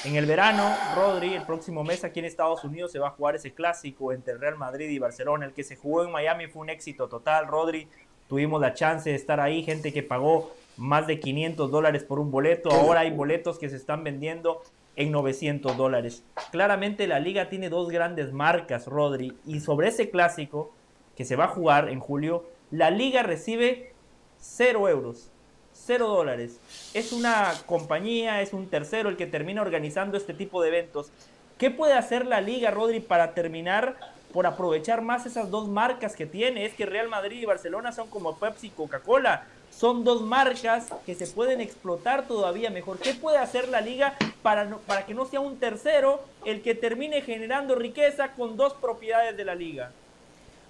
En el verano, Rodri, el próximo mes aquí en Estados Unidos se va a jugar ese clásico entre Real Madrid y Barcelona. El que se jugó en Miami fue un éxito total. Rodri, tuvimos la chance de estar ahí, gente que pagó más de 500 dólares por un boleto. Ahora hay boletos que se están vendiendo en 900 dólares. Claramente la liga tiene dos grandes marcas, Rodri, y sobre ese clásico que se va a jugar en julio, la liga recibe 0 euros, 0 dólares. Es una compañía, es un tercero el que termina organizando este tipo de eventos. ¿Qué puede hacer la liga, Rodri, para terminar por aprovechar más esas dos marcas que tiene? Es que Real Madrid y Barcelona son como Pepsi y Coca-Cola son dos marcas que se pueden explotar todavía mejor. ¿Qué puede hacer la liga para, para que no sea un tercero el que termine generando riqueza con dos propiedades de la liga?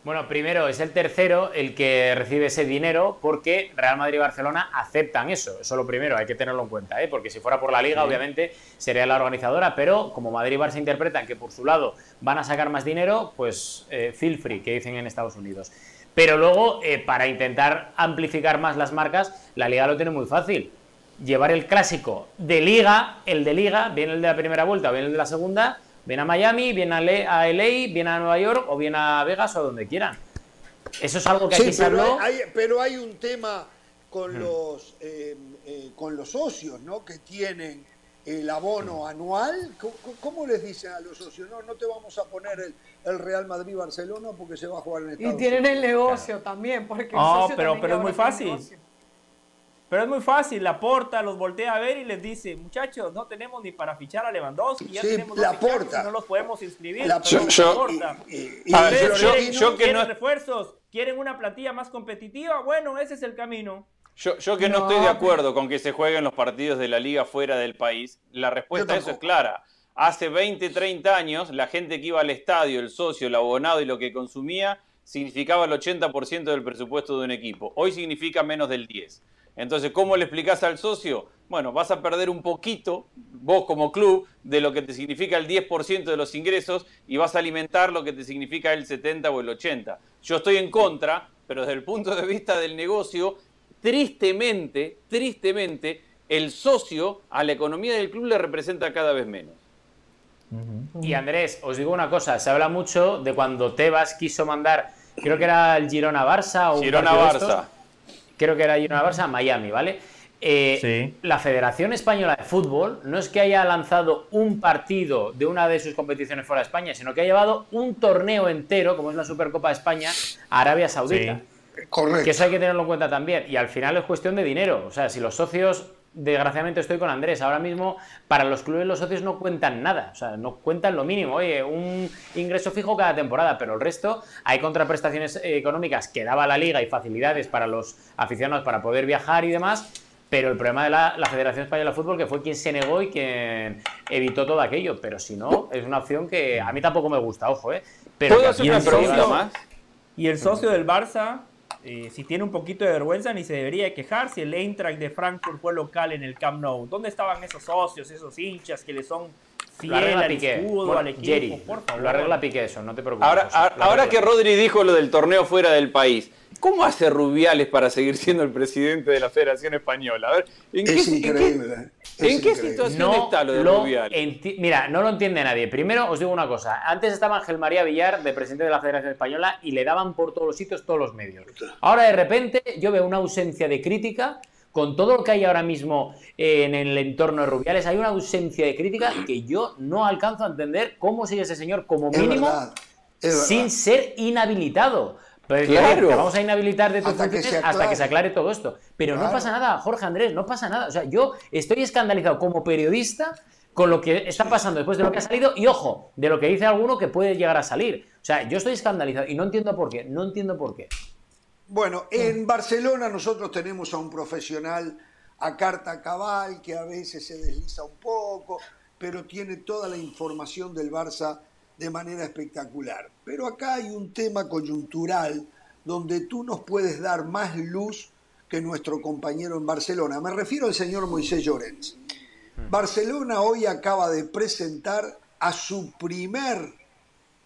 Bueno, primero es el tercero el que recibe ese dinero porque Real Madrid y Barcelona aceptan eso. Eso es lo primero, hay que tenerlo en cuenta, ¿eh? porque si fuera por la liga, obviamente sería la organizadora, pero como Madrid y Barça interpretan que por su lado van a sacar más dinero, pues eh, feel free, que dicen en Estados Unidos. Pero luego, eh, para intentar amplificar más las marcas, la liga lo tiene muy fácil. Llevar el clásico de liga, el de liga, bien el de la primera vuelta, bien el de la segunda, bien a Miami, bien a LA, bien a Nueva York o bien a Vegas o donde quieran. Eso es algo que aquí se habló. Hay, pero hay un tema con, los, eh, eh, con los socios, ¿no? Que tienen el abono anual. ¿Cómo, les dicen a los socios? No, no te vamos a poner el, el Real Madrid-Barcelona porque se va a jugar en Estados Y tienen el negocio también, porque No, pero, pero es muy fácil. Pero es muy fácil, la porta los voltea a ver y les dice, muchachos, no tenemos ni para fichar a Lewandowski, ya tenemos la porta. no los podemos inscribir. La yo, yo, yo, que no... refuerzos, quieren una plantilla más competitiva, bueno, ese es el camino. Yo, yo que no, estoy de acuerdo con que se jueguen los partidos de la liga fuera del país, la respuesta a eso es clara. Hace 20, 30 años, la gente que iba al estadio, el socio, el abonado y lo que consumía, significaba el 80% del presupuesto de un equipo. Hoy significa menos del 10%. Entonces, ¿cómo le explicás al socio? Bueno, vas a perder un poquito, vos como club, de lo que te significa el 10% de los ingresos y vas a alimentar lo que te significa el 70 o el 80. Yo estoy en contra, pero desde el punto de vista del negocio, tristemente, tristemente, el socio a la economía del club le representa cada vez menos. Y Andrés, os digo una cosa, se habla mucho de cuando Tebas quiso mandar, creo que era el Girona Barça o Girona Barça. creo que era Girona Barça, Miami, ¿vale? Eh, la Federación Española de Fútbol no es que haya lanzado un partido de una de sus competiciones fuera de España, sino que ha llevado un torneo entero, como es la Supercopa de España, a Arabia Saudita. Correcto. Que eso hay que tenerlo en cuenta también. Y al final es cuestión de dinero. O sea, si los socios desgraciadamente estoy con Andrés. Ahora mismo, para los clubes, los socios no cuentan nada. O sea, no cuentan lo mínimo. Oye, un ingreso fijo cada temporada, pero el resto hay contraprestaciones económicas que daba la liga y facilidades para los aficionados para poder viajar y demás. Pero el problema de la, Federación Española de Fútbol, que fue quien se negó y quien evitó todo aquello. Pero si no, es una opción que a mí tampoco me gusta, ojo, ¿eh? Pero ¿Puedo hacer una pregunta más? Y el socio del Barça eh, si tiene un poquito de vergüenza, ni se debería quejar si el Eintracht de Frankfurt fue local en el Camp Nou. ¿Dónde estaban esos socios, esos hinchas que le son fieles al escudo, al equipo? por favor. Lo arregla Piqué eso, no te preocupes. Ahora, ahora que Rodri dijo lo del torneo fuera del país, ¿cómo hace Rubiales para seguir siendo el presidente de la Federación Española? A ver, es increíble. ¿En qué situación está lo de Rubiales? Mira, no lo entiende nadie. Primero os digo una cosa. Antes estaba Ángel María Villar, de presidente de la Federación Española, y le daban por todos los sitios todos los medios. Ahora de repente yo veo una ausencia de crítica. Con todo lo que hay ahora mismo en el entorno de Rubiales, hay una ausencia de crítica que yo no alcanzo a entender cómo sigue ese señor como mínimo sin ser inhabilitado. Pues claro. te vamos a inhabilitar de tus hasta funciones que hasta que se aclare todo esto. Pero no pasa nada, Jorge Andrés, no pasa nada. O sea, yo estoy escandalizado como periodista con lo que está pasando después de lo que ha salido y ojo, de lo que dice alguno que puede llegar a salir. O sea, yo estoy escandalizado y no entiendo por qué, no entiendo por qué. Bueno, en Barcelona nosotros tenemos a un profesional a carta cabal que a veces se desliza un poco, pero tiene toda la información del Barça de manera espectacular. Pero acá hay un tema coyuntural donde tú nos puedes dar más luz que nuestro compañero en Barcelona. Me refiero al señor Moisés Llorens. Hmm. Barcelona hoy acaba de presentar a su primer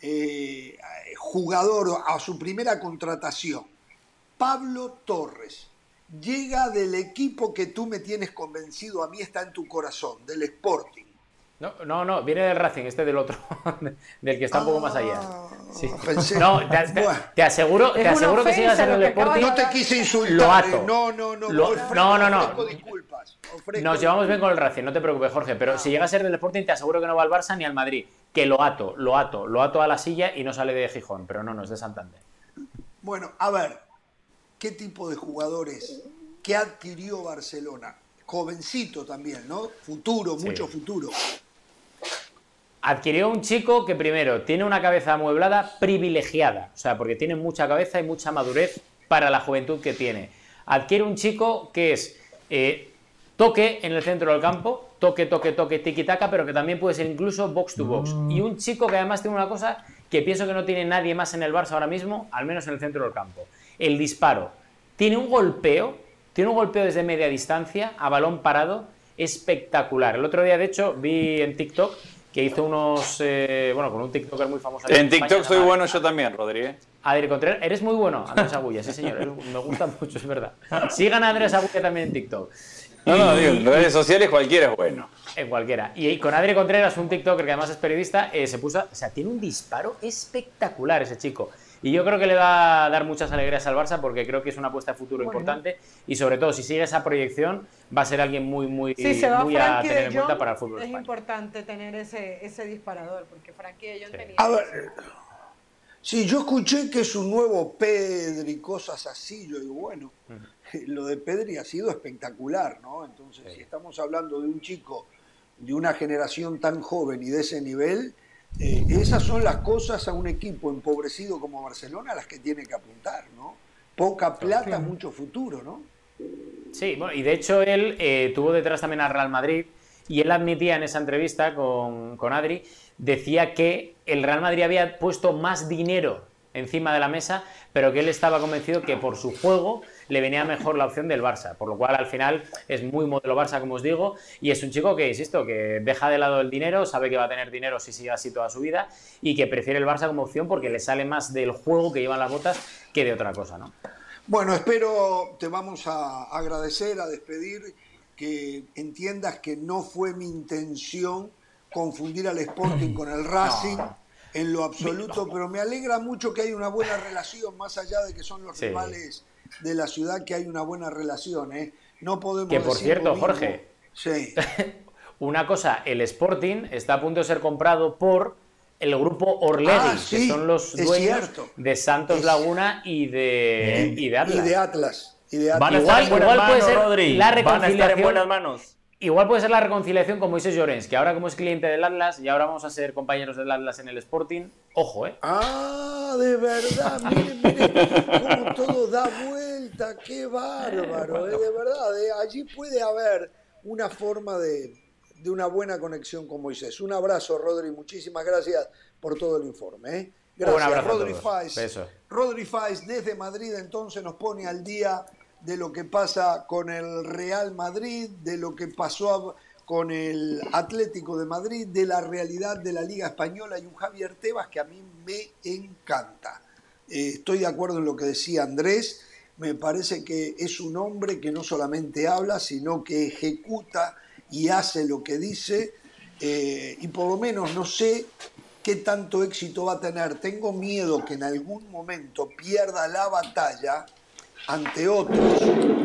eh, jugador, a su primera contratación, Pablo Torres. Llega del equipo que tú me tienes convencido, a mí está en tu corazón, del Sporting. No, no, no, viene del Racing, este del otro, del que está un poco más allá. Ah, no, te, aseguro, te aseguro que sigas en el deporte. No te quise insultar. Lo ato. No, no, no. no, no, no. Nos llevamos bien con el Racing, no te preocupes, Jorge. Pero ah. si llega a ser del Sporting, te aseguro que no va al Barça ni al Madrid. Que lo ato, lo ato, lo ato a la silla y no sale de Gijón. Pero no, no es de Santander. Bueno, a ver, ¿qué tipo de jugadores que adquirió Barcelona? Jovencito también, ¿no? Futuro, mucho futuro adquirió un chico que primero tiene una cabeza amueblada privilegiada, o sea, porque tiene mucha cabeza y mucha madurez para la juventud que tiene. Adquiere un chico que es eh, toque en el centro del campo, toque, toque, toque, tiki-taka, pero que también puede ser incluso box to box. Mm. Y un chico que además tiene una cosa que pienso que no tiene nadie más en el Barça ahora mismo, al menos en el centro del campo. El disparo. Tiene un golpeo, tiene un golpeo desde media distancia, a balón parado, espectacular. El otro día, de hecho, vi en TikTok que hizo unos, eh, bueno, con un TikToker muy famoso. En TikTok soy bueno yo también, Rodríguez. Adri Contreras, eres muy bueno, Andrés Agulla, sí señor, me gusta mucho, es verdad. Sigan a Andrés Agulla también en TikTok. No, no, digo, en redes sociales cualquiera es bueno. En cualquiera. Y con Adri Contreras, un TikToker que además es periodista, eh, se puso, o sea, tiene un disparo espectacular ese chico. Y yo creo que le va a dar muchas alegrías al Barça porque creo que es una apuesta de futuro importante. Y sobre todo si sigue esa proyección va a ser alguien muy muy, muy a tener en cuenta para el fútbol. Es importante tener ese, ese disparador porque Frankie de Jong tenía... A ver, sí, yo escuché que es un nuevo Pedri, cosas así, yo digo, bueno, lo de Pedri ha sido espectacular, ¿no? Entonces, si estamos hablando de un chico de una generación tan joven y de ese nivel eh, esas son las cosas a un equipo empobrecido como Barcelona a las que tiene que apuntar, ¿no? Poca plata, mucho futuro, ¿no? Sí, bueno, y de hecho él eh, tuvo detrás también al Real Madrid y él admitía en esa entrevista con, con Adri, decía que el Real Madrid había puesto más dinero encima de la mesa, pero que él estaba convencido que por su juego le venía mejor la opción del Barça, por lo cual al final es muy modelo Barça, como os digo, y es un chico que, insisto, que deja de lado el dinero, sabe que va a tener dinero si sigue así toda su vida y que prefiere el Barça como opción porque le sale más del juego que llevan las botas que de otra cosa, ¿no? Bueno, espero, te vamos a agradecer, a despedir, que entiendas que no fue mi intención confundir al Sporting con el Racing. en lo absoluto, pero me alegra mucho que hay una buena relación, más allá de que son los rivales de la ciudad que hay una buena relación. ¿eh? No podemos. Que por cierto, Jorge. Sí. una cosa, el Sporting está a punto de ser comprado por el grupo Orledi, ah, que son los dueños de Santos Laguna y de, y de Atlas. Y de Atlas. Y de Atlas. Van a estar igual, igual puede ser Rodri. la reconciliación. Van a estar en buenas manos. Igual puede ser la reconciliación con Moisés Llorens, que ahora como es cliente del Atlas y ahora vamos a ser compañeros del Atlas en el Sporting. Ojo, ¿eh? Ah, de verdad, miren, miren cómo todo da vuelta, qué bárbaro, ¿eh? de verdad. ¿eh? Allí puede haber una forma de, de, una buena conexión con Moisés. Un abrazo, Rodri, muchísimas gracias por todo el informe. ¿eh? Gracias, Rodri Faiz. Rodri Faiz desde Madrid entonces nos pone al día de lo que pasa con el Real Madrid, de lo que pasó con el Atlético de Madrid, de la realidad de la Liga Española y un Javier Tebas que a mí me encanta. Eh, estoy de acuerdo en lo que decía Andrés, me parece que es un hombre que no solamente habla, sino que ejecuta y hace lo que dice, eh, y por lo menos no sé qué tanto éxito va a tener. Tengo miedo que en algún momento pierda la batalla ante otros.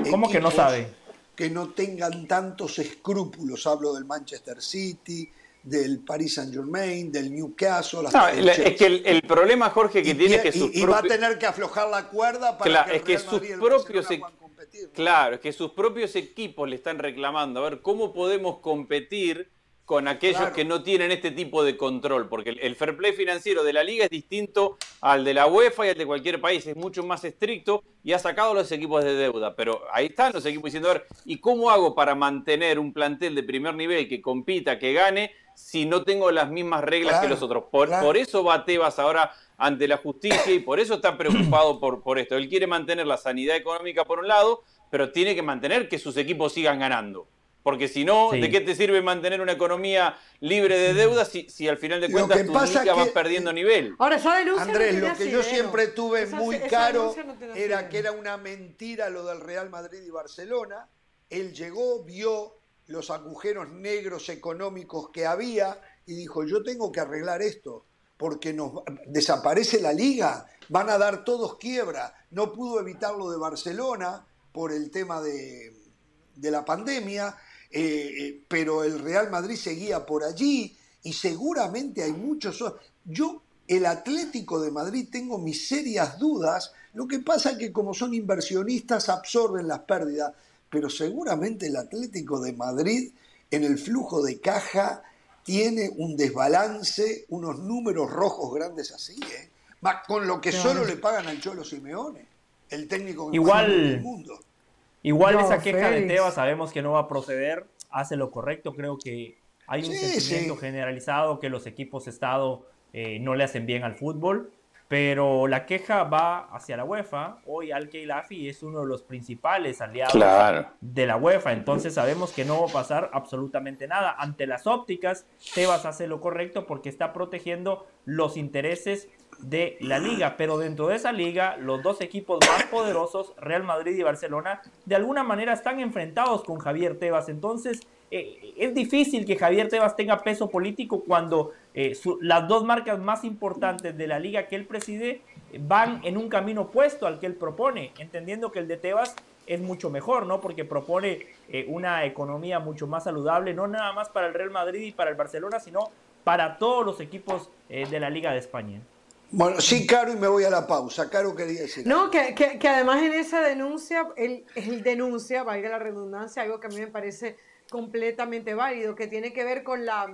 ¿Cómo que no sabe? Que no tengan tantos escrúpulos. Hablo del Manchester City, del Paris Saint Germain, del Newcastle. No, es que el, problema, Jorge, que tiene que sus y, va a tener que aflojar la cuerda para que, es que sus propios competir. Claro, es que sus propios equipos le están reclamando. A ver, ¿cómo podemos competir? Con aquellos que no tienen este tipo de control, porque el fair play financiero de la liga es distinto al de la UEFA y al de cualquier país, es mucho más estricto y ha sacado a los equipos de deuda. Pero ahí están los equipos diciendo, a ver, ¿y cómo hago para mantener un plantel de primer nivel que compita, que gane, si no tengo las mismas reglas que los otros? Por, por, eso va Tebas ahora ante la justicia y por eso está preocupado por, por esto. Él quiere mantener la sanidad económica por un lado, pero tiene que mantener que sus equipos sigan ganando. Porque si no, ¿de qué te sirve mantener una economía libre de deudas si, si al final de cuentas tu liga vas perdiendo nivel? Ahora, Andrés, lo que yo siempre tuve muy caro era que era una mentira lo del Real Madrid y Barcelona. Él llegó, vio los agujeros negros económicos que había y dijo, yo tengo que arreglar esto, porque nos desaparece la liga, van a dar todos quiebra. No pudo evitar lo de Barcelona por el tema de, de la pandemia eh, eh, pero el Real Madrid seguía por allí y seguramente hay muchos... Yo, el Atlético de Madrid, tengo mis serias dudas, lo que pasa es que como son inversionistas absorben las pérdidas, pero seguramente el Atlético de Madrid en el flujo de caja tiene un desbalance, unos números rojos grandes así, ¿eh? con lo que solo le pagan al Cholo Simeone, el técnico Igual, del mundo. Igual esa queja de Tebas sabemos que no va a proceder, hace lo correcto, creo que hay un sentimiento generalizado que los equipos Estado eh, no le hacen bien al fútbol, pero la queja va hacia la UEFA. Hoy Al Khelaifi es uno de los principales aliados de la UEFA, entonces sabemos que no va a pasar absolutamente nada. Ante las ópticas, Tebas hace lo correcto porque está protegiendo los intereses de la liga, pero dentro de esa liga los dos equipos más poderosos, Real Madrid y Barcelona, de alguna manera están enfrentados con Javier Tebas. Entonces eh, es difícil que Javier Tebas tenga peso político cuando eh, las dos marcas más importantes de la liga que él preside van en un camino opuesto al que él propone, entendiendo que el de Tebas es mucho mejor, ¿no? Porque propone eh, una economía mucho más saludable, no nada más para el Real Madrid y para el Barcelona, sino para todos los equipos de la Liga de España. Bueno, sí, Caro, y me voy a la pausa. Caro quería decir. No, que, que, además en esa denuncia, él, denuncia, valga la redundancia, algo que a mí me parece completamente válido, que tiene que ver con, la,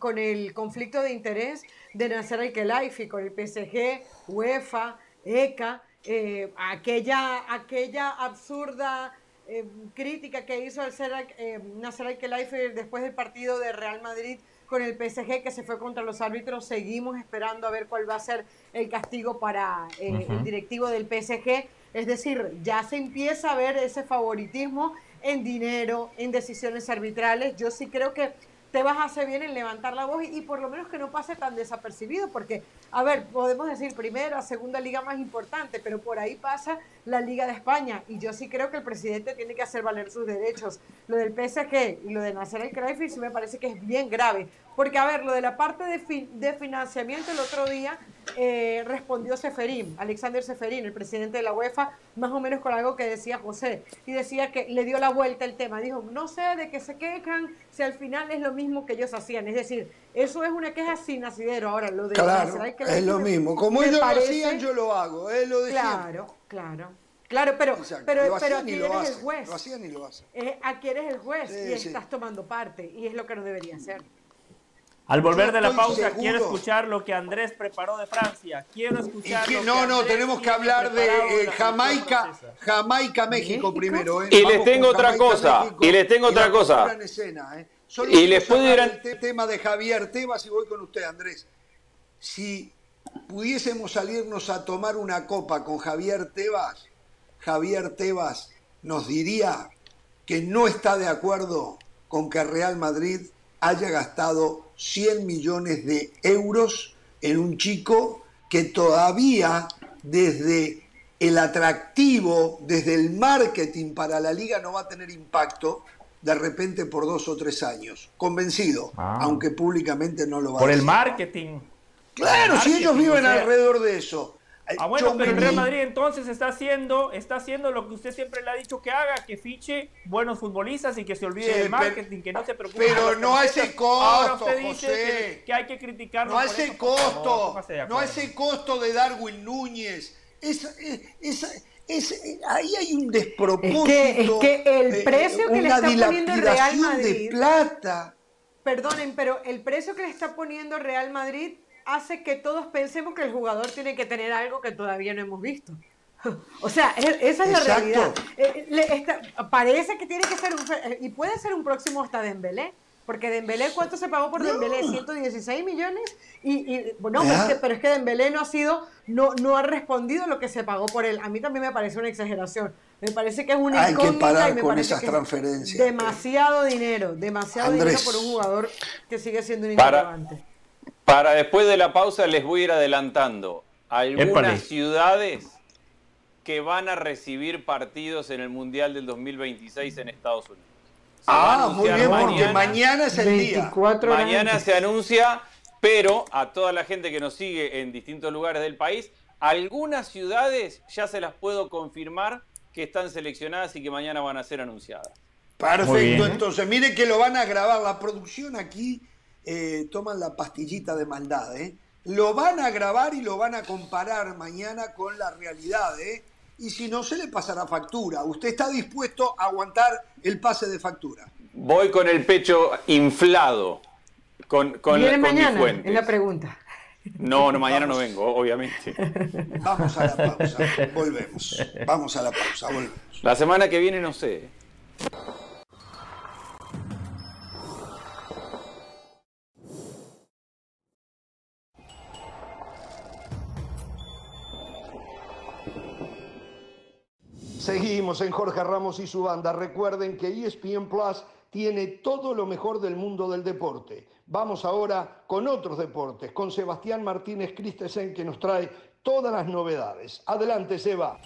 con el conflicto de interés de Nasser Al-Khelaifi, con el PSG, UEFA, ECA, eh, aquella, aquella absurda eh, crítica que hizo al ser, eh, Nasser Al-Khelaifi después del partido de Real Madrid con el PSG que se fue contra los árbitros. Seguimos esperando a ver cuál va a ser el castigo para eh, el directivo del PSG. Es decir, ya se empieza a ver ese favoritismo en dinero, en decisiones arbitrales. Yo sí creo que te vas a hacer bien en levantar la voz y, por lo menos que no pase tan desapercibido, porque, a ver, podemos decir primera, segunda liga más importante, pero por ahí pasa la Liga de España y yo sí creo que el presidente tiene que hacer valer sus derechos. Lo del PSG y lo de Nasser el Cruyff sí me parece que es bien grave, porque, a ver, lo de la parte de, de financiamiento el otro día eh, respondió Seferín, Alexander Seferín, el presidente de la UEFA, más o menos con algo que decía José, y decía que le dio la vuelta el tema, dijo, no sé de qué se quejan si al final es lo mismo que ellos hacían, es decir, eso es una queja sin asidero, ahora lo de... Claro, es lo mismo, como ellos lo hacían, yo lo hago, es lo de Claro, claro. Claro, pero, pero, pero aquí eres el juez. Lo hacían y lo hacen. Eh, aquí eres el juez y estás tomando parte, y es lo que no debería hacer. Al volver de la pausa, quiero escuchar lo que Andrés preparó de Francia. Quiero escuchar. no, no, tenemos que hablar de eh, Jamaica, Jamaica, México, primero. Eh. Y les tengo otra cosa. y les tengo otra cosa. eh. y les puedo ir al tema de Javier Tebas y voy con usted, Andrés. Si pudiésemos salirnos a tomar una copa con Javier Tebas, Javier Tebas nos diría que no está de acuerdo con que Real Madrid haya gastado 100 millones de euros en un chico que todavía desde el atractivo, desde el marketing para la liga no va a tener impacto, de repente por dos o tres años. Convencido, Ah. aunque públicamente no lo va Por a el decir. marketing. Claro, si ellos viven o sea- alrededor de eso. Ah, bueno, pero el Real Madrid entonces está haciendo, está haciendo lo que usted siempre le ha dicho que haga, que fiche buenos futbolistas y que se olvide Sí, del pero- marketing, que no se preocupe. pero no a ese camisetas. Ahora costo, usted dice José. que, que hay que criticarlo No a ese eso, por favor, costo, no a ese costo de Darwin Núñez. Es, es- es- es- ahí hay un despropósito. Es que- es que el eh, precio que le está poniendo el Real Madrid- de plata. Perdonen, pero el precio que le está poniendo Real Madrid hace que todos pensemos que el jugador tiene que tener algo que todavía no hemos visto. O sea, esa es la Exacto. realidad. Eh, le- esta- parece que tiene que ser un... eh, Y puede ser un próximo hasta Dembélé. Porque Dembélé, ¿cuánto se pagó por Dembélé? 116 millones. Y, y bueno, pero es, que, pero es que Dembélé no ha sido, no, no ha respondido lo que se pagó por él. A mí también me parece una exageración. Me parece que es una Hay que parar y me con esas es transferencias. Demasiado dinero, demasiado Andrés. dinero por un jugador que sigue siendo un Para- interrogante. Para después de la pausa les voy a ir adelantando algunas Épale. ciudades que van a recibir partidos en el Mundial del 2026 en Estados Unidos. Se Ah, muy bien, porque mañana es el día. 24 horas Mañana antes. se anuncia, pero a toda la gente que nos sigue en distintos lugares del país, algunas ciudades ya se las puedo confirmar que están seleccionadas y que mañana van a ser anunciadas. Perfecto, bien. entonces mire que lo van a grabar. La producción aquí eh, toman la pastillita de maldad. ¿eh? Lo van a grabar y lo van a comparar mañana con la realidad. ¿eh? Y si no, se le pasará factura. ¿Usted está dispuesto a aguantar el pase de factura? Voy con el pecho inflado con, con, Viene la- con mis mañana, es la pregunta. No, no, mañana no vengo, obviamente. Vamos a la pausa, volvemos. Vamos a la pausa, volvemos. La semana que viene no sé. Seguimos en Jorge Ramos y su banda. Recuerden que ESPN Plus tiene todo lo mejor del mundo del deporte. Vamos ahora con otros deportes, con Sebastián Martínez Christensen que nos trae todas las novedades. Adelante, Seba.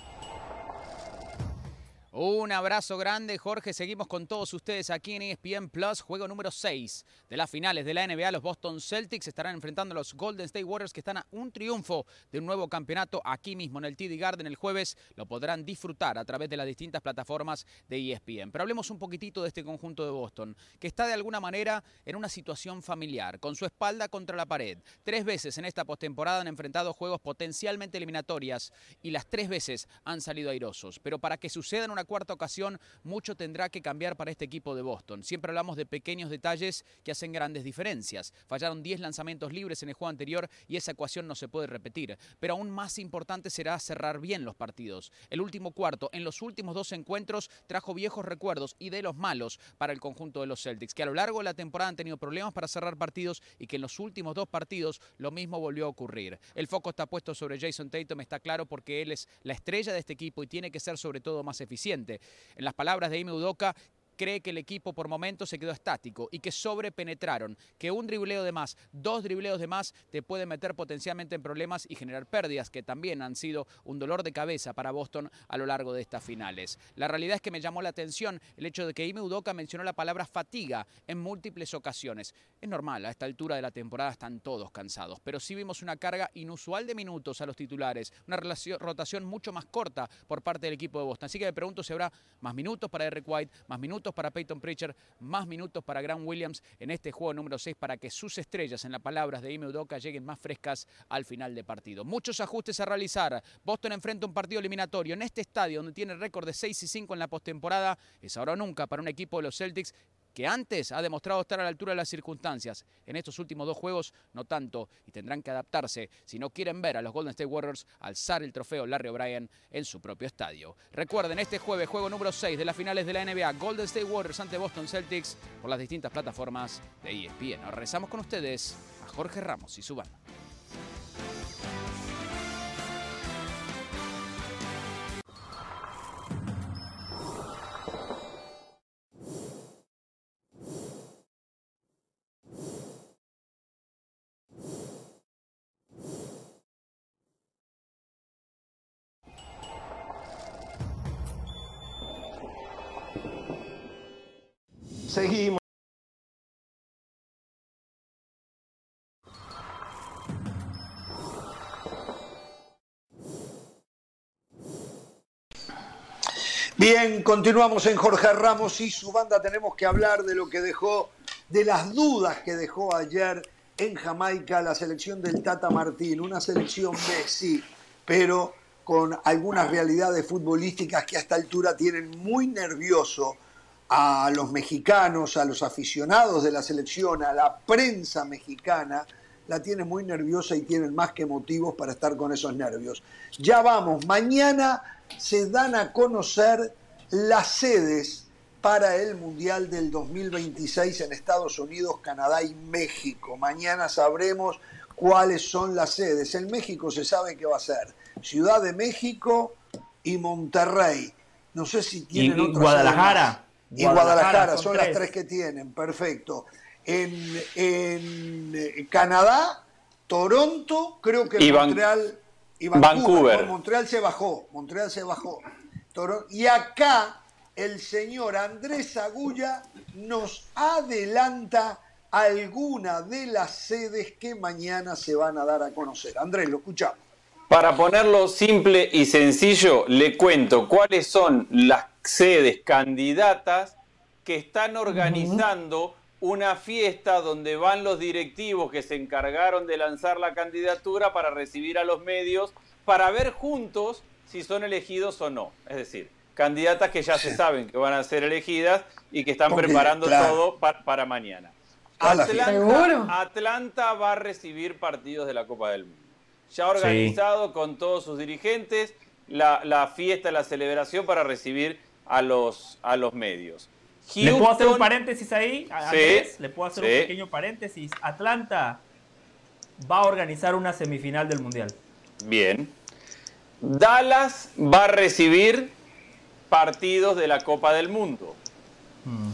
Un abrazo grande, Jorge. Seguimos con todos ustedes aquí en ESPN Plus, juego número 6 de las finales de la NBA. Los Boston Celtics estarán enfrentando a los Golden State Warriors que están a un triunfo de un nuevo campeonato aquí mismo en el TD Garden el jueves. Lo podrán disfrutar a través de las distintas plataformas de ESPN. Pero hablemos un poquitito de este conjunto de Boston, que está de alguna manera en una situación familiar, con su espalda contra la pared. Tres veces en esta postemporada han enfrentado juegos potencialmente eliminatorias y las tres veces han salido airosos. Pero para que suceda en una cuarta ocasión, mucho tendrá que cambiar para este equipo de Boston. Siempre hablamos de pequeños detalles que hacen grandes diferencias. Fallaron 10 lanzamientos libres en el juego anterior y esa ecuación no se puede repetir. Pero aún más importante será cerrar bien los partidos. El último cuarto, en los últimos dos encuentros, trajo viejos recuerdos y de los malos para el conjunto de los Celtics, que a lo largo de la temporada han tenido problemas para cerrar partidos y que en los últimos dos partidos lo mismo volvió a ocurrir. El foco está puesto sobre Jason Tatum, está claro porque él es la estrella de este equipo y tiene que ser sobre todo más eficiente. En las palabras de Ime Udoka, cree que el equipo por momentos se quedó estático y que sobrepenetraron, que un dribleo de más, dos dribleos de más te puede meter potencialmente en problemas y generar pérdidas que también han sido un dolor de cabeza para Boston a lo largo de estas finales. La realidad es que me llamó la atención el hecho de que Ime Udoka mencionó la palabra fatiga en múltiples ocasiones. Es normal, a esta altura de la temporada están todos cansados, pero sí vimos una carga inusual de minutos a los titulares, una rotación mucho más corta por parte del equipo de Boston. Así que me pregunto si habrá más minutos para Eric White, más minutos para Peyton Pritchard, más minutos para Grant Williams en este juego número 6 para que sus estrellas, en las palabras de Ime Udoka, lleguen más frescas al final de partido. Muchos ajustes a realizar. Boston enfrenta un partido eliminatorio en este estadio donde tiene récord de 6 y 5 en la postemporada. Es ahora o nunca para un equipo de los Celtics que antes ha demostrado estar a la altura de las circunstancias. En estos últimos dos juegos, no tanto, y tendrán que adaptarse si no quieren ver a los Golden State Warriors alzar el trofeo Larry O'Brien en su propio estadio. Recuerden, este jueves, juego número 6 de las finales de la NBA, Golden State Warriors ante Boston Celtics por las distintas plataformas de ESPN. Ahora rezamos con ustedes a Jorge Ramos y su banda. Bien, continuamos en Jorge Ramos y su banda. Tenemos que hablar de lo que dejó, de las dudas que dejó ayer en Jamaica la selección del Tata Martín. Una selección Messi, pero con algunas realidades futbolísticas que a esta altura tienen muy nervioso a los mexicanos, a los aficionados de la selección, a la prensa mexicana, la tienen muy nerviosa y tienen más que motivos para estar con esos nervios. Ya vamos, mañana se dan a conocer las sedes para el Mundial del 2026 en Estados Unidos, Canadá y México. Mañana sabremos cuáles son las sedes. En México se sabe que va a ser Ciudad de México y Monterrey. No sé si tienen y, Guadalajara. Y Guadalajara, son, las tres que tienen, perfecto. En, en Canadá, Toronto, creo que Montreal y Vancouver. Montreal se bajó, Montreal se bajó. Y acá el señor Andrés Agulla nos adelanta alguna de las sedes que mañana se van a dar a conocer. Andrés, lo escuchamos. Para ponerlo simple y sencillo, le cuento cuáles son las sedes candidatas que están organizando una fiesta donde van los directivos que se encargaron de lanzar la candidatura para recibir a los medios, para ver juntos si son elegidos o no. Es decir, candidatas que ya se saben que van a ser elegidas y que están preparando todo para mañana. Atlanta, Atlanta, va a recibir partidos de la Copa del Mundo. Ya ha organizado con todos sus dirigentes la, fiesta, la celebración para recibir a los, a los medios. ¿Le puedo hacer un paréntesis ahí? ¿Le puedo hacer un pequeño paréntesis? Atlanta va a organizar una semifinal del Mundial. Bien. Dallas va a recibir partidos de la Copa del Mundo. Hmm.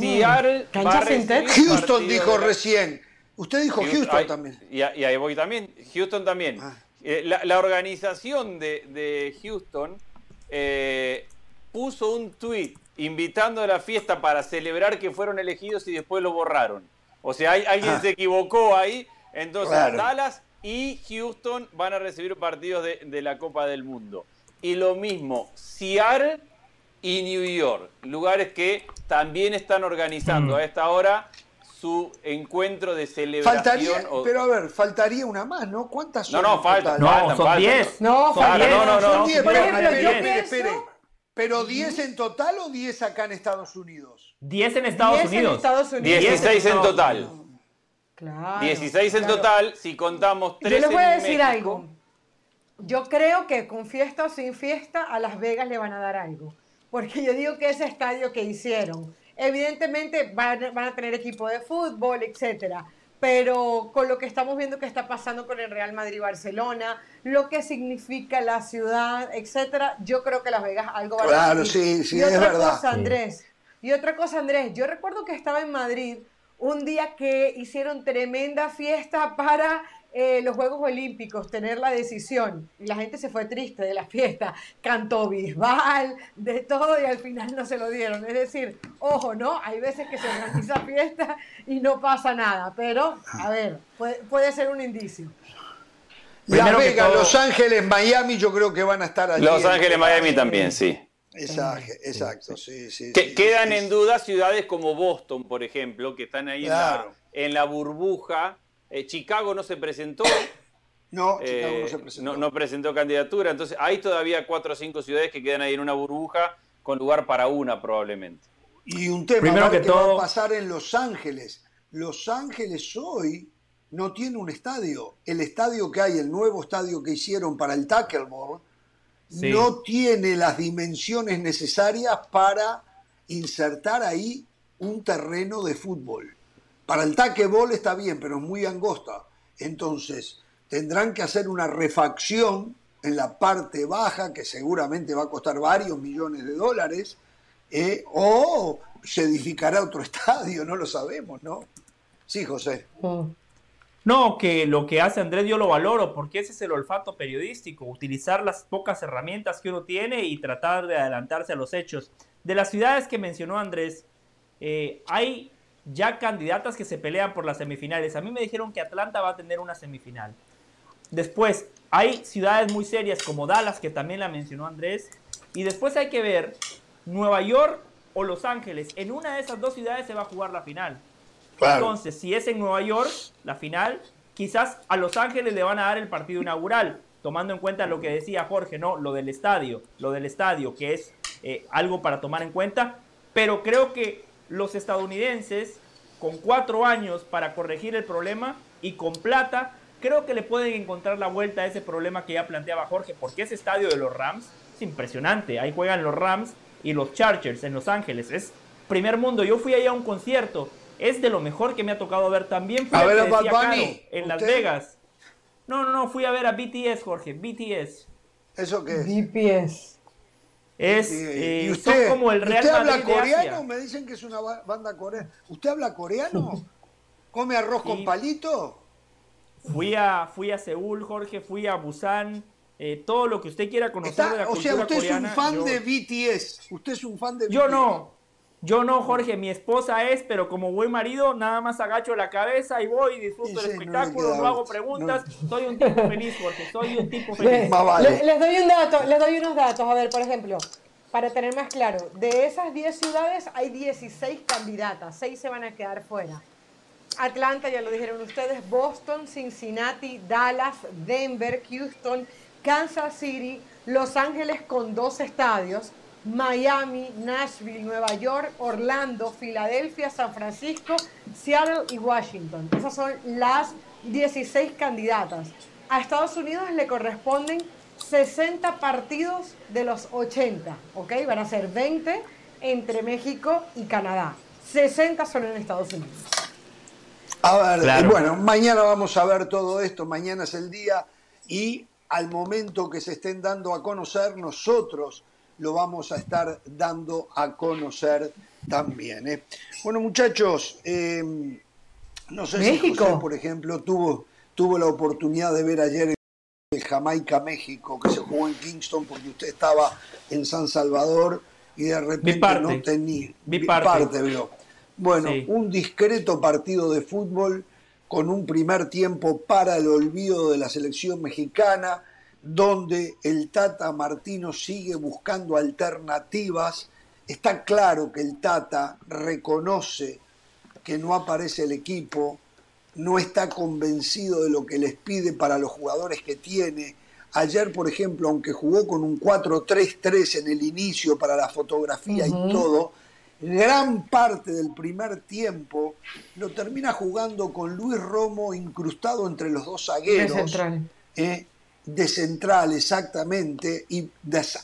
Seattle va a recibir Houston dijo recién. Usted dijo Houston, también. Y, ahí voy también. Houston también. Ah. Eh, la, organización de, Houston eh, puso un tweet invitando a la fiesta para celebrar que fueron elegidos y después lo borraron. O sea, alguien ah. se equivocó ahí. Entonces, Dallas y Houston van a recibir partidos de, la Copa del Mundo. Y lo mismo, Seattle y New York, lugares que también están organizando mm. a esta hora su encuentro de celebración. Pero a ver, faltaría una más, ¿no? ¿Cuántas son? No, no, faltan. No, son 10. No, no, no, no. Son 10, pero, ¿Pero 10 en total o 10 acá en Estados Unidos? 10 en Estados Unidos. En Estados Unidos. 16 en total. Claro, 16 en total, si contamos 3 Yo les voy a decir algo. Yo creo que con fiesta o sin fiesta a Las Vegas le van a dar algo. Porque yo digo que ese estadio que hicieron, evidentemente van, a tener equipo de fútbol, etcétera. Pero con lo que estamos viendo que está pasando con el Real Madrid Barcelona, lo que significa la ciudad, etcétera, yo creo que Las Vegas algo va a Claro, sí, sí, y es otra verdad. Cosa, Andrés, Y otra cosa, Andrés, yo recuerdo que estaba en Madrid un día que hicieron tremenda fiesta para eh, los Juegos Olímpicos, tener la decisión. Y la gente se fue triste de la fiesta. Cantó Bisbal, de todo, y al final no se lo dieron. Es decir, ojo, ¿no? Hay veces que se organiza fiesta y no pasa nada. Pero, a ver, puede, ser un indicio. Las Vegas, Los Ángeles, Miami, yo creo que van a estar allí. Los Ángeles, Miami también, sí. Exacto, exacto, sí, sí. quedan en duda ciudades como Boston, por ejemplo, que están ahí en, la, burbuja. Eh, Chicago no se presentó. No, Chicago no se eh, presentó. No, presentó candidatura. Entonces, hay todavía cuatro o cinco ciudades que quedan ahí en una burbuja con lugar para una, probablemente. Y un tema Primero que, todo... va a pasar en Los Ángeles. Los Ángeles hoy no tiene un estadio. El estadio que hay, el nuevo estadio que hicieron para el tackleball, no tiene las dimensiones necesarias para insertar ahí un terreno de fútbol. Para el taquebol está bien, pero es muy angosta. Entonces, tendrán que hacer una refacción en la parte baja, que seguramente va a costar varios millones de dólares, eh, o se edificará otro estadio, no lo sabemos, ¿no? Sí, José. Mm. No, que lo que hace Andrés yo lo valoro, porque ese es el olfato periodístico, utilizar las pocas herramientas que uno tiene y tratar de adelantarse a los hechos. De las ciudades que mencionó Andrés, eh, hay ya candidatas que se pelean por las semifinales. A mí me dijeron que Atlanta va a tener una semifinal. Después, hay ciudades muy serias como Dallas, que también la mencionó Andrés. Y después hay que ver Nueva York o Los Ángeles. En una de esas dos ciudades se va a jugar la final. Entonces, si es en Nueva York, la final, quizás a Los Ángeles le van a dar el partido inaugural, tomando en cuenta lo que decía Jorge, ¿no? Lo del estadio, lo del estadio, que es eh, algo para tomar en cuenta. Pero creo que los estadounidenses, con cuatro años para corregir el problema y con plata, creo que le pueden encontrar la vuelta a ese problema que ya planteaba Jorge, porque ese estadio de los Rams es impresionante. Ahí juegan los Rams y los Chargers en Los Ángeles. Es primer mundo. Yo fui ahí a un concierto. Es de lo mejor que me ha tocado ver. También fui a, ver a en Las Vegas. No, no, no. Fui a ver a BTS, Jorge. BTS. ¿Eso qué es? BTS. Es, ¿Y eh, usted, como el Real ¿Usted habla coreano? Me dicen que es una banda coreana. ¿Usted habla coreano? ¿Come arroz con palito? Fui a, fui a Seúl, Jorge, fui a Busan, eh, todo lo que usted quiera conocer de la cultura O sea, usted es un fan de BTS. Usted es un fan de BTS. Yo no. Yo no, Jorge, mi esposa es, pero como buen marido, nada más agacho la cabeza y voy, disfruto del espectáculo, no, hago preguntas. Soy un tipo feliz, Jorge, soy un tipo feliz. Les, doy un dato, les doy unos datos. A ver, por ejemplo, para tener más claro, de esas 10 ciudades hay 16 candidatas, 6 se van a quedar fuera. Atlanta, ya lo dijeron ustedes, Boston, Cincinnati, Dallas, Denver, Houston, Kansas City, Los Ángeles con dos estadios, Miami, Nashville, Nueva York, Orlando, Filadelfia, San Francisco, Seattle y Washington. Esas son las 16 candidatas. A Estados Unidos le corresponden 60 partidos de los 80, ¿ok? Van a ser 20 entre México y Canadá. 60 son en Estados Unidos. A ver, bueno, mañana vamos a ver todo esto, mañana es el día y al momento que se estén dando a conocer, nosotros lo vamos a estar dando a conocer también. ¿eh? Bueno, muchachos, em, no sé si José, por ejemplo, tuvo, tuvo la oportunidad de ver ayer el Jamaica-México, que se jugó en Kingston porque usted estaba en San Salvador y de repente no tenía... Mi parte. Bueno, un discreto partido de fútbol con un primer tiempo para el olvido de la selección mexicana, donde el Tata Martino sigue buscando alternativas. Está claro que el Tata reconoce que no aparece el equipo, no está convencido de lo que les pide para los jugadores que tiene. Ayer, por ejemplo, aunque jugó con un 4-3-3 en el inicio para la fotografía y todo, gran parte del primer tiempo lo termina jugando con Luis Romo incrustado entre los dos zagueros. Eh, de central, exactamente, y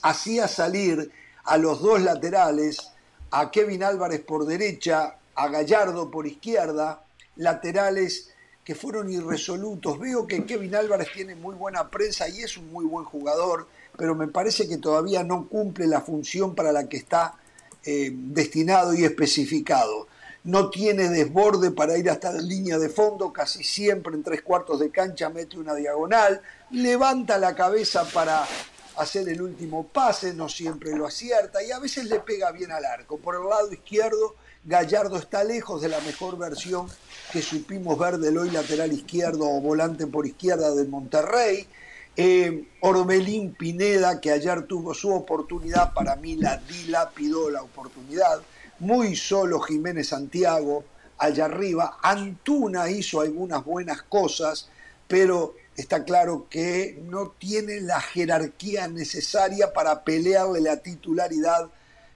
hacía salir a los dos laterales, a Kevin Álvarez por derecha, a Gallardo por izquierda, laterales que fueron irresolutos. Veo que Kevin Álvarez tiene muy buena prensa y es un muy buen jugador, pero me parece que todavía no cumple la función para la que está eh, destinado y especificado. No tiene desborde para ir hasta la línea de fondo, casi siempre en tres cuartos de cancha mete una diagonal, levanta la cabeza para hacer el último pase, no siempre lo acierta y a veces le pega bien al arco. Por el lado izquierdo, Gallardo está lejos de la mejor versión que supimos ver del hoy lateral izquierdo o volante por izquierda del Monterrey. Eh, Orbelín Pineda, que ayer tuvo su oportunidad, para mí la dilapidó la oportunidad. Muy solo Jiménez Santiago allá arriba. Antuna hizo algunas buenas cosas, pero está claro que no tiene la jerarquía necesaria para pelearle la titularidad,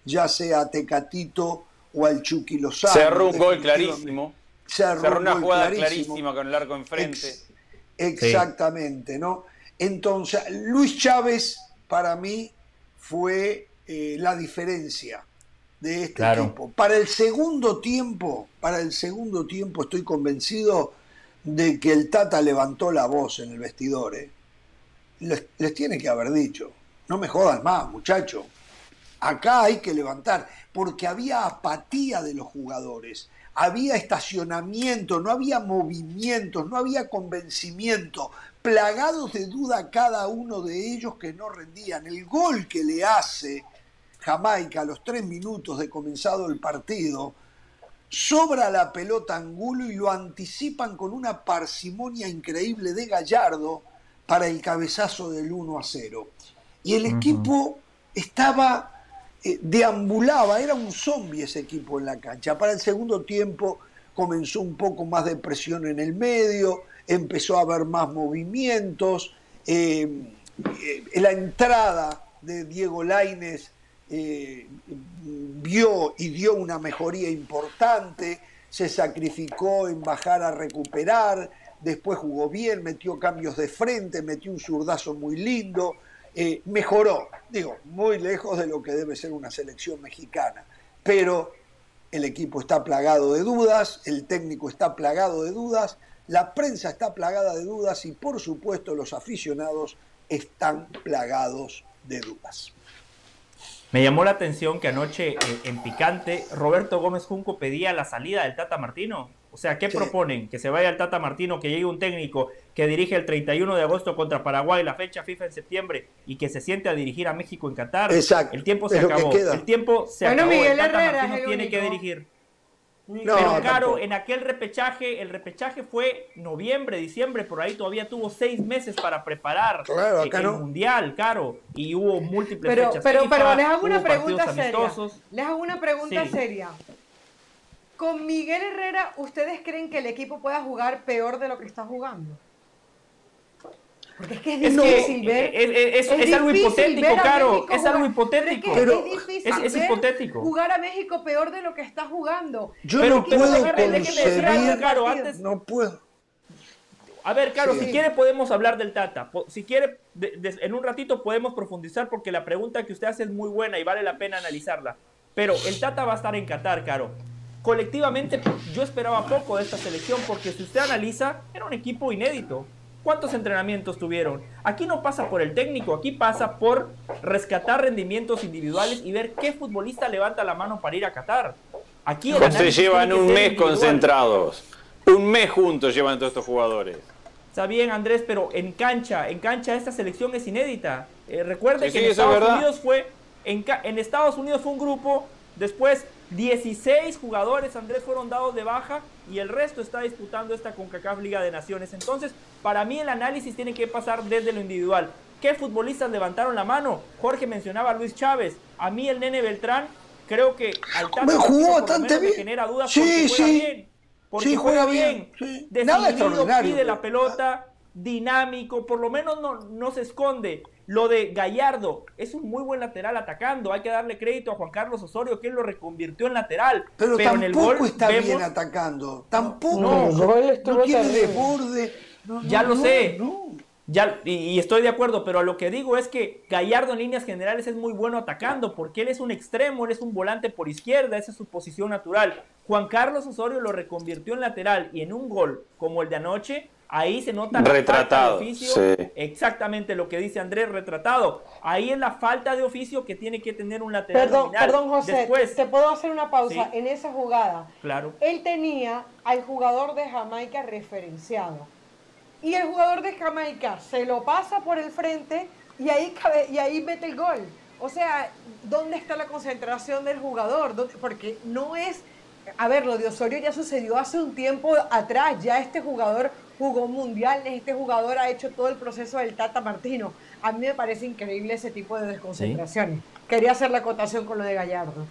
ya sea a Tecatito o al Chucky Lozano. Cerró un gol clarísimo. Cerró, una jugada clarísima con el arco enfrente. exactamente, ¿no? Entonces, Luis Chávez para mí fue eh, la diferencia de este equipo. Para el segundo tiempo, para el segundo tiempo estoy convencido de que el Tata levantó la voz en el vestidor. ¿eh? Les, les, tiene que haber dicho, no me jodan más, muchacho. Acá hay que levantar, porque había apatía de los jugadores había estacionamiento, no había movimientos, no había convencimiento, plagados de duda cada uno de ellos que no rendían. El gol que le hace Jamaica a los tres minutos de comenzado el partido sobra la pelota Angulo y lo anticipan con una parsimonia increíble de Gallardo para el cabezazo del 1 a 0. Y el equipo estaba, eh, deambulaba, era un zombie ese equipo en la cancha. Para el segundo tiempo comenzó un poco más de presión en el medio, empezó a haber más movimientos, eh, eh, la entrada de Diego Laines vio y dio una mejoría importante, se sacrificó en bajar a recuperar, después jugó bien, metió cambios de frente, metió un zurdazo muy lindo, eh, mejoró, digo, muy lejos de lo que debe ser una selección mexicana, pero el equipo está plagado de dudas, el técnico está plagado de dudas, la prensa está plagada de dudas y por supuesto los aficionados están plagados de dudas. Me llamó la atención que anoche eh, en Picante Roberto Gómez Junco pedía la salida del Tata Martino. O sea, ¿qué proponen? Que se vaya el Tata Martino, que llegue un técnico que dirige el 31 de agosto contra Paraguay, la fecha FIFA en septiembre, y que se siente a dirigir a México en Qatar. Exacto. El tiempo se acabó. El tiempo se bueno, acabó. Miguel el Tata Herrera Martino tiene que dirigir. No, Pero claro, tampoco. en aquel repechaje, el repechaje fue noviembre, diciembre, por ahí todavía tuvo seis meses para preparar Claro, eh, acá el no. mundial, caro, y hubo múltiples Pero, fechas pero, FIFA, pero les hago una pregunta seria. amistosos. Les hago una pregunta Sí. seria. Con Miguel Herrera, ¿ustedes creen que el equipo pueda jugar peor de lo que está jugando? Porque es que es Es que difícil ver. es, es- es- es algo difícil hipotético, Caro. México Es algo hipotético. Pero es, Pero- que es difícil Es- es ver hipotético. jugar a México peor de lo que está jugando. Yo Pero no ¿qué puedo concebir, Caro, antes- no puedo. A ver, Caro, Sí. si quiere podemos hablar del Tata. Si quiere, de- de- en un ratito podemos profundizar porque la pregunta que usted hace es muy buena y vale la pena analizarla. Pero el Tata va a estar en Qatar, Caro. Colectivamente, yo esperaba poco de esta selección porque si usted analiza, era un equipo inédito. ¿Cuántos entrenamientos tuvieron? Aquí no pasa por el técnico, aquí pasa por rescatar rendimientos individuales y ver qué futbolista levanta la mano para ir a Qatar. Aquí el Se llevan un mes individual. concentrados. Un mes juntos llevan todos estos jugadores. Está bien, Andrés, pero en cancha, en cancha esta selección es inédita. Eh, recuerde Sí, que sí, en es Estados. Unidos fue en Estados Unidos fue un grupo, después 16 jugadores, Andrés, fueron dados de baja y el resto está disputando esta CONCACAF Liga de Naciones. Entonces, para mí el análisis tiene que pasar desde lo individual. ¿Qué futbolistas levantaron la mano? Jorge mencionaba a Luis Chávez. A mí el Nene Beltrán, creo que al Tata Bueno, jugó bastante me bien. genera dudas Sí, porque juega sí. bien. Porque Sí, juega bien. bien, sí. Nada extraordinario, pide la pelota, dinámico, por lo menos no, no se esconde. Lo de Gallardo es un muy buen lateral atacando. Hay que darle crédito a Juan Carlos Osorio que él lo reconvirtió en lateral. Pero, en el tampoco gol está bien atacando. Tampoco. No, no, tiene desborde. No, Ya no, lo no, sé. no. Ya, y, y estoy de acuerdo, pero lo que digo es que Gallardo en líneas generales es muy bueno atacando, porque él es un extremo, él es un volante por izquierda, esa es su posición natural. Juan Carlos Osorio lo reconvirtió en lateral y en un gol como el de anoche, ahí se nota la falta de Retratado, oficio. sí. Exactamente lo que dice Andrés, retratado. Ahí es la falta de oficio que tiene que tener un lateral. Perdón, nominal. perdón, José. Después, ¿Te puedo hacer una pausa? Sí. En esa jugada, claro. él tenía al jugador de Jamaica referenciado. Y el jugador de Jamaica se lo pasa por el frente y ahí, cabe- y ahí mete el gol. O sea, ¿dónde está la concentración del jugador? ¿Dónde- Porque no es... A ver, lo de Osorio ya sucedió hace un tiempo atrás. Ya este jugador jugó mundiales, este jugador ha hecho todo el proceso del Tata Martino. A mí me parece increíble ese tipo de desconcentraciones. Quería hacer la acotación con lo de Gallardo.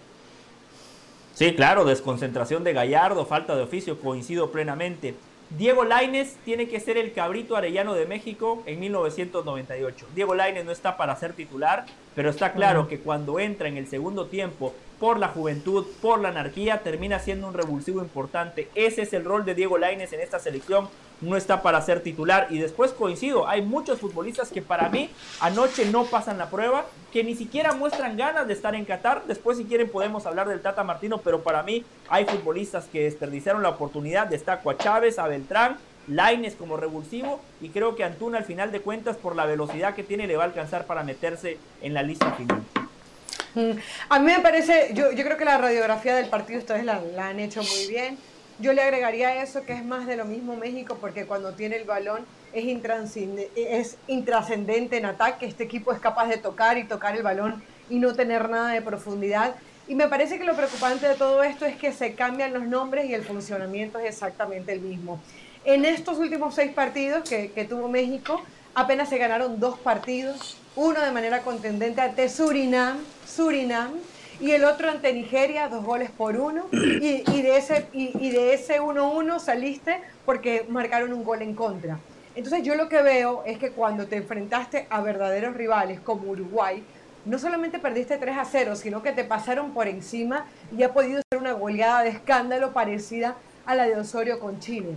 Sí, claro, desconcentración de Gallardo, falta de oficio, coincido plenamente. Diego Laines tiene que ser el cabrito arellano de México en 1998. Diego Laines no está para ser titular, pero está claro que cuando entra en el segundo tiempo por la juventud, por la anarquía, termina siendo un revulsivo importante. Ese es el rol de Diego Laines en esta selección. No está para ser titular. Y después coincido, hay muchos futbolistas que para mí anoche no pasan la prueba, que ni siquiera muestran ganas de estar en Qatar. Después si quieren podemos hablar del Tata Martino, pero para mí hay futbolistas que desperdiciaron la oportunidad. Destaco a Chávez, a Beltrán, Laines como revulsivo y creo que Antuna al final de cuentas por la velocidad que tiene le va a alcanzar para meterse en la lista final. Mm, A mí me parece, yo, yo creo que la radiografía del partido ustedes la, la han hecho muy bien. Yo le agregaría eso que es más de lo mismo México porque cuando tiene el balón es, es intrascendente en ataque. Este equipo es capaz de tocar y tocar el balón y no tener nada de profundidad. Y me parece que lo preocupante de todo esto es que se cambian los nombres y el funcionamiento es exactamente el mismo. En estos últimos seis partidos que, que tuvo México, apenas se ganaron dos partidos, uno de manera contendente ante Surinam, Surinam y el otro ante Nigeria, dos goles por uno, y, de ese y, y de ese 1-1 saliste porque marcaron un gol en contra. Entonces yo lo que veo es que cuando te enfrentaste a verdaderos rivales como Uruguay, no solamente perdiste 3 a 0, sino que te pasaron por encima y ha podido ser una goleada de escándalo parecida a la de Osorio con Chile.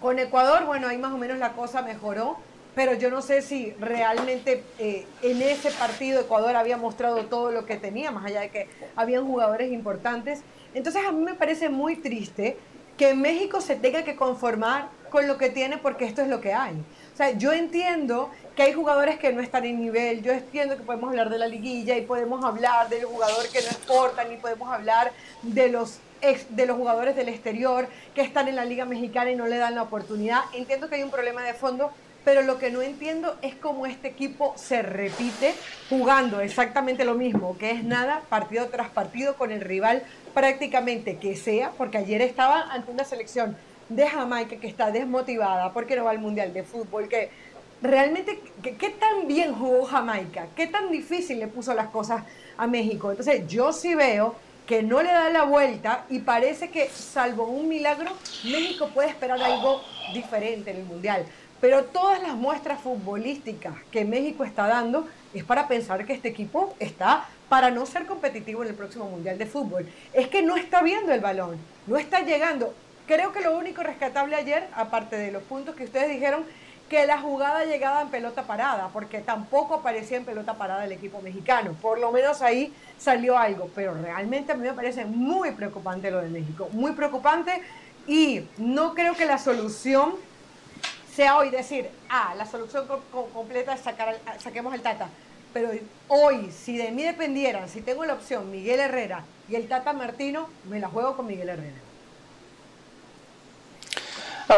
Con Ecuador, bueno, ahí más o menos la cosa mejoró, pero yo no sé si realmente eh, en ese partido Ecuador había mostrado todo lo que tenía, más allá de que habían jugadores importantes. Entonces a mí me parece muy triste que México se tenga que conformar con lo que tiene porque esto es lo que hay. O sea, yo entiendo que hay jugadores que no están en nivel, yo entiendo que podemos hablar de la liguilla y podemos hablar del jugador que no exportan y podemos hablar de los de los jugadores del exterior que están en la Liga Mexicana y no le dan la oportunidad. Entiendo que hay un problema de fondo, pero lo que no entiendo es cómo este equipo se repite jugando exactamente lo mismo, que es nada, partido tras partido con el rival prácticamente que sea, porque ayer estaba ante una selección de Jamaica que está desmotivada porque no va al Mundial de Fútbol, que realmente, ¿qué tan bien jugó Jamaica? ¿Qué tan difícil le puso las cosas a México? Entonces yo sí veo que no le da la vuelta y parece que salvo un milagro, México puede esperar algo diferente en el Mundial. Pero todas las muestras futbolísticas que México está dando es para pensar que este equipo está para no ser competitivo en el próximo Mundial de Fútbol. Es que no está viendo el balón, no está llegando. Creo que lo único rescatable ayer, aparte de los puntos que ustedes dijeron, que la jugada llegaba en pelota parada, porque tampoco aparecía en pelota parada el equipo mexicano. Por lo menos ahí salió algo, pero realmente a mí me parece muy preocupante lo de México, muy preocupante y no creo que la solución sea hoy decir, ah, la solución completa es sacar, saquemos el Tata. Pero hoy, si de mí dependieran, si tengo la opción Miguel Herrera y el Tata Martino, me la juego con Miguel Herrera.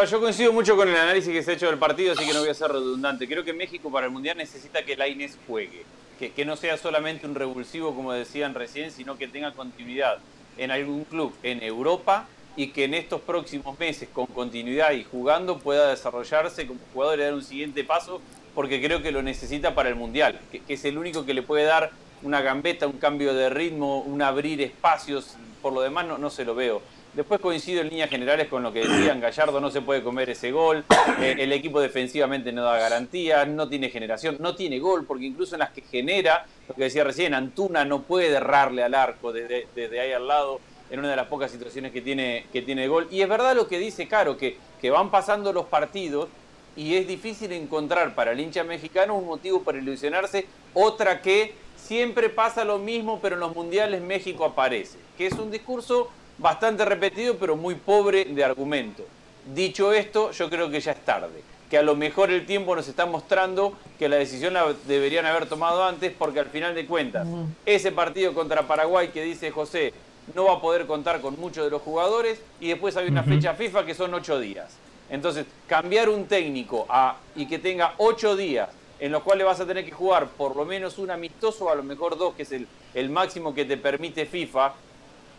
Yo coincido mucho con el análisis que se ha hecho del partido, así que no voy a ser redundante. Creo que México para el Mundial necesita que Lainez juegue, que, que no sea solamente un revulsivo, como decían recién, sino que tenga continuidad en algún club en Europa y que en estos próximos meses, con continuidad y jugando, pueda desarrollarse como jugador y dar un siguiente paso, porque creo que lo necesita para el Mundial, que, es el único que le puede dar una gambeta, un cambio de ritmo, un abrir espacios, por lo demás no, no se lo veo. Después coincido en líneas generales con lo que decían, Gallardo no se puede comer ese gol, eh, el equipo defensivamente no da garantías, no tiene generación, no tiene gol, porque incluso en las que genera, lo que decía recién, Antuna no puede errarle al arco desde ahí al lado, en una de las pocas situaciones que tiene, que tiene gol. Y es verdad lo que dice Caro, que, que van pasando los partidos y es difícil encontrar para el hincha mexicano un motivo para ilusionarse, otra que siempre pasa lo mismo, pero en los mundiales México aparece, que es un discurso bastante repetido, pero muy pobre de argumento. Dicho esto, yo creo que ya es tarde, que a lo mejor el tiempo nos está mostrando que la decisión la deberían haber tomado antes, porque al final de cuentas, ese partido contra Paraguay que dice José no va a poder contar con muchos de los jugadores, y después hay una fecha FIFA que son ocho días. Entonces, cambiar un técnico a, y que tenga ocho días en los cuales vas a tener que jugar por lo menos un amistoso, a lo mejor dos, que es el, el máximo que te permite FIFA,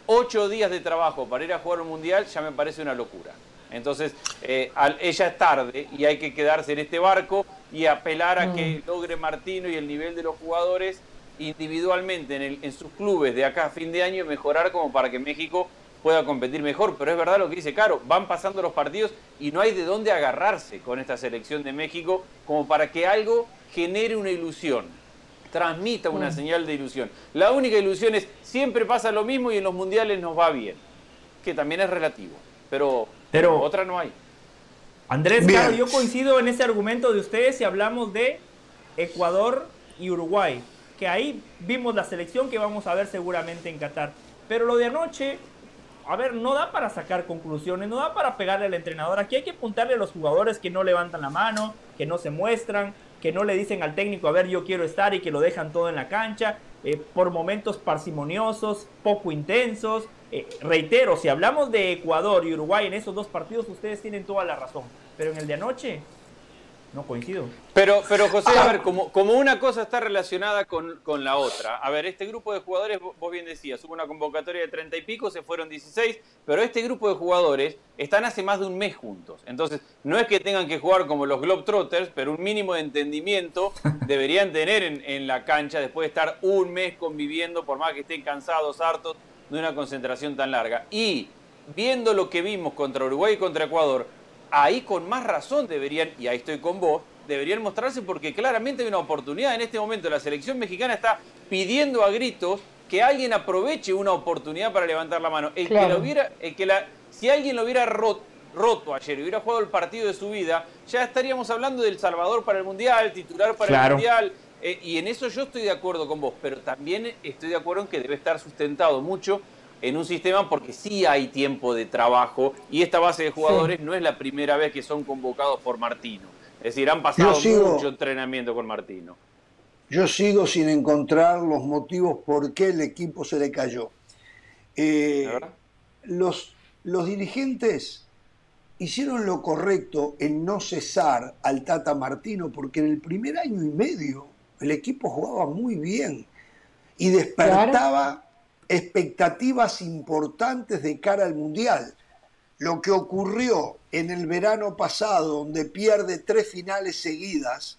ocho días de trabajo para ir a jugar un mundial ya me parece una locura. Entonces, eh, al, ella es tarde y hay que quedarse en este barco y apelar a que logre Martino y el nivel de los jugadores individualmente en, el, en sus clubes de acá a fin de año mejorar como para que México pueda competir mejor. Pero es verdad lo que dice Caro, van pasando los partidos y no hay de dónde agarrarse con esta selección de México como para que algo genere una ilusión transmita una señal de ilusión. La única ilusión es siempre pasa lo mismo y en los mundiales nos va bien, que también es relativo, pero, Pero- otra no hay. Andrés, claro, yo coincido en ese argumento de ustedes si hablamos de Ecuador y Uruguay, que ahí vimos la selección que vamos a ver seguramente en Qatar. Pero lo de anoche, a ver, no da para sacar conclusiones, no da para pegarle al entrenador. Aquí hay que apuntarle a los jugadores que no levantan la mano, que no se muestran, que no le dicen al técnico, a ver, yo quiero estar y que lo dejan todo en la cancha, eh, por momentos parsimoniosos, poco intensos. Eh, reitero, si hablamos de Ecuador y Uruguay en esos dos partidos, ustedes tienen toda la razón. Pero en el de anoche, No coincido. Pero, pero José, a ver, como, como una cosa está relacionada con, con, la otra. A ver, este grupo de jugadores, vos bien decías, hubo una convocatoria de 30 y pico, se fueron 16, pero este grupo de jugadores están hace más de un mes juntos. Entonces, no es que tengan que jugar como los Globetrotters, pero un mínimo de entendimiento deberían tener en, en la cancha después de estar un mes conviviendo, por más que estén cansados, hartos de una concentración tan larga. Y viendo lo que vimos contra Uruguay y contra Ecuador, ahí con más razón deberían, y ahí estoy con vos, deberían mostrarse porque claramente hay una oportunidad. En este momento la selección mexicana está pidiendo a gritos que alguien aproveche una oportunidad para levantar la mano. El que lo hubiera, el que la, si alguien lo hubiera roto, roto ayer y hubiera jugado el partido de su vida, ya estaríamos hablando del Salvador para el Mundial, titular para el Mundial. Eh, y en eso yo estoy de acuerdo con vos, pero también estoy de acuerdo en que debe estar sustentado mucho en un sistema porque sí hay tiempo de trabajo y esta base de jugadores no es la primera vez que son convocados por Martino. Es decir, han pasado mucho entrenamiento con Martino. Yo sigo sin encontrar los motivos por qué el equipo se le cayó. Eh, los, los dirigentes hicieron lo correcto en no cesar al Tata Martino porque en el primer año y medio el equipo jugaba muy bien y despertaba expectativas importantes de cara al Mundial. Lo que ocurrió en el verano pasado, donde pierde tres finales seguidas,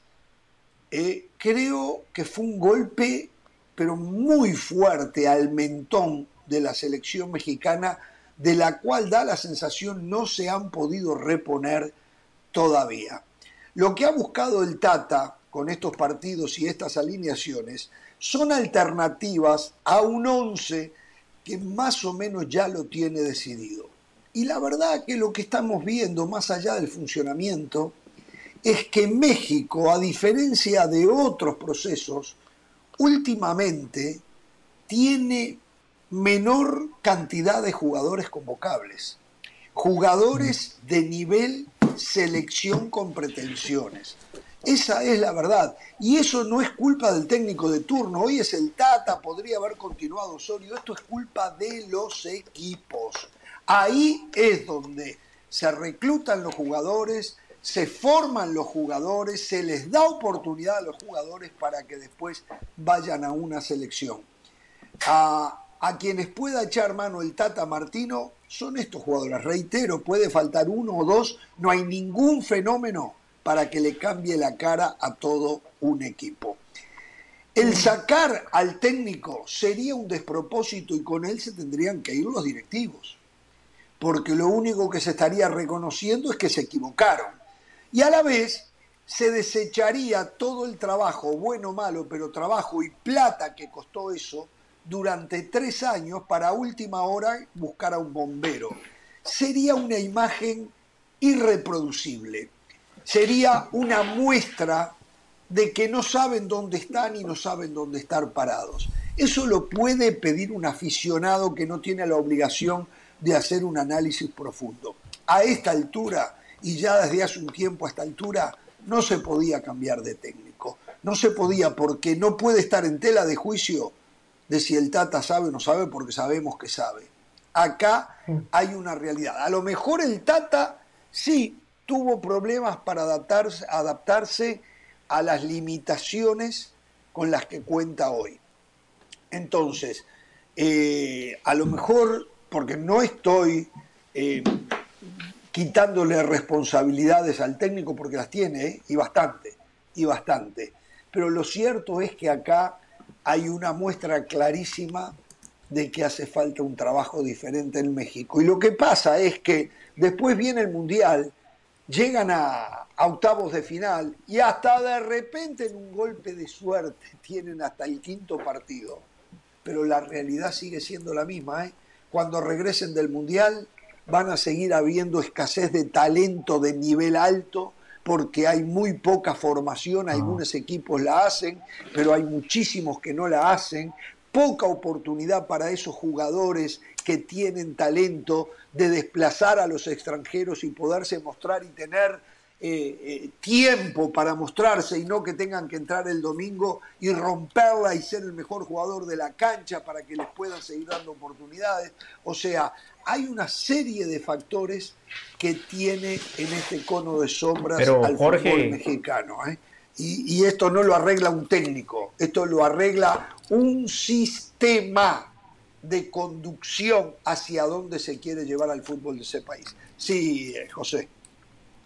eh, creo que fue un golpe, pero muy fuerte al mentón de la selección mexicana, de la cual da la sensación no se han podido reponer todavía. Lo que ha buscado el Tata con estos partidos y estas alineaciones son alternativas a un 11 que más o menos ya lo tiene decidido. Y la verdad que lo que estamos viendo, más allá del funcionamiento, es que México, a diferencia de otros procesos, últimamente tiene menor cantidad de jugadores convocables, jugadores de nivel selección con pretensiones. Esa es la verdad. Y eso no es culpa del técnico de turno. Hoy es el Tata, podría haber continuado Osorio. Esto es culpa de los equipos. Ahí es donde se reclutan los jugadores, se forman los jugadores, se les da oportunidad a los jugadores para que después vayan a una selección. A, a quienes pueda echar mano el Tata Martino son estos jugadores. Reitero, puede faltar uno o dos, no hay ningún fenómeno para que le cambie la cara a todo un equipo. El sacar al técnico sería un despropósito y con él se tendrían que ir los directivos, porque lo único que se estaría reconociendo es que se equivocaron. Y a la vez se desecharía todo el trabajo, bueno o malo, pero trabajo y plata que costó eso durante tres años para última hora buscar a un bombero. Sería una imagen irreproducible sería una muestra de que no saben dónde están y no saben dónde estar parados. Eso lo puede pedir un aficionado que no tiene la obligación de hacer un análisis profundo. A esta altura, y ya desde hace un tiempo a esta altura, no se podía cambiar de técnico. No se podía porque no puede estar en tela de juicio de si el Tata sabe o no sabe porque sabemos que sabe. Acá hay una realidad. A lo mejor el Tata sí tuvo problemas para adaptarse, adaptarse a las limitaciones con las que cuenta hoy. Entonces, eh, a lo mejor, porque no estoy eh, quitándole responsabilidades al técnico porque las tiene, eh, y bastante, y bastante. Pero lo cierto es que acá hay una muestra clarísima de que hace falta un trabajo diferente en México. Y lo que pasa es que después viene el Mundial llegan a, octavos de final y hasta de repente en un golpe de suerte tienen hasta el quinto partido. Pero la realidad sigue siendo la misma. ¿eh? Cuando regresen del Mundial van a seguir habiendo escasez de talento de nivel alto porque hay muy poca formación, algunos equipos la hacen, pero hay muchísimos que no la hacen, poca oportunidad para esos jugadores que tienen talento de desplazar a los extranjeros y poderse mostrar y tener eh, eh, tiempo para mostrarse y no que tengan que entrar el domingo y romperla y ser el mejor jugador de la cancha para que les puedan seguir dando oportunidades. O sea, hay una serie de factores que tiene en este cono de sombras al fútbol mexicano. ¿eh? Y, y esto no lo arregla un técnico, esto lo arregla un sistema de conducción hacia dónde se quiere llevar al fútbol de ese país. Sí, José.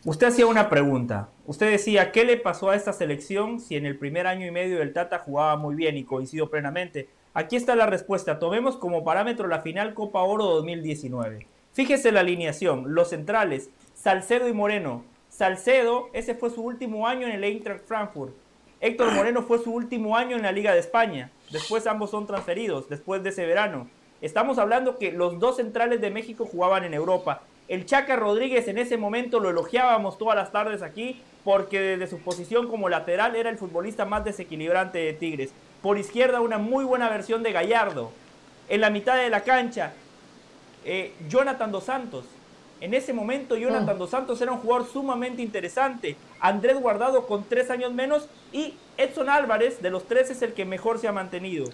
Usted hacía una pregunta. Usted decía, ¿qué le pasó a esta selección si en el primer año y medio del Tata jugaba muy bien y coincido plenamente? Aquí está la respuesta. Tomemos como parámetro la final Copa Oro 2019. Fíjese la alineación. Los centrales, Salcedo y Moreno. Salcedo, ese fue su último año en el Eintracht Frankfurt. Héctor Moreno fue su último año en la Liga de España. Después ambos son transferidos, después de ese verano. Estamos hablando que los dos centrales de México jugaban en Europa. El Chaca Rodríguez en ese momento lo elogiábamos todas las tardes aquí porque desde su posición como lateral era el futbolista más desequilibrante de Tigres. Por izquierda una muy buena versión de Gallardo. En la mitad de la cancha, eh, Jonathan Dos Santos. En ese momento Jonathan mm. Dos Santos era un jugador sumamente interesante. Andrés Guardado con tres años menos y Edson Álvarez de los tres es el que mejor se ha mantenido.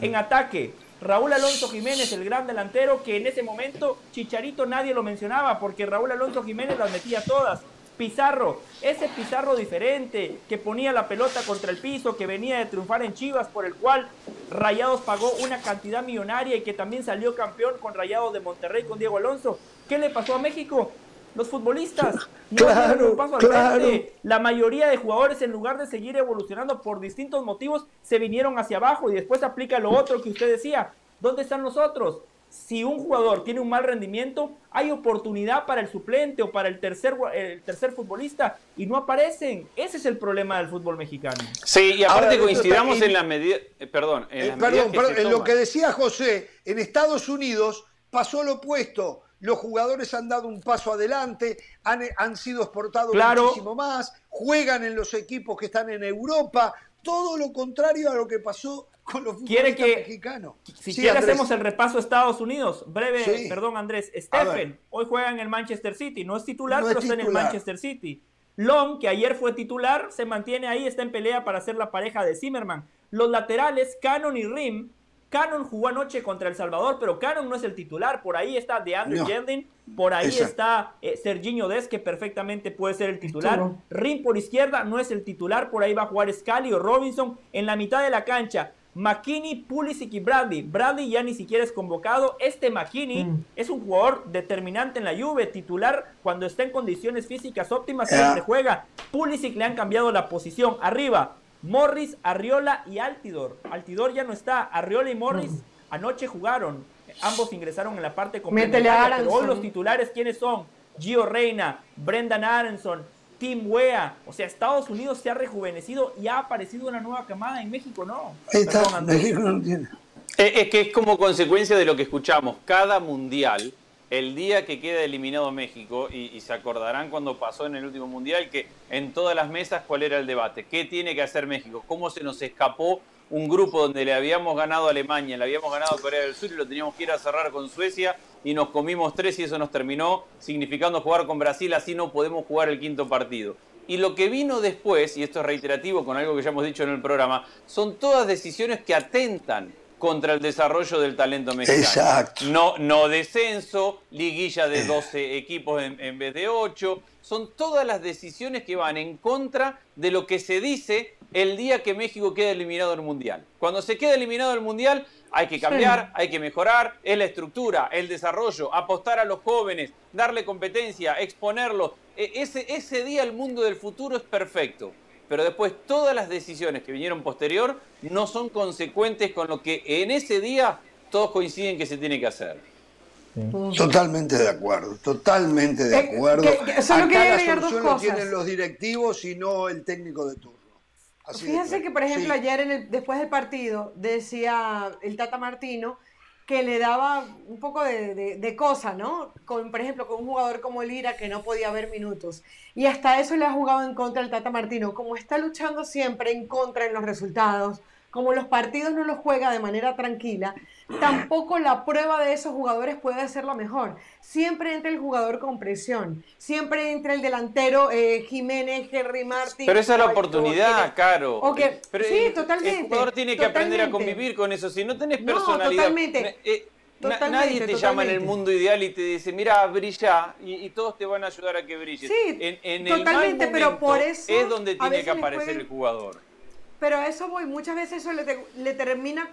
En ataque, Raúl Alonso Jiménez, el gran delantero, que en ese momento Chicharito nadie lo mencionaba porque Raúl Alonso Jiménez las metía todas. Pizarro, ese Pizarro diferente que ponía la pelota contra el piso, que venía de triunfar en Chivas, por el cual Rayados pagó una cantidad millonaria y que también salió campeón con Rayados de Monterrey con Diego Alonso. ¿Qué le pasó a México? Los futbolistas no claro, paso al La mayoría de jugadores, en lugar de seguir evolucionando por distintos motivos, se vinieron hacia abajo y después aplica lo otro que usted decía. ¿Dónde están los otros? Si un jugador tiene un mal rendimiento, hay oportunidad para el suplente o para el tercer, el tercer futbolista y no aparecen. Ese es el problema del fútbol mexicano. Sí, y aparte coincidamos en la medida. Eh, perdón, en, eh, perdón, en lo que decía José, en Estados Unidos pasó lo opuesto los jugadores han dado un paso adelante, han, han sido exportados muchísimo más, juegan en los equipos que están en Europa, todo lo contrario a lo que pasó con los que, mexicanos. Si quiere hacemos el repaso a Estados Unidos. Breve, perdón Andrés. Stephen, hoy juega en el Manchester City. No es titular, pero está en el Manchester City. Long, que ayer fue titular, se mantiene ahí, está en pelea para ser la pareja de Zimmerman. Los laterales, Cannon y Rim, Cannon jugó anoche contra El Salvador, pero Cannon no es el titular. Por ahí está DeAndre no. por ahí está eh, Serginho Des, que perfectamente puede ser el titular. Rim por izquierda no es el titular, por ahí va a jugar Scali o Robinson. En la mitad de la cancha, McKinney, Pulisic y Bradley. Bradley ya ni siquiera es convocado. Este McKinney mm. es un jugador determinante en la Juve, titular cuando está en condiciones físicas óptimas, siempre juega. Pulisic le han cambiado la posición. Arriba, Morris, Arriola y Altidor. Altidor ya no está. Arriola y Morris anoche jugaron. Ambos ingresaron en la parte complementaria. Pero hoy los titulares, ¿quiénes son? Gio Reina, Brendan Aronson, Tim Wea. O sea, Estados Unidos se ha rejuvenecido y ha aparecido una nueva camada en México, ¿no? México no tiene. Es que es como consecuencia de lo que escuchamos. Cada mundial el día que queda eliminado México, y, se acordarán cuando pasó en el último mundial, que en todas las mesas cuál era el debate, qué tiene que hacer México, cómo se nos escapó un grupo donde le habíamos ganado a Alemania, le habíamos ganado a Corea del Sur y lo teníamos que ir a cerrar con Suecia y nos comimos tres y eso nos terminó significando jugar con Brasil, así no podemos jugar el quinto partido. Y lo que vino después, y esto es reiterativo con algo que ya hemos dicho en el programa, son todas decisiones que atentan contra el desarrollo del talento mexicano. Exacto. No, no descenso, liguilla de 12 eh. equipos en, vez de 8. Son todas las decisiones que van en contra de lo que se dice el día que México queda eliminado del Mundial. Cuando se queda eliminado del Mundial hay que cambiar, hay que mejorar, es la estructura, el desarrollo, apostar a los jóvenes, darle competencia, exponerlos. E, ese, ese día el mundo del futuro es perfecto pero después todas las decisiones que vinieron posterior no son consecuentes con lo que en ese día todos coinciden que se tiene que hacer. Totalmente de acuerdo, totalmente de eh, acuerdo. Que, solo Acá la solución lo tienen los directivos y no el técnico de turno. Fíjense que, por ejemplo, ayer en el, después del partido decía el Tata Martino que le daba un poco de, de, cosa, ¿no? Con, por ejemplo, con un jugador como Lira que no podía ver minutos. Y hasta eso le ha jugado en contra el Tata Martino. Como está luchando siempre en contra en los resultados, como los partidos no los juega de manera tranquila, tampoco la prueba de esos jugadores puede ser la mejor. Siempre entra el jugador con presión, siempre entra el delantero eh, Jiménez, Henry Martin. Pero esa es la oportunidad, Caro. Pero sí, totalmente. El jugador tiene que aprender a convivir con eso. Si no tenés personalidad. No, totalmente. Eh, nadie te llama en el mundo ideal y te dice, mira, brilla, y, todos te van a ayudar a que brilles. Sí, en, totalmente, pero por eso es donde tiene que aparecer el jugador. Pero a eso voy, muchas veces eso le, termina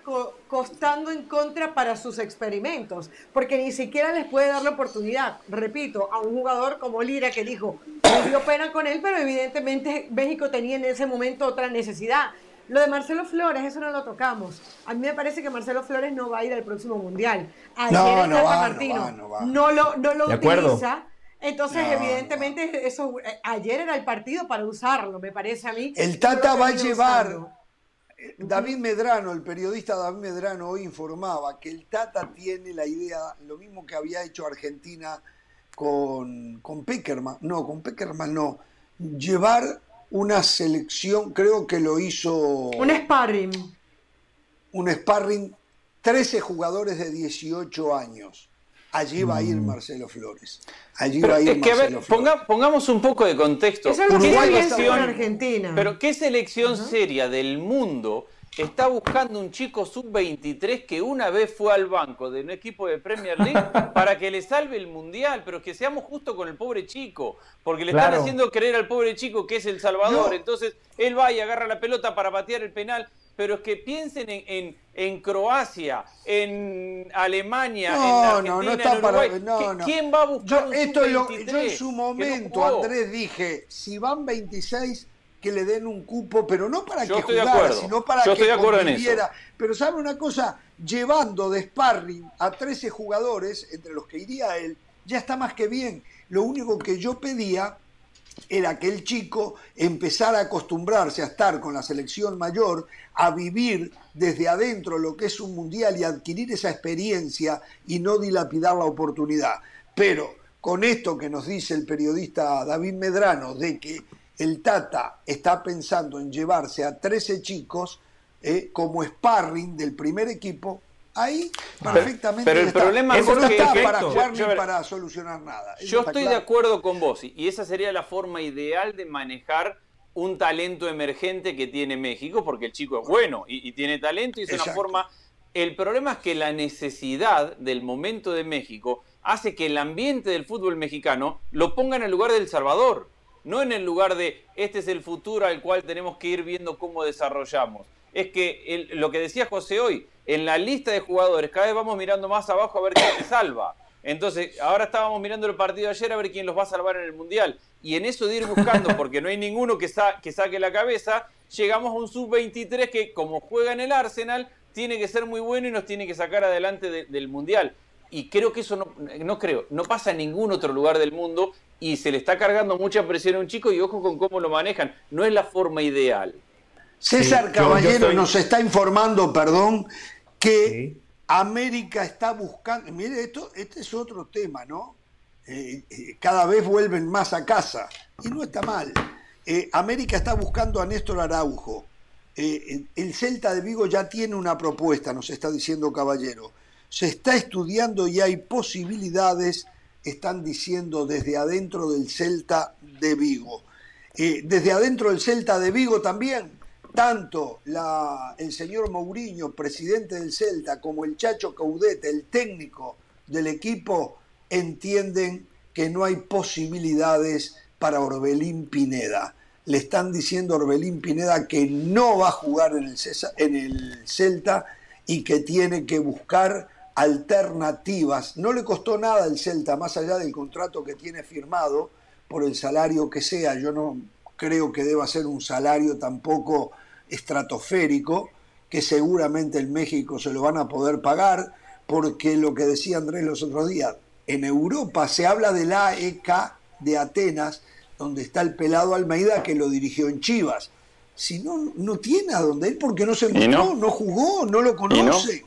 costando en contra para sus experimentos, porque ni siquiera les puede dar la oportunidad, repito, a un jugador como Lira que dijo, me dio pena con él, pero evidentemente México tenía en ese momento otra necesidad. Lo de Marcelo Flores, eso no lo tocamos. A mí me parece que Marcelo Flores no va a ir al próximo Mundial. Ayer no, no, va, Martino no, lo, no lo utiliza. Entonces, evidentemente, eso eh, ayer era el partido para usarlo, me parece a mí. El Tata va a llevar. David Medrano, el periodista David Medrano, hoy informaba que el Tata tiene la idea, lo mismo que había hecho Argentina con, con Peckerman, no, con Peckerman no, llevar una selección, creo que lo hizo... Un sparring. Un sparring, 13 jugadores de 18 años allí va a ir mm. Marcelo Flores. Allí va a ir Marcelo Flores. pongamos un poco de contexto. Es selección, Argentina. Pero ¿qué selección seria del mundo está buscando un chico sub-23 que una vez fue al banco de un equipo de Premier League para que le salve el mundial? Pero que seamos justos con el pobre chico, porque le están haciendo creer al pobre chico que es el salvador. Entonces él va y agarra la pelota para patear el penal pero es que piensen en, en, Croacia, en Alemania, en Argentina, no, está en Uruguay. Para, ¿Quién va a buscar yo, esto yo en su momento, Andrés, dije, si van 26, que le den un cupo, pero no para que jugara, sino para yo que conviviera. Pero ¿sabe una cosa? Llevando de sparring a 13 jugadores, entre los que iría él, ya está más que bien. Lo único que yo pedía era que el chico empezara a acostumbrarse a estar con la selección mayor, a vivir desde adentro lo que es un mundial y adquirir esa experiencia y no dilapidar la oportunidad. Pero con esto que nos dice el periodista David Medrano de que el Tata está pensando en llevarse a 13 chicos eh, como sparring del primer equipo, ahí perfectamente pero, el problema es no está para jugar ni para solucionar nada. yo estoy de acuerdo con vos y esa sería la forma ideal de manejar un talento emergente que tiene México, porque el chico es bueno y, tiene talento y es una forma... El problema es que la necesidad del momento de México hace que el ambiente del fútbol mexicano lo ponga en el lugar del Salvador, no en el lugar de este es el futuro al cual tenemos que ir viendo cómo desarrollamos. Es que lo que decía José hoy, en la lista de jugadores, cada vez vamos mirando más abajo a ver quién se salva. Entonces, ahora estábamos mirando el partido de ayer a ver quién los va a salvar en el Mundial. Y en eso de ir buscando, porque no hay ninguno que, que saque la cabeza, llegamos a un sub-23 que, como juega en el Arsenal, tiene que ser muy bueno y nos tiene que sacar adelante del Mundial. Y creo que eso no, no creo, no pasa en ningún otro lugar del mundo y se le está cargando mucha presión a un chico y ojo con cómo lo manejan. No es la forma ideal. César Caballero nos está informando, perdón, que América está buscando, mire, esto, este es otro tema, ¿no? Eh, eh, cada vez vuelven más a casa y no está mal. Eh, América está buscando a Néstor Araujo. el Celta de Vigo ya tiene una propuesta, nos está diciendo Caballero. Se está estudiando y hay posibilidades, están diciendo desde adentro del Celta de Vigo. desde adentro del Celta de Vigo también tanto el señor Mourinho, presidente del Celta, como el Chacho Caudete, el técnico del equipo, entienden que no hay posibilidades para Orbelín Pineda. Le están diciendo a Orbelín Pineda que no va a jugar en el, en el Celta y que tiene que buscar alternativas. No le costó nada al Celta, más allá del contrato que tiene firmado, por el salario que sea. Yo no creo que deba ser un salario tampoco estratosférico que seguramente en México se lo van a poder pagar, porque lo que decía Andrés los otros días, en Europa se habla del AEK de Atenas, donde está el pelado Almeida que lo dirigió en Chivas. Si no, no tiene a dónde ir porque no se encontró, no? jugó, no lo conoce.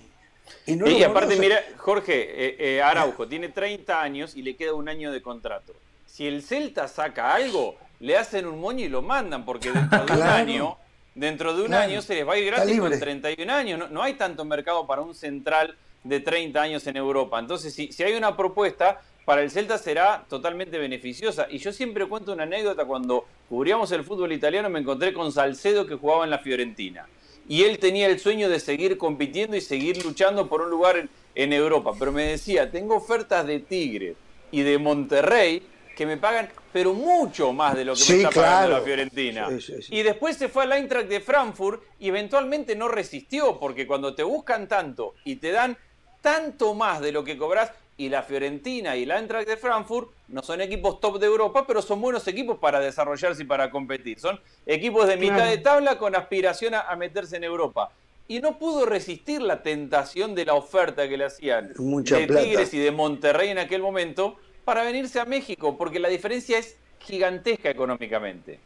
Y, aparte, mira, Jorge, eh, eh, Araujo tiene 30 años y le queda un año de contrato. Si el Celta saca algo, le hacen un moño y lo mandan, porque dentro de un año dentro de un año se les va a ir gratis con 31 años. No, hay tanto mercado para un central de 30 años en Europa. Entonces, si, si hay una propuesta, para el Celta será totalmente beneficiosa. Y yo siempre cuento una anécdota, cuando cubríamos el fútbol italiano me encontré con Salcedo que jugaba en la Fiorentina. Y él tenía el sueño de seguir compitiendo y seguir luchando por un lugar en, Europa. Pero me decía, tengo ofertas de Tigre y de Monterrey que me pagan, pero mucho más de lo que me está pagando la Fiorentina. y después se fue al Eintracht de Frankfurt y eventualmente no resistió, porque cuando te buscan tanto y te dan tanto más de lo que cobras, y la Fiorentina y la Eintracht de Frankfurt no son equipos top de Europa, pero son buenos equipos para desarrollarse y para competir. Son equipos de mitad de tabla con aspiración a, meterse en Europa. Y no pudo resistir la tentación de la oferta que le hacían de Tigres y de Monterrey en aquel momento para venirse a México, porque la diferencia es gigantesca económicamente.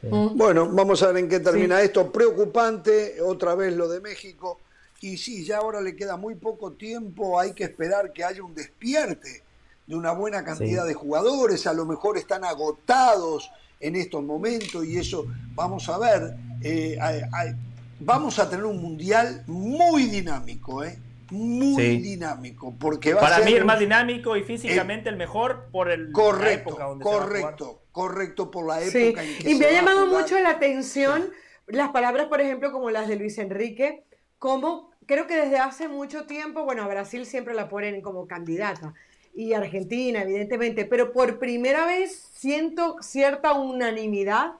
Bueno, vamos a ver en qué termina esto. Preocupante, otra vez lo de México y sí, ya ahora le queda muy poco tiempo, hay que esperar que haya un despierte de una buena cantidad de jugadores, a lo mejor están agotados en estos momentos y eso vamos a ver. Eh, vamos a tener un mundial muy dinámico, ¿eh? Muy dinámico, porque va Para a ser mí el más dinámico y físicamente el, mejor por el correcto, correcto, correcto por la época en que y me ha llamado mucho la atención las palabras, por ejemplo, como las de Luis Enrique, como creo que desde hace mucho tiempo, bueno, a Brasil siempre la ponen como candidata y Argentina, evidentemente, pero por primera vez siento cierta unanimidad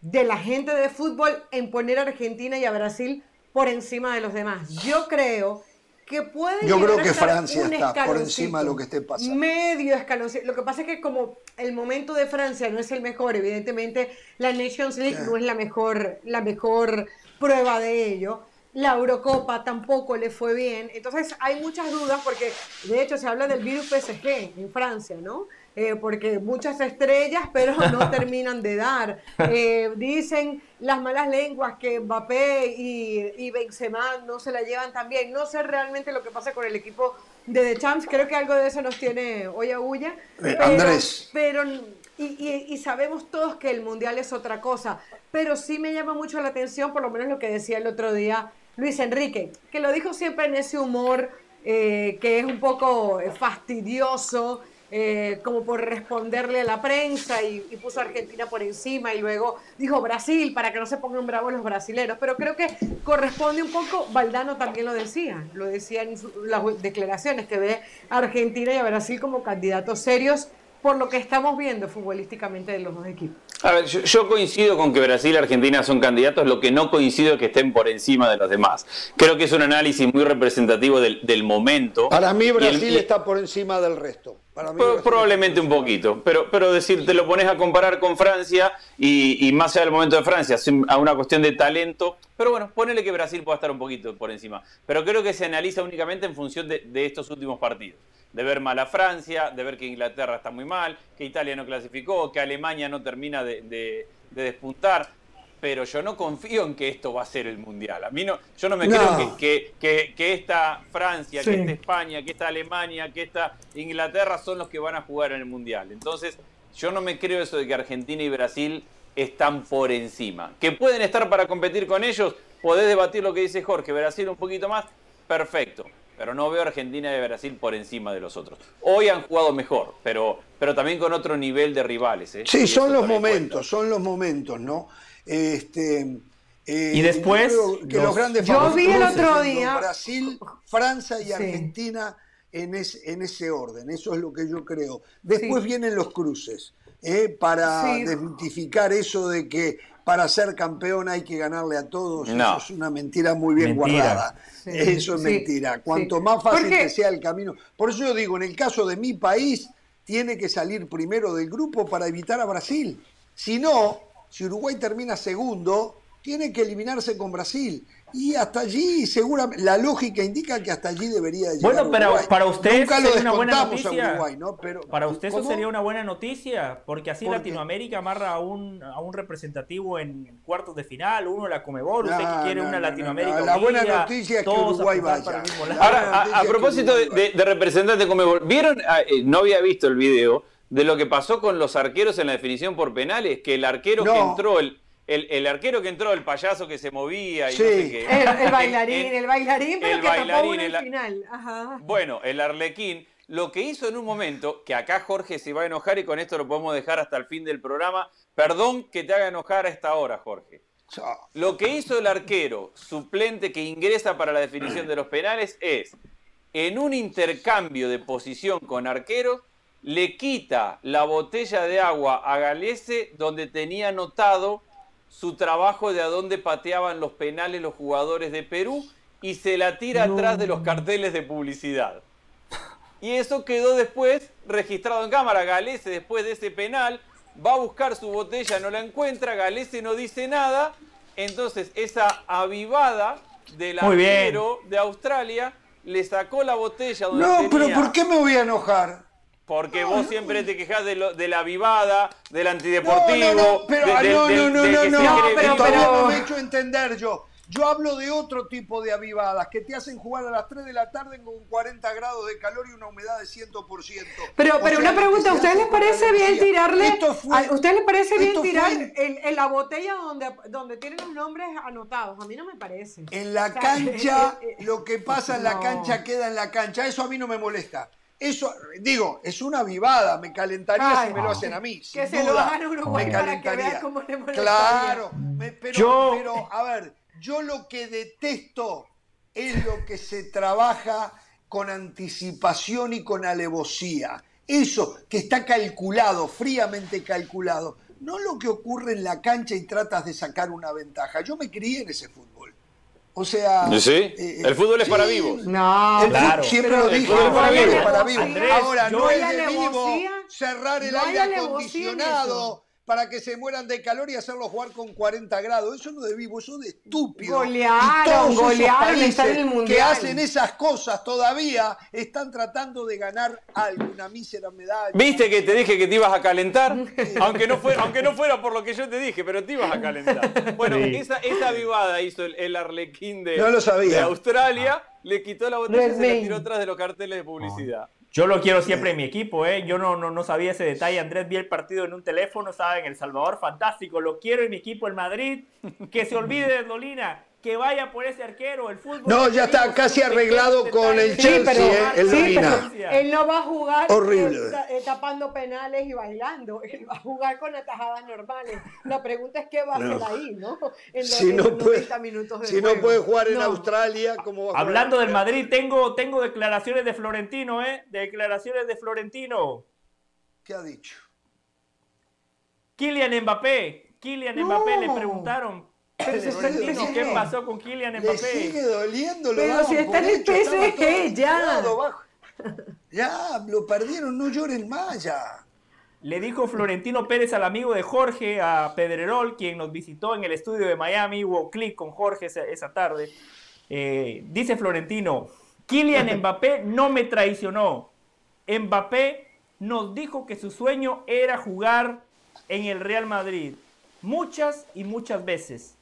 de la gente de fútbol en poner a Argentina y a Brasil por encima de los demás. Yo creo que puede Yo creo que Francia está por encima de lo que esté pasando. Medio escalón. Lo que pasa es que como el momento de Francia no es el mejor, evidentemente la Nations League no es la mejor, la mejor prueba de ello la Eurocopa tampoco le fue bien. Entonces hay muchas dudas porque de hecho se habla del virus PSG en Francia, ¿no? Eh, porque muchas estrellas, pero no terminan de dar. Eh, dicen las malas lenguas que Mbappé y, y, Benzema no se la llevan tan bien. No sé realmente lo que pasa con el equipo de The Champs. Creo que algo de eso nos tiene hoy a Bulla. Eh, Andrés. Pero, y, y, sabemos todos que el Mundial es otra cosa. Pero sí me llama mucho la atención, por lo menos lo que decía el otro día Luis Enrique, que lo dijo siempre en ese humor eh, que es un poco fastidioso, eh, como por responderle a la prensa y, puso a Argentina por encima y luego dijo Brasil para que no se pongan bravos los brasileros. Pero creo que corresponde un poco, Valdano también lo decía, lo decía en las declaraciones, que ve a Argentina y a Brasil como candidatos serios por lo que estamos viendo futbolísticamente de los dos equipos. A ver, yo, coincido con que Brasil y Argentina son candidatos, lo que no coincido es que estén por encima de los demás. Creo que es un análisis muy representativo del, momento. Para mí Brasil está por encima del resto. Probablemente un poquito, pero, pero decir, te lo pones a comparar con Francia y, más allá del momento de Francia, a una cuestión de talento, pero bueno, ponele que Brasil pueda estar un poquito por encima. Pero creo que se analiza únicamente en función de estos últimos partidos de ver mal a Francia, de ver que Inglaterra está muy mal, que Italia no clasificó, que Alemania no termina de, despuntar. Pero yo no confío en que esto va a ser el Mundial. A mí no, yo no me creo que, que, esta Francia, que esta España, que esta Alemania, que esta Inglaterra son los que van a jugar en el Mundial. Entonces, yo no me creo eso de que Argentina y Brasil están por encima. Que pueden estar para competir con ellos, podés debatir lo que dice Jorge, Brasil un poquito más, perfecto pero no veo a Argentina y Brasil por encima de los otros. Hoy han jugado mejor, pero, pero también con otro nivel de rivales. ¿eh? Sí, son los momentos, son los momentos, ¿no? Este, eh, y después, que los, grandes yo vi el otro día Brasil, Francia y Argentina en, en ese orden, eso es lo que yo creo. Después vienen los cruces. ¿eh? para desmitificar eso de que para ser campeón hay que ganarle a todos. Eso es una mentira muy bien guardada. Eso es mentira. Cuanto más fácil que sea el camino. Por eso yo digo, en el caso de mi país, tiene que salir primero del grupo para evitar a Brasil. Si no, si Uruguay termina segundo, tiene que eliminarse con Brasil. Y hasta allí, seguramente, la lógica indica que hasta allí debería llegar. Bueno, pero para usted sería una buena noticia. para usted eso sería una buena noticia, porque así Latinoamérica amarra a un, a un representativo en cuartos de final, uno la Comebol, usted que quiere una Latinoamérica. la buena noticia es que Uruguay vaya. Ahora, a, propósito de, de, representante de Comebol, ¿vieron? Ah, eh, no había visto el video de lo que pasó con los arqueros en la definición por penales, que el arquero que entró, el el, arquero que entró, el payaso que se movía y no sé qué. El, bailarín, el, bailarín, pero que bailarín, el final. Bueno, el arlequín, lo que hizo en un momento, que acá Jorge se va a enojar y con esto lo podemos dejar hasta el fin del programa. Perdón que te haga enojar a esta hora, Jorge. Lo que hizo el arquero suplente que ingresa para la definición de los penales es, en un intercambio de posición con arquero, le quita la botella de agua a Galese donde tenía anotado su trabajo de a dónde pateaban los penales los jugadores de Perú y se la tira atrás de los carteles de publicidad. Y eso quedó después registrado en cámara. Galese, después de ese penal, va a buscar su botella, no la encuentra, Galese no dice nada. Entonces, esa avivada del arquero de Australia le sacó la botella donde No, pero ¿por qué me voy a enojar? Porque vos siempre te quejas de, lo, de la vivada, del antideportivo. No, no, pero, no, no, no, no, no, pero, no me he hecho entender yo. Yo hablo de otro tipo de avivadas que te hacen jugar a las 3 de la tarde con 40 grados de calor y una humedad de 100%. Pero, pero una pregunta, ¿a ustedes les parece bien tirarle? ¿A ustedes les parece bien tirar en, la botella donde, donde tienen los nombres anotados? A mí no me parece. En la cancha, eh, eh, lo que pasa en la cancha queda en la cancha. Eso a mí no me molesta. Eso, digo, es una vivada, me calentaría si me lo hacen a mí. Que se lo hagan a Uruguay para que vean cómo le Claro, pero, pero, a ver, yo lo que detesto es lo que se trabaja con anticipación y con alevosía. Eso que está calculado, fríamente calculado. No lo que ocurre en la cancha y tratas de sacar una ventaja. Yo me crié en ese fútbol. O sea. ¿Sí? Eh, el fútbol es para vivos. No, claro. Siempre lo dije. El fútbol es para vivos. Ahora, no es de vivo cerrar el aire acondicionado para que se mueran de calor y hacerlos jugar con 40 grados. Eso no es de vivo, eso de estúpido. Golearon, golearon, están en el mundial. Que hacen esas cosas todavía están tratando de ganar alguna mísera medalla. ¿Viste que te dije que te ibas a calentar? aunque, no fuera, aunque no fuera por lo que yo te dije, pero te ibas a calentar. Bueno, esa, esa vivada hizo el, arlequín de, de Australia, le quitó la botella y se la tiró atrás de los carteles de publicidad. Yo lo quiero siempre en mi equipo, ¿eh? Yo no, no, no sabía ese detalle. Andrés vi el partido en un teléfono, estaba en El Salvador, fantástico. Lo quiero en mi equipo en Madrid. Que se olvide de Dolina que vaya por ese arquero, el fútbol. No, ya está casi arreglado con el Chelsea, eh, el sí, él no va a jugar Horrible. Eh, tapando penales y bailando, él va a jugar con atajadas normales. La pregunta es qué va a hacer ahí, ¿no? En los, si no puede, minutos de Si no puede jugar en Australia, ¿cómo va a Hablando del Madrid, tengo, tengo declaraciones de Florentino, ¿eh? Declaraciones de Florentino. ¿Qué ha dicho? Kylian Mbappé, Kylian Mbappé le preguntaron ¿Qué pasó con Kylian Mbappé? Le sigue doliendo, lo Pero si está en el PSG, ya. Ya, lo perdieron, no lloren más ya. Le dijo Florentino Pérez al amigo de Jorge, a Pedrerol, quien nos visitó en el estudio de Miami, hubo clic con Jorge esa, tarde. Eh, dice Florentino, Kylian Mbappé no me traicionó. Mbappé nos dijo que su sueño era jugar en el Real Madrid. Muchas y muchas veces.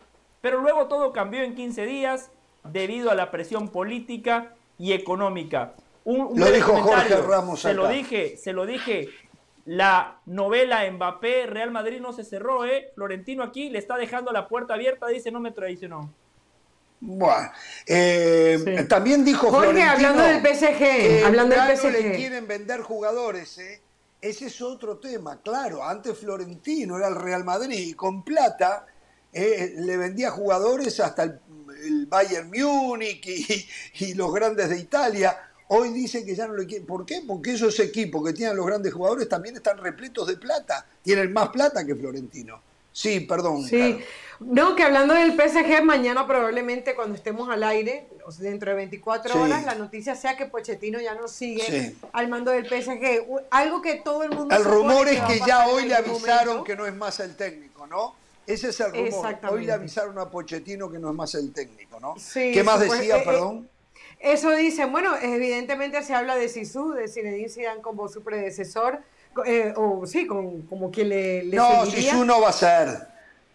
Pero luego todo cambió en 15 días debido a la presión política y económica. Un, lo dijo Jorge Ramos. Se lo dije, se lo dije. La novela Mbappé, Real Madrid no se cerró, ¿eh? Florentino aquí le está dejando la puerta abierta, dice no me traicionó. Bueno, eh, también dijo Jorge, hablando del PSG, hablando del PSG. le quieren vender jugadores, ¿eh? Ese es otro tema, claro. Antes Florentino era el Real Madrid y con plata eh, le vendía jugadores hasta el, Bayern Múnich y, los grandes de Italia. Hoy dicen que ya no le quieren. ¿Por qué? Porque esos equipos que tienen los grandes jugadores también están repletos de plata. Tienen más plata que Florentino. Sí, perdón. Sí. No, que hablando del PSG, mañana probablemente cuando estemos al aire, dentro de 24 horas, la noticia sea que Pochettino ya no sigue al mando del PSG. Algo que todo el mundo... El rumor es que, ya hoy le avisaron que no es más el técnico, ¿no? Ese es el rumor. Hoy le avisaron a Pochettino que no es más el técnico, ¿no? ¿Qué más decía, eh, eh, perdón? eso dicen, bueno, evidentemente se habla de Sisu, de Zinedine Zidane como su predecesor, eh, o sí, como, quien le, le No, Sisu no va a ser.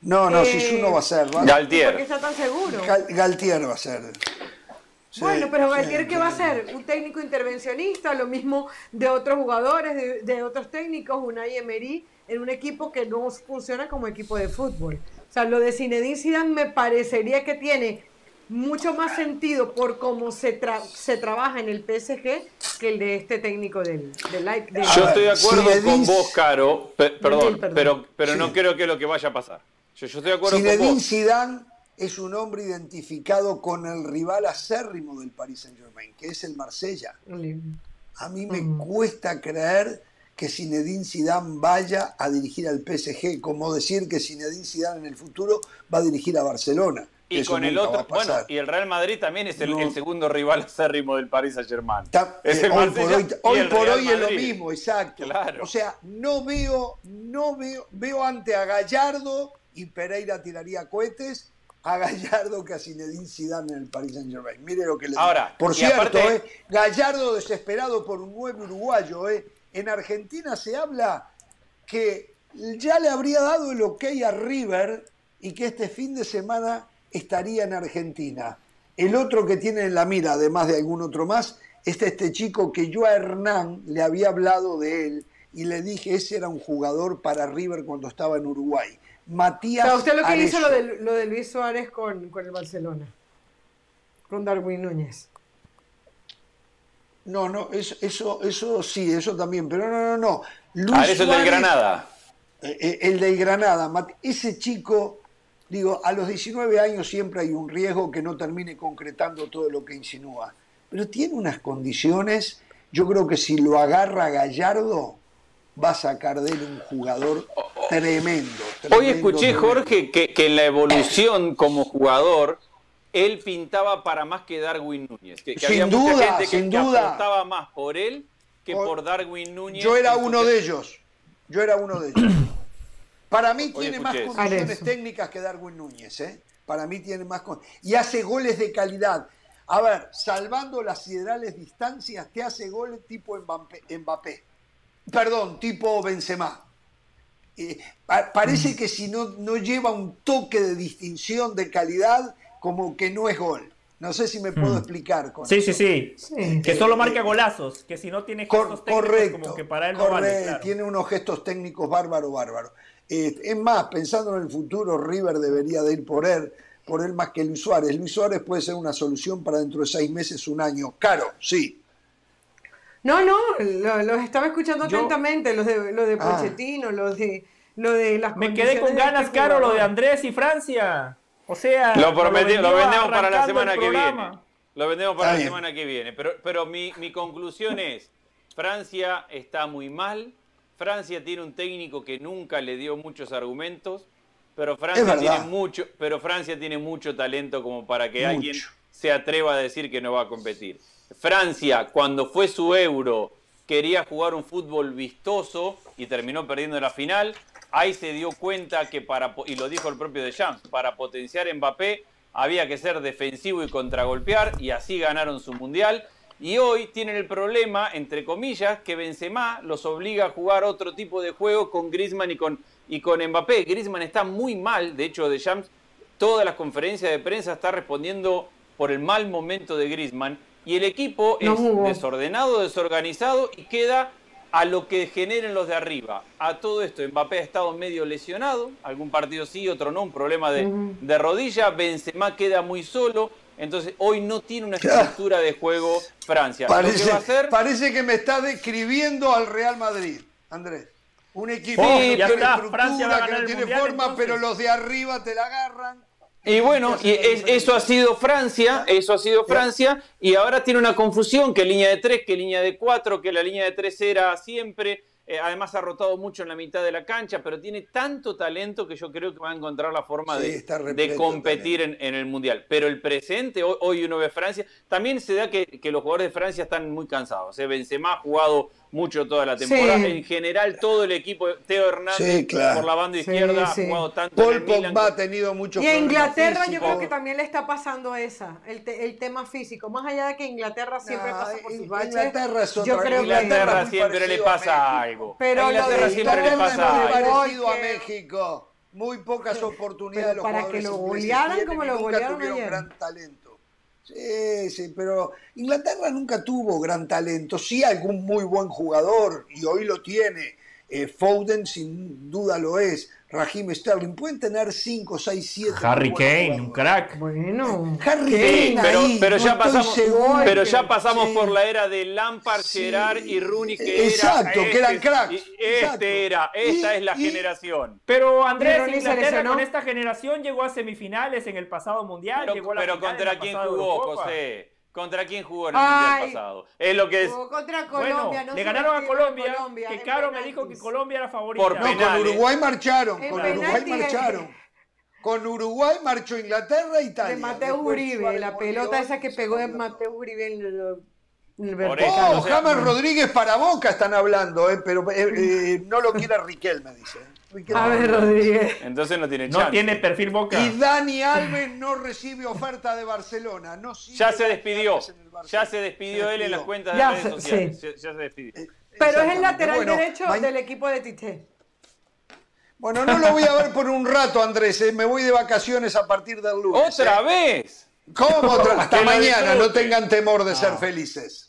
No, no, Sisu no va a ser. Galtier. ¿Por qué está tan seguro? Galtier va a ser. bueno, pero Galtier, ¿qué va a ser? Un técnico intervencionista, lo mismo de otros jugadores, de, de otros técnicos, una Emery en un equipo que no funciona como equipo de fútbol. O sea, lo de Zinedine Zidane me parecería que tiene mucho más sentido por cómo se, se trabaja en el PSG que el de este técnico del, del, Yo estoy de acuerdo con vos, Caro, perdón, pero, pero no creo que es lo que vaya a pasar. Yo, estoy de acuerdo con vos. Zidane es un hombre identificado con el rival acérrimo del Paris Saint-Germain, que es el Marsella. A mí me mm. cuesta creer que Zinedine Zidane vaya a dirigir al PSG, como decir que Zinedine Zidane en el futuro va a dirigir a Barcelona. Y con el otro, bueno, y el Real Madrid también es el, segundo rival acérrimo del Paris Saint-Germain. Eh, hoy por hoy, hoy, por hoy es lo mismo, exacto. O sea, no veo, no veo, veo ante a Gallardo y Pereira tiraría cohetes a Gallardo que a Zinedine Zidane en el Paris Saint Germain. Mire lo que le Ahora, Por cierto, eh, Gallardo desesperado por un nuevo uruguayo. Eh. En Argentina se habla que ya le habría dado el ok a River y que este fin de semana estaría en Argentina. El otro que tiene en la mira, además de algún otro más, es este chico que yo a Hernán le había hablado de él y le dije, ese era un jugador para River cuando estaba en Uruguay. Matías. usted lo que hizo lo de, lo de, Luis Suárez con, con, el Barcelona, con Darwin Núñez. No, no, eso, eso, eso sí, eso también, pero no, no, no. Luis ah, eso del Granada. Eh, eh, el del Granada. Ese chico Digo, a los 19 años siempre hay un riesgo que no termine concretando todo lo que insinúa. Pero tiene unas condiciones, yo creo que si lo agarra Gallardo, va a sacar de él un jugador tremendo. Hoy escuché, Jorge, que, en la evolución como jugador, él pintaba para más que Darwin Núñez. Que, sin había duda, mucha gente sin duda. más por él que por Darwin Núñez. Yo era uno de ellos. Yo era uno de ellos. Para mí tiene más condiciones técnicas que Darwin Núñez, ¿eh? Para mí tiene más y hace goles de calidad. A ver, salvando las siderales distancias, te hace goles tipo Mbappé. Perdón, tipo Benzema. Eh, parece que si no, no lleva un toque de distinción de calidad, como que no es gol. No sé si me puedo mm. explicar con sí, sí, sí, sí. Que solo marca golazos, que si no tiene gestos técnicos como que para él no vale. Tiene unos gestos técnicos bárbaro, bárbaro. Eh, es más, pensando en el futuro, River debería de ir por él, por él más que Luis Suárez. Luis Suárez puede ser una solución para dentro de seis meses, un año. Caro, sí. No, no, los estaba escuchando atentamente, los de, los de ah. Pochettino, los de, lo de las Me quedé con ganas, este Caro, lo de Andrés y Francia. O sea, lo, lo, vendemos para la semana que viene. Lo vendemos para la semana que viene. Pero, pero mi, mi conclusión es, Francia está muy mal, Francia tiene un técnico que nunca le dio muchos argumentos, pero Francia, tiene mucho, pero Francia tiene mucho talento como para que alguien se atreva a decir que no va a competir. Francia, cuando fue su euro, quería jugar un fútbol vistoso y terminó perdiendo la final. Ahí se dio cuenta que para, y lo dijo el propio Deschamps, para potenciar Mbappé había que ser defensivo y contragolpear y así ganaron su mundial. Y hoy tienen el problema, entre comillas, que Benzema los obliga a jugar otro tipo de juego con Griezmann y con, y con Mbappé. Griezmann está muy mal, de hecho, de Shams, todas las conferencias de prensa está respondiendo por el mal momento de Griezmann. Y el equipo es desordenado, desorganizado y queda a lo que generen los de arriba. A todo esto, Mbappé ha estado medio lesionado, algún partido sí, otro no, un problema de, de rodilla. Benzema queda muy solo. Entonces, hoy no tiene una estructura de juego Francia. Parece que, me está describiendo al Real Madrid, Andrés. Un equipo que Francia que no tiene forma, pero los de arriba te la agarran. Y bueno, y eso ha sido Francia, eso ha sido Francia, y ahora tiene una confusión, que línea de tres, que línea de cuatro, que la línea de tres era siempre, eh, además ha rotado mucho en la mitad de la cancha, pero tiene tanto talento que yo creo que va a encontrar la forma de, competir en, el Mundial. Pero el presente, hoy, uno ve Francia, también se da que, los jugadores de Francia están muy cansados. ¿eh? Benzema ha jugado mucho toda la temporada. En general, todo el equipo, Teo Hernández por la banda izquierda ha jugado tanto. Paul Pogba ha tenido mucho Y a Inglaterra yo creo que también le está pasando esa, el, el, tema físico. Más allá de que Inglaterra siempre pasa por sus baches. Inglaterra es yo creo Inglaterra siempre le pasa algo. Pero a Inglaterra siempre le pasa algo. parecido a México. Muy pocas oportunidades. para que lo golearan como lo golearon ayer. gran talento. Sí, sí, pero Inglaterra nunca tuvo gran talento. Sí, algún muy buen jugador, y hoy lo tiene. Eh, Foden sin duda lo es. Raheem Sterling, pueden tener 5, 6, 7. Harry Kane, un crack. Bueno, Harry Sí, Kane pero, ahí, pero no ya pasamos, seguro pero ya pasamos sí. por la era de Lampard, Sí. Gerard y Rooney, que Exacto, era que eran este- cracks, y Este exacto. era, esta Y- es la y- generación. Pero Andrés, Pero Inglaterra con esta generación llegó a semifinales en el pasado mundial. Pero, llegó a la pero final en ¿contra quién jugó. José? ¿Contra quién jugó en el Ay. mundial pasado? Es lo que es. jugó contra Bueno, Colombia. no le ganaron a Colombia, Colombia que Caro me dijo que. Colombia era favorita. Por No, con. Uruguay marcharon, En con Uruguay marcharon. Con Uruguay marchó Inglaterra e Italia. De Mateo Uribe, la pelota esa que pegó de. Mateo Uribe en el, eso, Oh, o sea, James Rodríguez para Boca están hablando, eh, pero eh, eh, no lo quiere Riquel, me dice. A ver, Rodríguez. Entonces no tiene No chance. tiene perfil boca. Y Dani Alves no recibe oferta de Barcelona. No Ya se despidió. Ya se despidió él en las cuentas de Ya redes se- sociales. sí. Ya, ya se despidió. Pero es el lateral Bueno, derecho del equipo de Tite. Bueno, no lo voy a ver por un rato, Andrés. eh, Me voy de vacaciones a partir del lunes. ¡Otra eh. vez! ¿Cómo otra? Hasta mañana. No tengan temor de ser felices.